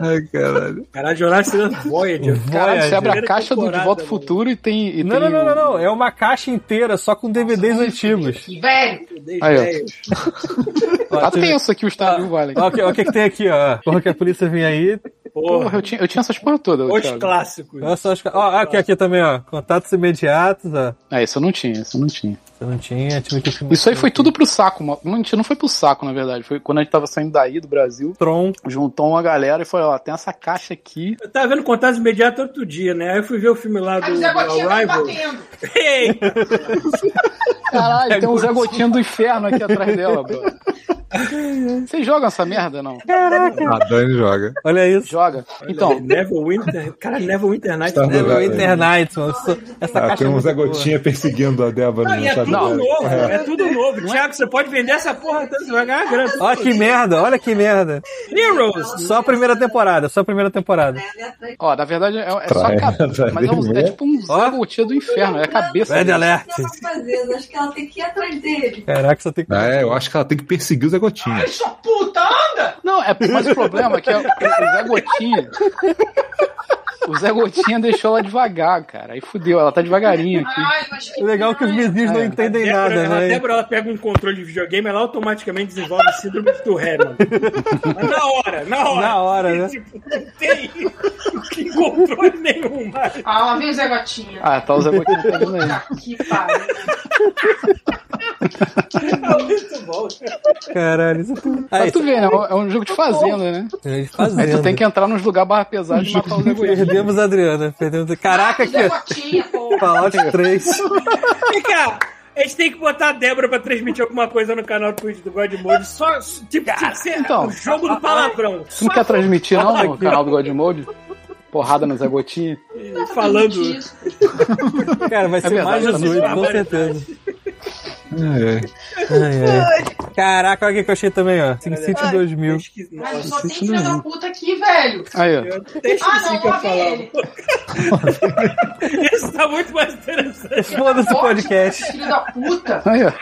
Ai, caralho. Caralho, Jornal Voyager. Caralho, você abre a caixa do De Volta ao. Futuro e tem. E Não, tem não, não, não, não. É uma caixa inteira só com DVDs antigos. Velho, Aí, ó. Tá tenso aqui o Stardew Valley. Ó, o que, que, tem aqui, ó. Porra, que a polícia vinha aí. Porra, Porra, eu tinha, eu tinha essas porra todas. os Thiago. clássicos. Olha só, as ca- ó, aqui, aqui também, ó. Contatos imediatos, ó. Ah, isso eu não tinha, isso eu não tinha. Eu não tinha, tive que Isso aí foi tudo pro saco, mano. Não, não foi pro saco, na verdade. Foi quando a gente tava saindo daí do Brasil, Tron. juntou uma galera e falou, ó, tem essa caixa aqui. Eu tava vendo contatos imediatos outro dia, né? Aí eu fui ver o filme lá do, o Zé do tá Arrival. batendo. *laughs* Ei! Caralho, tem um Zé Gotinha do inferno aqui atrás dela, bro. Vocês jogam essa merda, não? A Dani joga. Olha isso. Joga. Então, Neville Winter. Cara, Neville Winter Night. Tá. É o Internet, mano. Essa Ah, caixa tem é um Zé boa. Gotinha perseguindo a Débora Não, no e é tudo Instagram. novo, é tudo *laughs* novo. Thiago, você pode vender essa porra toda, você vai ganhar grana. Olha que merda, olha que merda. Heroes! Só a primeira temporada, só a primeira temporada. ó, na verdade é, é só a cabeça. *laughs* Mas é, um- é tipo um Ó. Zé Gotinha do inferno, é a cabeça. Red. Alert. Fazer, acho que ela tem que ir atrás dele. Caraca, só tem que. É, eu acho que ela tem que perseguir o Zé Gotinha. Sua puta, anda! Não, é, mas o problema é que é o, o Zé Gotinha. can't. *laughs* O Zé Gotinha deixou ela devagar, cara. Aí fudeu, ela tá devagarinho aqui. Ai, mas que Legal que os vizinhos não É. entendem Débora, nada, né? Débora, ela pega um controle de videogame, ela automaticamente desenvolve síndrome de mano. Mas na hora, na hora. Na hora, né? Tipo, não tem, não controle nenhum, mais. Ah, lá vem o Zé Gotinha. Ah, tá o Zé Gotinha pegando aí. Que pariu. É muito bom. Caralho, isso é tudo. Aí, Mas tu vê, né? É um jogo de fazenda, né? eles Aí fazendo. tu tem que entrar nos lugares barra pesada e matar o Zé Gotinha. Perdemos a Adriana. Perdemos... Caraca, Zé aqui. Gotinha, pô. *laughs* Fallout 3. Vem cá, a gente tem que botar a Débora pra transmitir alguma coisa no canal Twitch do God Mode, só, tipo, tipo ser então. o jogo do palavrão. Tu não quer transmitir, não, no canal do God Mode? Porrada no Zé Gotinha? falando... Isso. Cara, vai ser verdade, mais tá muito 18, com certeza. É. Ai, ai. Caraca, olha o que eu achei também, ó. SimCity 2000. Esquis- Mas só tem filho da puta aqui, velho. Aí, ó. Ah, não, que eu falava. Isso tá muito mais interessante. Foda-se o podcast. Filho da puta. Aí, ó.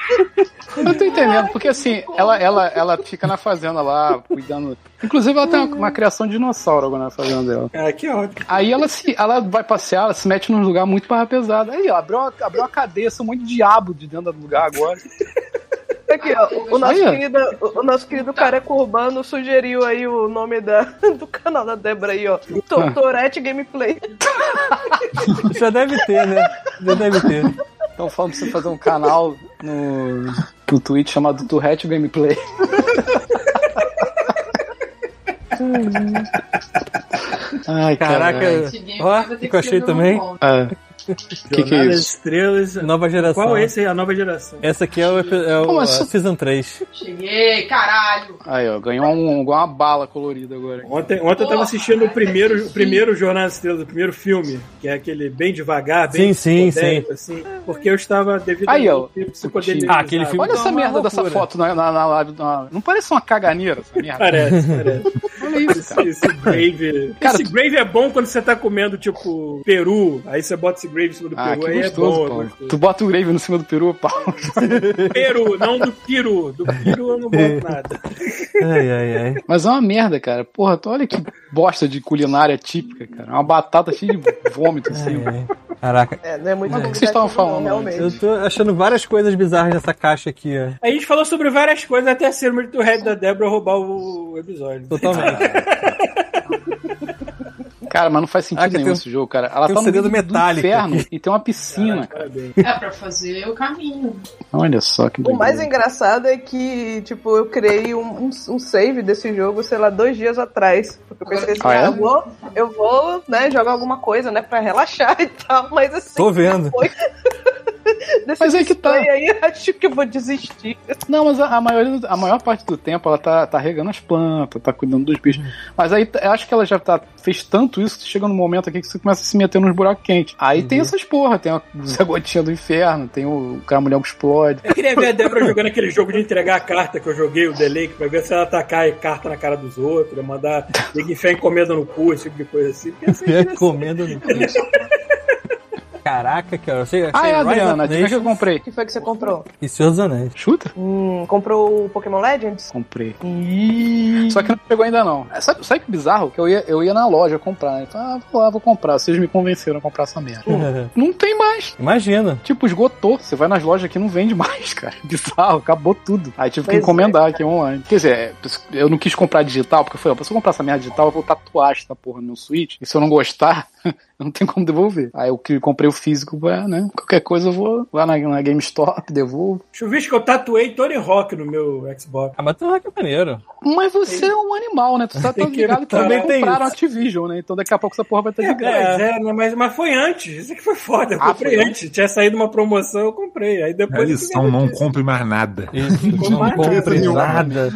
Eu tô entendendo, porque assim, ela, ela, ela fica na fazenda lá, cuidando. Inclusive, ela tem uma, uma criação de dinossauro agora na fazenda dela. Ah, que ótimo. Aí ela se, ela vai passear, ela se mete num lugar muito barra pesado. Aí, ó, abriu, uma- abriu uma cadeia, são um monte de diabo de dentro do lugar agora. Aqui, ó, o, nosso Olha. querido, o, nosso querido careca urbano sugeriu aí o nome da, *laughs* do canal da Débora aí, ó. To- Tourette Gameplay. *laughs* Já deve ter, né? Já deve ter. Estão falando pra você fazer um canal no, no Twitch chamado Tourette Gameplay. Ai, Caraca, caralho. ó, que eu achei também. É. O *laughs* que, que é Jornada das isso? Estrelas. Nova geração. Qual é esse aí? A nova geração. Essa aqui é o, é o a assim? Season 3. Cheguei, caralho. Aí, ó, ganhou um, igual uma bala colorida agora. Ontem, ontem eu tava assistindo o primeiro, o primeiro Jornada das Estrelas, o primeiro filme, que é aquele bem devagar, bem Sim, sim, assim, porque eu estava devido Aí, ó, psicodélico. Ah, aquele filme- Olha essa uma merda dessa loucura. foto na, na, na live. na- Não parece uma caganeira essa merda? Parece, *laughs* parece. Olha isso, cara. Esse, esse gravy. Cara, esse tu- gravy é bom quando você tá comendo, tipo, peru. Aí você bota esse gravy em cima do Ah, peru. que aí gostoso, é bom, Paulo. gostoso. Tu bota o gravy no cima do peru, Paulo. Peru, não do peru. Do peru eu não boto *laughs* nada. Ai, ai, ai. Mas é uma merda, cara. Porra, tu olha que bosta de culinária típica, cara. Uma batata cheia de vômito assim. ai, ai. Caraca, É, não é muito Mas o que vocês estavam falando realmente. eu tô achando várias coisas bizarras nessa caixa aqui, ó. A gente falou sobre várias coisas até a cena do Red da Débora roubar o episódio. Totalmente. *laughs* Cara, mas não faz sentido Ah, nenhum tem esse jogo, cara. Ela tem tá um no meio do metálico inferno e tem uma piscina. Parabéns. É pra fazer o caminho. Olha só que O mais engraçado é que, tipo, eu criei um, um, um save desse jogo, sei lá, dois dias atrás. Porque eu pensei assim, Ah, é? ah, eu vou, eu vou, né, jogar alguma coisa, né, pra relaxar *laughs* e tal, mas assim. Tô vendo. Foi... *laughs* Desse Mas aí que tá. Aí *laughs* acho que eu vou desistir. Não, mas a, a, maioria, a maior parte do tempo ela tá, tá regando as plantas, tá cuidando dos bichos. Mas aí eu acho que ela já tá, fez tanto isso que chega num momento aqui que você começa a se meter nos buracos quentes. Aí tem essas porra, tem o Zé Gotinha do Inferno, tem o Caramulhão que explode. Eu queria ver a Débora jogando aquele jogo de entregar a carta que eu joguei, o Delay, pra ver se ela atacar a carta na cara dos outros, mandar ninguém enfiar encomenda no cu, esse tipo de coisa assim. Comendo no cu. *laughs* Caraca, cara. Eu sei, Ah, é, Adriana, que eu comprei? O que foi que você comprou? e Senhor dos Anéis. Chuta? Hum, comprou o Pokémon Legends? Comprei. Só que não chegou ainda não. É, Sabe, sabe que bizarro? Que eu ia, eu ia na loja comprar. Falei, ah, vou lá, vou comprar. Vocês me convenceram a comprar essa merda. *laughs* Não tem mais. Imagina. Tipo, esgotou. Você vai nas lojas aqui não vende mais, *laughs* cara. Bizarro, acabou tudo. Aí tive que Pois encomendar aqui online. Quer dizer, eu não quis comprar digital, porque eu falei, ó, se eu comprar essa merda digital, eu vou tatuar essa porra no meu Switch. E se eu não gostar, *laughs* eu *laughs* não tenho como devolver. Aí eu que- comprei o físico, pra, né? Qualquer coisa eu vou lá na, na GameStop, *laughs* devolvo. Chuvisco que eu tatuei Tony Hawk no meu Xbox. Ah, mas tu não é maneiro. Mas você é um animal, né? Tu tá Tem tão ligado que também tem compraram a isso. Activision, né? Então daqui a pouco essa porra vai estar de É, graça. pois é, né, mas, mas foi antes. Isso aqui foi foda. Eu Ah, comprei foi antes. Tinha saído uma promoção, eu comprei. Aí A depois. lição, não compre mais nada. Isso, não mais compre nada.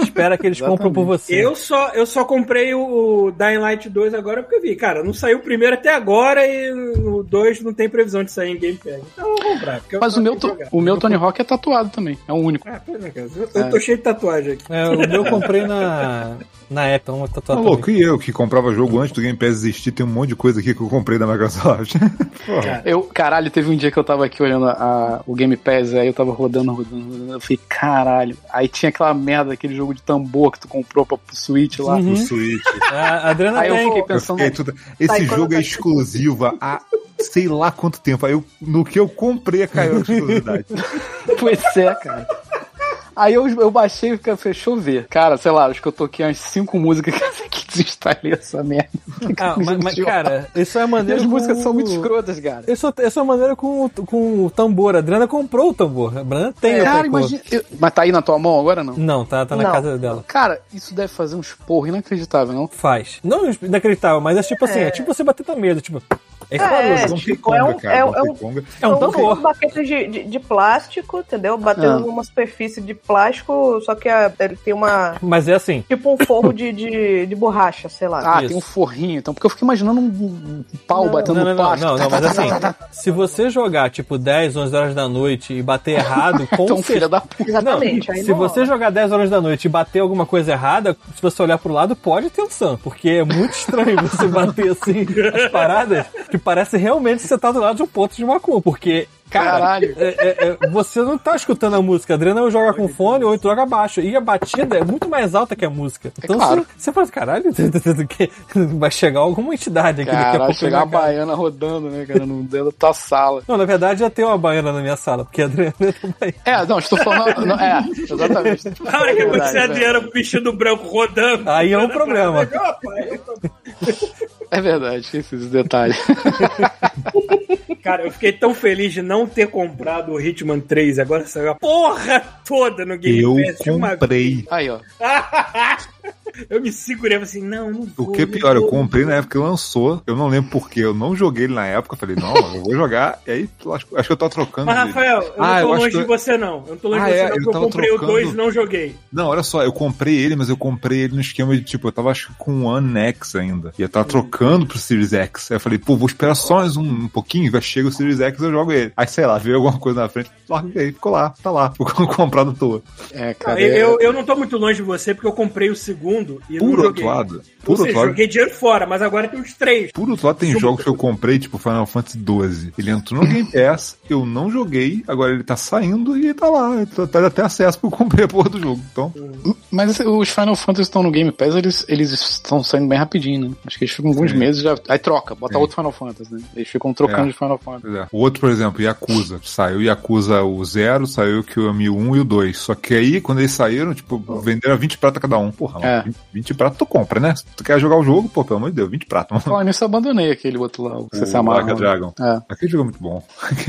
Espera que eles compram por você. Eu só, eu só comprei o Dying Light 2 agora porque eu vi, cara, não saiu o primeiro até agora e o 2 não tem previsão de sair em Game Pass. Então eu vou comprar. porque eu Mas o meu, o meu Tony Hawk é tatuado também. É o único. Ah, pois é. Eu, eu tô cheio de tatuagem aqui. É, o meu eu comprei na, *laughs* na Apple, uma Tá tatuagem. louco, e eu que comprava jogo antes do Game Pass existir, tem um monte de coisa aqui que eu comprei da Microsoft. *laughs* Eu, caralho, teve um dia que eu tava aqui olhando a- a- o Game Pass, aí eu tava rodando, rodando, rodando. Eu falei, caralho. Aí tinha aquela merda, aquele jogo de tambor que tu comprou pra pro Switch lá. Uhum. O Switch. *laughs* A Adriana Aí eu fiquei Eu pensando. fiquei tudo... Esse Tá, jogo é tá- exclusivo há sei lá quanto tempo. Aí eu, no que eu comprei caiu a exclusividade. *laughs* Pois é, cara. Aí eu, eu baixei e deixa eu ver. Cara, sei lá, acho que eu toquei umas cinco músicas *laughs* que desinstalei essa merda. Ah, *laughs* mas, mas, cara, isso é E maneiro. as músicas com- são muito escrotas, cara. Isso, isso é maneiro com, o- com o tambor. A Adriana comprou o tambor. A Adriana tem o Cara, imagina. eu- Mas tá aí na tua mão agora não? Não, tá, tá na Não. casa dela. Cara, isso deve fazer uns porros inacreditável, não? Faz. Não inacreditável, mas é tipo assim, é, tipo você bater medo, tipo. É É. Donkey tipo, Konga, é um- cara. é- Donkey é um-. É um São tambor. uns baquetes de, de, de plástico, entendeu? Batendo Ah. numa superfície de plástico, só que a- ele tem uma. Mas é assim. Tipo um forro de, de, de borracha, sei lá. Ah, Isso. tem um forrinho, então, porque eu fico imaginando um, um pau Não, batendo Não, não, no não, plástico. não, não, mas assim, *laughs* se você jogar tipo 10, 11 horas da noite e bater errado, com Então, filha da puta. Exatamente. Não, aí se não você rola. jogar 10 horas da noite e bater alguma coisa errada, se você olhar pro lado, pode ter um sam. Porque é muito estranho você *laughs* bater assim as paradas que parece realmente que você tá do lado de um ponto de macumba. Porque Caralho. É, é, é, você não tá escutando a música. A Adriana ou joga com fone ou joga baixo. E a batida é muito mais alta que a música. Então claro. você, você fala, caralho, *laughs* que vai chegar alguma entidade aqui daqui a Caralho, pouco. chegar a casa. baiana rodando, né, cara, no dentro da tua sala. Não, na verdade já tem uma baiana na minha sala, porque a Adriana também. É, não, estou falando. não, é, exatamente. A hora que você é. Adriana com o vestido branco rodando. Aí é um problema. É verdade, esqueci esse detalhe. *laughs* Cara, eu fiquei tão feliz de não ter comprado o Hitman 3. Agora saiu a porra toda no Game Eu Pass de uma comprei. Aí, ó. *laughs* Eu me segurei assim, não, não vou. O que é pior, eu comprei na época que lançou. Eu não lembro porquê. Eu não joguei ele na época. Eu falei, não, eu vou jogar. E aí, acho, acho que eu tô trocando. Mas. Rafael, eu Ah, não eu tô longe que- de você, não. Eu não tô longe Ah, de você, é, não, eu tava comprei o trocando. 2 e não joguei. Não, olha só, eu comprei ele, mas eu comprei ele no esquema de tipo, eu tava acho que com o One X ainda. E eu tava trocando pro Series X. Aí eu falei, pô, vou esperar só mais um, um pouquinho, vai chega o Series X eu jogo ele. Aí sei lá, veio alguma coisa na frente, larguei, ficou lá, tá lá, *laughs* ficou comprado à toa. É, cara. eu, é- eu, eu não tô muito longe de você, porque eu comprei o segundo e Por não outro joguei. lado, Ou por seja, outro lado, joguei dinheiro fora, mas agora tem os três. por outro lado, tem Super. jogos que eu comprei, tipo Final Fantasy XII. Ele entrou no Game Pass, eu não joguei, agora ele tá saindo e tá lá. Tá, tá até acesso porque eu comprei a porra do jogo. Então, Mas os Final Fantasy estão no Game Pass, eles, eles estão saindo bem rapidinho, né? Acho que eles ficam alguns Sim. meses já. Aí troca, bota Sim. outro Final Fantasy, né? Eles ficam trocando É. de Final Fantasy. É. O outro, por exemplo, Yakuza. Saiu Yakuza o 0, saiu o Kiwami 1 e o 2. Só que aí, quando eles saíram, tipo, venderam a 20 prata cada um. Porra, É. mano, 20, 20 prata tu compra, né? Se tu quer jogar o jogo, pô, pelo amor de Deus, 20 prata. Mano. Falando nisso, eu abandonei aquele outro lá, o que você se O amarra. Like a Dragon. É. Aquele jogo é muito bom.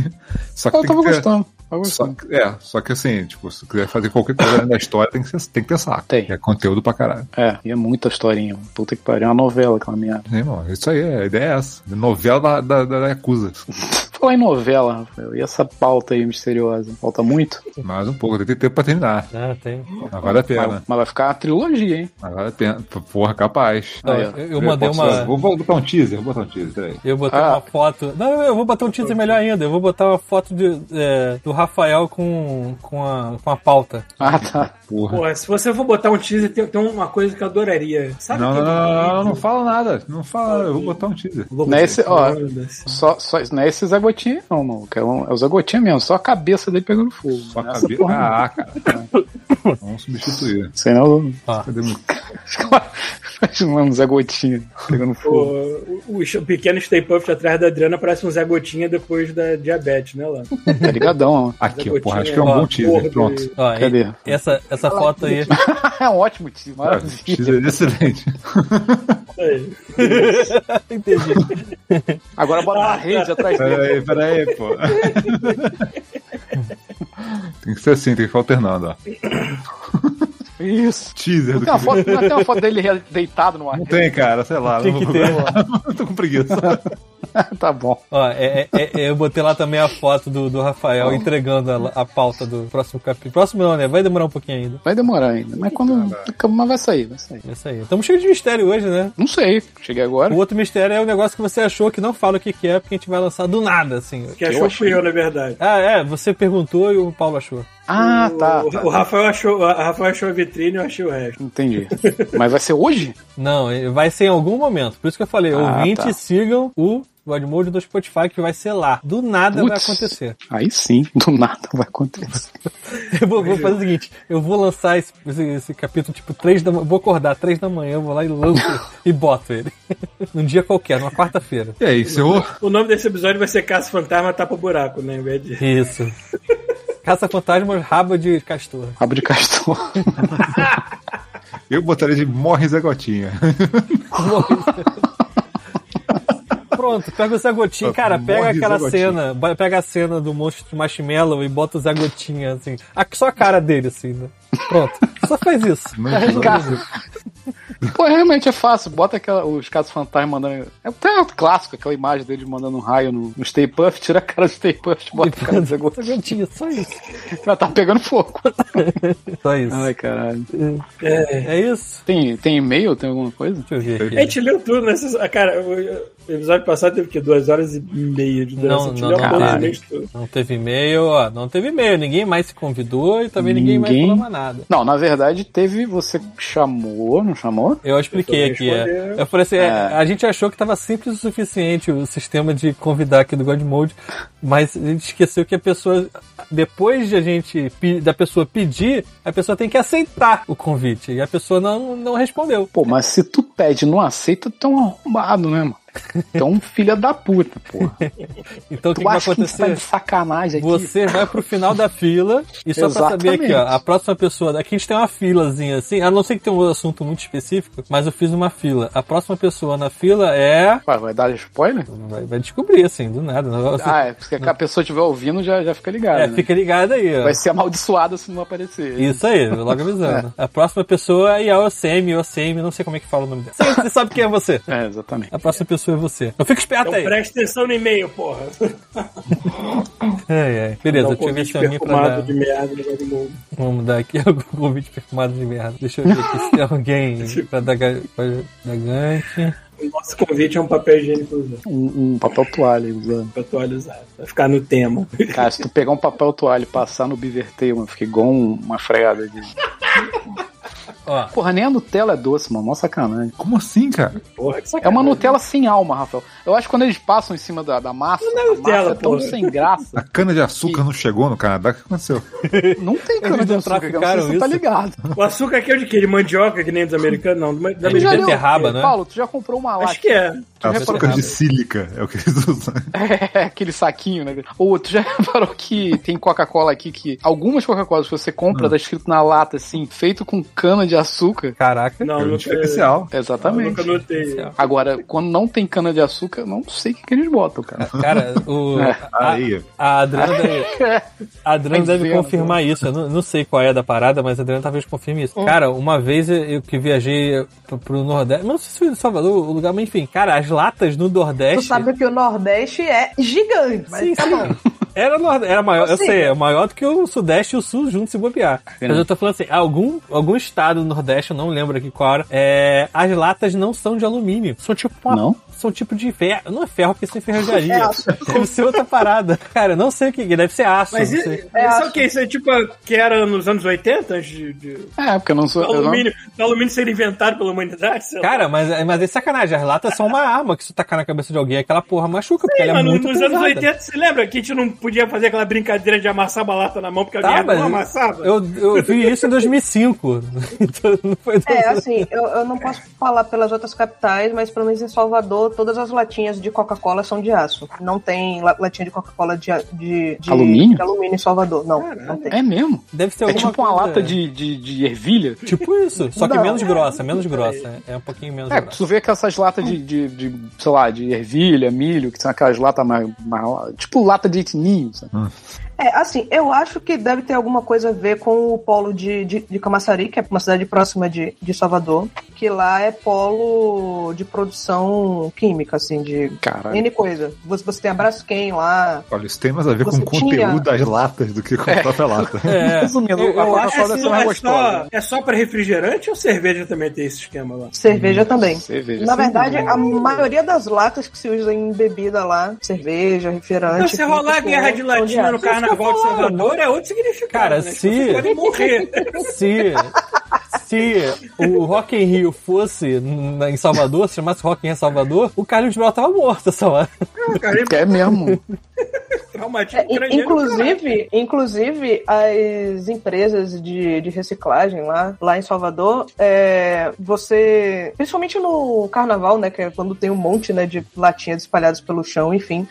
*laughs* só que Eu tava que ter... gostando. Só, gostando. que- é, só que assim, tipo, se quiser fazer qualquer coisa da história, tem que, ser, tem que ter saco. Tem. É conteúdo pra caralho. É, e é muita historinha. Puta que pariu, é uma novela aquela merda. É, irmão, isso aí, a ideia é essa. Novela da, da, da Yakuza. *laughs* Falar em novela, Rafael, e essa pauta aí misteriosa? Falta muito? Mais um pouco, tem que ter tempo pra terminar. Ah, tem. Mas vale a Mas, pena. mas vai ficar uma trilogia, hein? Mas vale a pena. Porra, capaz. Não, ó. eu, eu mandei uma. Vou vou botar um teaser, vou botar um teaser, peraí. Eu botei Ah. uma foto. Não, não, eu vou botar um teaser melhor ainda. Eu vou botar uma foto de, é, do Rafael com, com, a, com a pauta. Ah, tá. Porra. Porra, se você for botar um teaser, tem, tem uma coisa que eu adoraria. Sabe Não, não, não, não, não, fala nada. Não fala nada. Eu vou botar um teaser. Vou Não é esse, ó, só, só, não é esse Zé Gotinha, não, mano. É, um, é o Zé Gotinha mesmo, só a cabeça dele pegando fogo. Só a é cabeça. Ah, cara. Vamos substituir. Sei não. Ó, Cadê meu... *laughs* Imaginando o Zé Gotinha pegando fogo. O, o, o pequeno Stay Puft atrás da Adriana parece um Zé Gotinha depois da diabetes, né, lá? Tá ligadão, ó. Aqui, Zé ó, porra, acho que é um ó, bom teaser. gordo Pronto. ó, Cadê? essa, essa foto aí. *laughs* é um ótimo Ah, maravilha. teaser excelente. *laughs* Entendi. Agora bota a rede atrás dele. Peraí, peraí, pô. tem que ser assim, tem que ficar alternando, ó. *laughs* Isso. Teaser Não do tem, uma foto, não tem uma foto dele deitado no ar. Não tem, cara, sei lá. Tem não que vou- ter. *laughs* Tô com preguiça. *laughs* tá bom. Ó, é, é- é- eu botei lá também a foto do, do Rafael entregando a, a pauta do próximo capítulo. Próximo não, né? Vai demorar um pouquinho ainda. Vai demorar ainda. Mas quando. Mas vai sair, vai sair. É isso aí. Estamos cheios de mistério hoje, né? Não sei. Cheguei agora. O outro mistério é o negócio que você achou que não fala o que, que é, porque a gente vai lançar do nada, assim. Que achou fui eu, na verdade. Ah, é, você perguntou e o Paulo achou. Ah, tá. O, tá. o Rafael achou, o Rafael achou a vitrine e eu achei o resto. Entendi. Mas vai ser hoje? Não, vai ser em algum momento. Por isso que eu falei, Ah, ouvintes, tá. sigam o Godmode do Spotify, que vai ser lá. Do nada vai Putz. acontecer. Aí sim, do nada vai acontecer. *laughs* Eu vou, vou fazer o seguinte, eu vou lançar esse, esse, esse capítulo, tipo, três da manhã, vou acordar três da manhã, eu vou lá e lanço *laughs* e boto ele. *laughs* Num dia qualquer, numa quarta-feira. E aí, encerrou? O nome desse episódio vai ser Caça Fantasma Tapa Buraco, né? Em vez de... Isso. Caça-fantasmas, rabo de castor. Rabo de castor. Eu botaria de Morre Zé Gotinha. *laughs* Pronto, pega o Zé Gotinha. Cara, pega Morre aquela cena, pega a cena do monstro de marshmallow e bota o Zé Gotinha, assim. A, só a cara dele, assim, né? Pronto. Só faz isso. Não, Tá. Cara, Pô, realmente é fácil. Bota aquela, os casos fantasmas mandando. É até um clássico, aquela imagem dele mandando um raio no, no Stay Puft, tira a cara do Stay Puft, bota a cara do Zé Gotinha. Só isso. *laughs* Vai tá pegando fogo. *laughs* Só isso. Ai, caralho. É isso? Tem, tem e-mail? Tem alguma coisa? Deixa eu ver A gente leu tudo nessa. Cara, eu- eu- O episódio passado teve o quê? Duas horas e meia de duração. Não, não, não teve. e-mail, ó. Não teve e-mail. Ninguém mais se convidou e também ninguém, mais Ninguém? falou mais nada. Não, na verdade teve. Você chamou, não chamou? Eu expliquei Eu aqui. é. Eu falei assim, é, É. a gente achou que estava simples o suficiente o sistema de convidar aqui do God Mode, mas a gente esqueceu que a pessoa, depois de a gente da pessoa pedir, a pessoa tem que aceitar o convite. E a pessoa não, não respondeu. Pô, mas se tu pede e não aceita, tu é um arrombado, né, mano? É um filho da puta, porra. Então o que, que vai acha que tá acontecer? de sacanagem aqui? Você vai pro final da fila e só pra saber aqui, ó, Exatamente. a próxima pessoa, aqui a gente tem uma filazinha assim, a não ser que tenha um assunto muito específico, mas eu fiz uma fila. A próxima pessoa na fila é. Vai, vai dar spoiler? Vai, vai descobrir, assim, do nada. Você- Ah, é, porque a pessoa estiver ouvindo já, já fica ligada. é, né? fica ligado aí, ó. Vai ser amaldiçoada se não aparecer. Isso aí, logo avisando. A próxima pessoa é a OCM, OCM, não sei como é que fala o nome dela. Você sabe quem é você. É, exatamente. A próxima pessoa é você. Eu fico esperto Então aí. presta atenção no e-mail, porra. Ai, *laughs* ai. Beleza, um deixa eu ver convite se é a minha pra dar. de merda Godmode. Vamos dar aqui *laughs* algum convite perfumado de merda. Deixa eu ver aqui se tem alguém *laughs* pra dar, ga- pra dar gancho. O nosso convite é um papel higiênico usado, Um, um papel toalha usando. pra atualizar, pra ficar no tema. Cara, se tu pegar um papel toalha e passar no Bivertei, mano, fica igual um- uma freada de. Ó, Porra, nem a Nutella é doce, mano. Mó sacanagem. Como assim, cara? Porra, que É sacanagem. uma Nutella sem alma, Rafael. Eu acho que quando eles passam em cima da, da massa, Não é a massa Nutella, é tão sem graça. A cana de açúcar não chegou no Canadá? O que aconteceu? *laughs* Não tem cana Eles de não açúcar, que se você tá ligado. O açúcar aqui é o de quê? De mandioca, que nem dos americanos? Não, da É de americano. beterraba, né? Paulo, tu já comprou uma Acho latinha? que é. Tu já açúcar de sílica é o que eles usam. *laughs* É, aquele saquinho, né? Ou tu já *laughs* reparou que tem Coca-Cola aqui que algumas Coca-Colas que você compra, tá escrito na lata assim, feito com cana de açúcar. caraca. Não, É um não diferencial. Exatamente. Nunca notei. Agora, quando não tem cana de açúcar, eu não sei o que, que eles botam, cara. *laughs* Cara, o. É. A, a Adriana *laughs* deve, a Adriana deve dizendo, confirmar isso. Eu não, não sei qual é da parada, mas a Adriana talvez confirme isso. Cara, uma vez eu, que viajei pro, pro Nordeste, não sei se foi em Salvador o lugar, mas enfim, cara, as latas no Tu Nordeste. sabe que o Nordeste é gigante, mas Sim, tá sim. bom. *laughs* Era, nord- era maior, eu sei, é maior do que o Sudeste e o Sul juntos se bobear. Mas eu tô falando assim, algum, algum estado do Nordeste, eu não lembro aqui qual era, é, as latas não são de alumínio. São tipo uma- Não? São tipo de ferro. Não é ferro, porque isso é ferrajaria. É aço. Deve ser outra parada. Cara, eu não sei o que é, deve ser aço. Mas não isso, É, é o que? Isso é tipo que era nos anos 80, antes de, de- É, porque eu não sou. do, eu não- alumínio, alumínio ser inventado pela humanidade? sei lá. Cara, mas, mas é sacanagem. As latas são uma arma que se tacar na cabeça de alguém, aquela porra machuca, porque ela é Mano, muito nos pesada. anos 80, você lembra que a gente não podia fazer aquela brincadeira de amassar uma lata na mão porque a Tá, merda não mas amassava? eu, eu vi isso em 2005. *laughs* Então, não foi É, assim, eu, eu não posso falar pelas outras capitais, mas pelo menos em Salvador, todas as latinhas de Coca-Cola são de aço. Não tem la- latinha de Coca-Cola de, de, de- Alumínio? de alumínio em Salvador. Não, não tem. É mesmo? Deve ser É alguma tipo uma lata de, de, de ervilha. Tipo isso, só que Não. menos grossa, menos grossa. É um pouquinho menos É, grossa. tu vê que essas latas de, de, de, sei lá, de ervilha, milho, que são aquelas latas mais, mais. Tipo lata de etninho, sabe? É, assim, eu acho que deve ter alguma coisa a ver com o polo de, de, de Camaçari, que é uma cidade próxima de, de Salvador, que lá é polo de produção química, assim, de Caralho. N coisa. Você, você tem a Braskem lá. Olha, isso tem mais a ver com o conteúdo tinha- das latas do que com a própria lata. *laughs* É, Resumindo, eu, a eu acho É, ser mais é, gostosa. só, é só pra refrigerante ou cerveja também tem esse esquema lá? Cerveja também. Cerveja. Na verdade, dúvida. a maioria das latas que se usa em bebida lá, cerveja, refrigerante. Então, se rolar a guerra de latina no carnaval de Salvador, é outro significado. Cara, né? se- Você pode morrer. *laughs* se, se o Rock in Rio fosse na- em Salvador, se chamasse Rock in Salvador, o Carlos Brown tava morto essa hora. Ele É mesmo. É, inclusive, inclusive, as empresas de, de reciclagem lá, lá em Salvador, é, você. Principalmente no carnaval, né? Que é quando tem um monte né, de latinhas espalhadas pelo chão, enfim.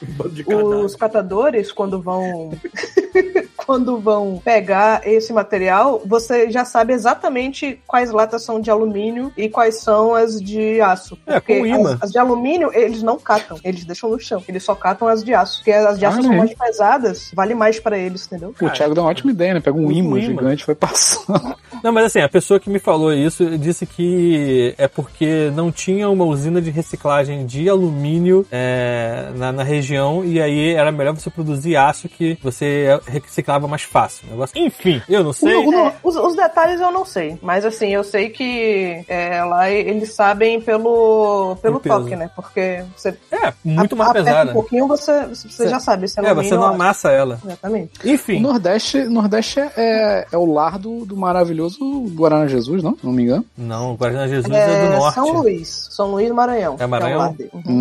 Um. Os catadores, quando vão. *laughs* quando vão pegar esse material, você já sabe exatamente quais latas são de alumínio e quais são as de aço. É, Porque com imã. as, as de alumínio, eles não catam, eles deixam no chão. Eles só catam as de aço. Porque as de aço Ah, são é? mais pesadas, vale mais pra eles, entendeu? O Thiago deu uma ótima ideia, né? Pega um um imã imã. gigante e vai passando. Não, mas assim, a pessoa que me falou isso disse que é porque não tinha uma usina de reciclagem de alumínio é, na, na região e aí era melhor você produzir aço que você reciclar tava mais fácil. o Negócio... Enfim, eu não sei. O- o- É, os, os detalhes eu não sei, mas assim, eu sei que é, lá eles sabem pelo, pelo O toque, né? Porque você É, muito a- mais pesada. um pouquinho, você, você já sabe. Se É, você não amassa ela. Exatamente. O Enfim, Nordeste, Nordeste é, é o lar do, do maravilhoso Guaraná Jesus, não? Se não me engano. não, o Guaraná Jesus é, do É, norte. São Luís. São Luís do Maranhão. É Maranhão? que o dele. Uhum.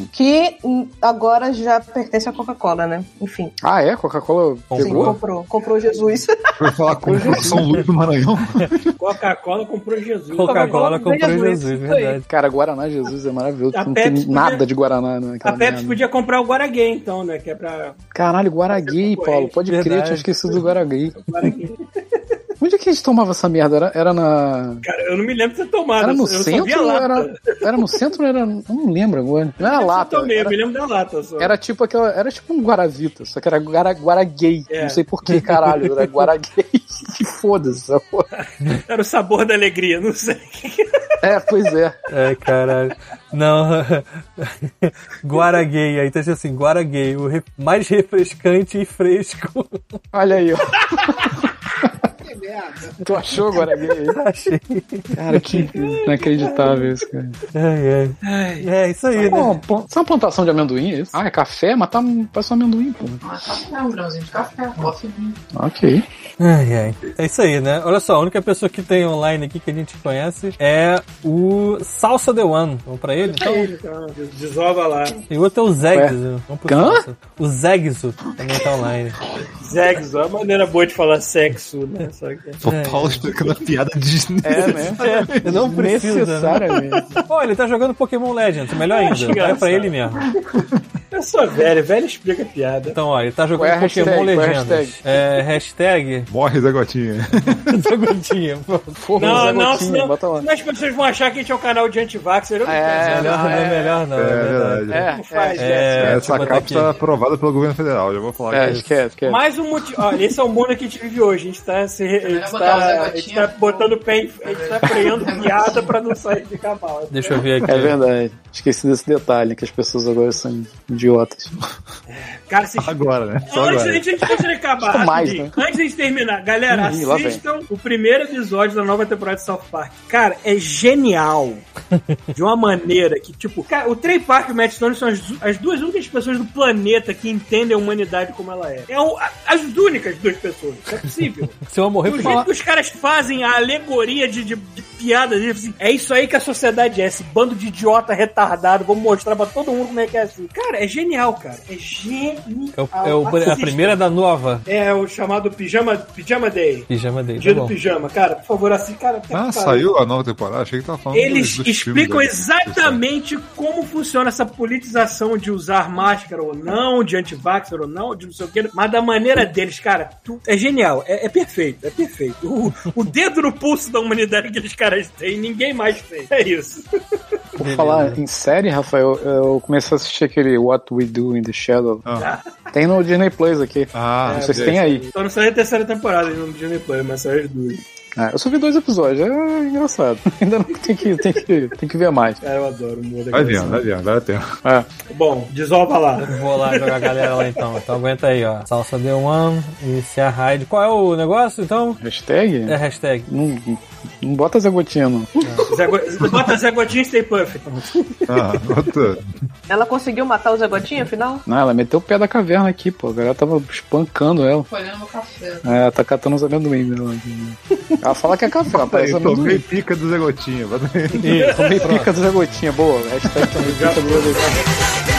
Hum. Que hum, agora já pertence à Coca-Cola, né? Enfim. Ah, é? Coca-Cola pegou? Comprou. Comprou Jesus. Vai falar com São Luís do Maranhão. Coca-Cola comprou Jesus. Coca-Cola comprou Jesus, Jesus, aí. verdade. Cara, Guaraná Jesus é maravilhoso. A Não tem Pepsi nada podia- de Guaraná A naquela Pepsi merda. podia comprar o Guaraguê, então, né? Que é pra. Caralho, Guaragui, Paulo. Pode crer, Verdade. tinha esquecido do Guaragui. Guaraguê. Onde é que a gente tomava essa merda? Era, era na. Cara, eu não me lembro de ter tomado. Era no eu centro era, era no centro ou era. eu Não lembro agora. Não era Eu lata. tomei, eu Era, me lembro da lata só. era tipo aquela. Era tipo um Guaravita, só que era Guara, Guaragay. É. Não sei por que, caralho. Era *laughs* Guaragay. que foda-se. essa porra. Era o sabor da alegria, não sei. É, pois é. É, caralho. Não. *laughs* Guaraguei. Aí tá assim, Guaraguei, o re- mais refrescante e fresco. Olha aí, ó. *laughs* Tu achou Guaragay aí? *laughs* Achei. Cara, que inacreditável isso, cara. Ai, ai. É, isso aí, Pô, né? pô, isso é uma plantação de amendoim, é isso? Ah, é café? Mas tá, parece um amendoim, pô. Mas café, um grãozinho de café, coffee. Ok. Ai, ai. É isso aí, né? Olha só, a única pessoa que tem online aqui que a gente conhece é o Salsa The One. Vamos pra ele? Então, desova lá. e o outro é o Zegzo. Vamos pro Hã? Salsa. O Zegzo também tá online. Sexo, é uma maneira boa de falar sexo, né? Só que... O Paulo explicando a piada de É, né? Eu não preciso, né? Necessariamente. Olha, ele tá jogando Pokémon Legends, melhor ainda. Vai pra ele mesmo. Eu sou velho, velho explica piada. Então, ó, ele tá jogando é Pokémon é a Legendas. hashtag? É, hashtag Morre da gotinha. *laughs* Zagutinha. Porra, Não, Zé não, Gotinha, senão, bota lá. senão as pessoas vão achar que a gente é um canal de não É, quero Melhor não, é. melhor não. É É, verdade. É, Não faz, é, É, eu Essa capa está aprovada pelo governo federal, já vou falar. é, esquece, esquece. Mais um motivo. Olha, esse é o mundo que a gente vive hoje. A gente tá, se, gente tá, a gente tá botando pé em, A gente tá freando *laughs* piada pra não sair de cavalo. Deixa eu ver aqui. É verdade. Esqueci desse detalhe, que as pessoas agora são idiotas. Cara, se Agora, né? Só Antes, agora. antes de a gente acabar, Mais, né? antes de a gente terminar, galera, vem. assistam o primeiro episódio da nova temporada de South Park. Cara, é genial. *laughs* de uma maneira que, tipo, cara, o Trey Park e o Matt Stone são as, as duas únicas pessoas do planeta que entendem a humanidade como ela é. É o- as únicas duas pessoas. Não é possível. *laughs* Se eu morrer, Do por jeito falar. que os caras fazem a alegoria de, de, de piada, de, assim, é isso aí que a sociedade é, esse bando de idiota retardado, vamos mostrar pra todo mundo como é que é assim. Cara, é genial, cara. É genial. É, o- é o- a primeira da nova. É o chamado Pijama, Pijama Day. Pijama dele. Dia Tá do bom. pijama, cara, por favor, assim, cara. tá Ah, saiu a nova temporada? Achei que tava falando Eles dos- dos explicam exatamente como funciona essa politização de usar máscara ou não, de anti-vaxxer ou não, de não sei o que, mas da maneira deles, cara, tu- é genial, é, é perfeito, é perfeito. O, o dedo no pulso da humanidade que aqueles caras têm, ninguém mais tem. É isso. Por falar em série, Rafael, eu comecei a assistir aquele What We Do in the Shadow. Ah. Tem no Disney Plus aqui. Ah, Não sei se tem aí. Só não saiu a terceira temporada no Disney Play, mas saiu as duas. É, eu só vi dois episódios, é engraçado. *laughs* Ainda não tem que, tem que, tem que ver mais. Cara, eu adoro o mundo Vai vendo, vai vendo, vai tempo. É. Bom, desova lá. Vou lá jogar a galera lá então. Então aguenta aí, ó. Salsa The One, iniciar raid. Qual é o negócio então? Hashtag? É hashtag. Não, não bota Zé Gotinha, não. Zé Go- Bota Zé Godinho e Stay Puft. Ah, outra. Ela conseguiu matar o Zé Gotinha, afinal? Não, ela meteu o pé da caverna aqui, pô. A galera tava espancando ela. Folhando meu café. É, tá catando os amendoim dela. Ela fala que é café, ela parece Eu tomei amendoim. pica do Zé Gotinha. bota Tomei pica do Zé Gotinha, boa. Hashtag tomei pica do Zé Gotinha.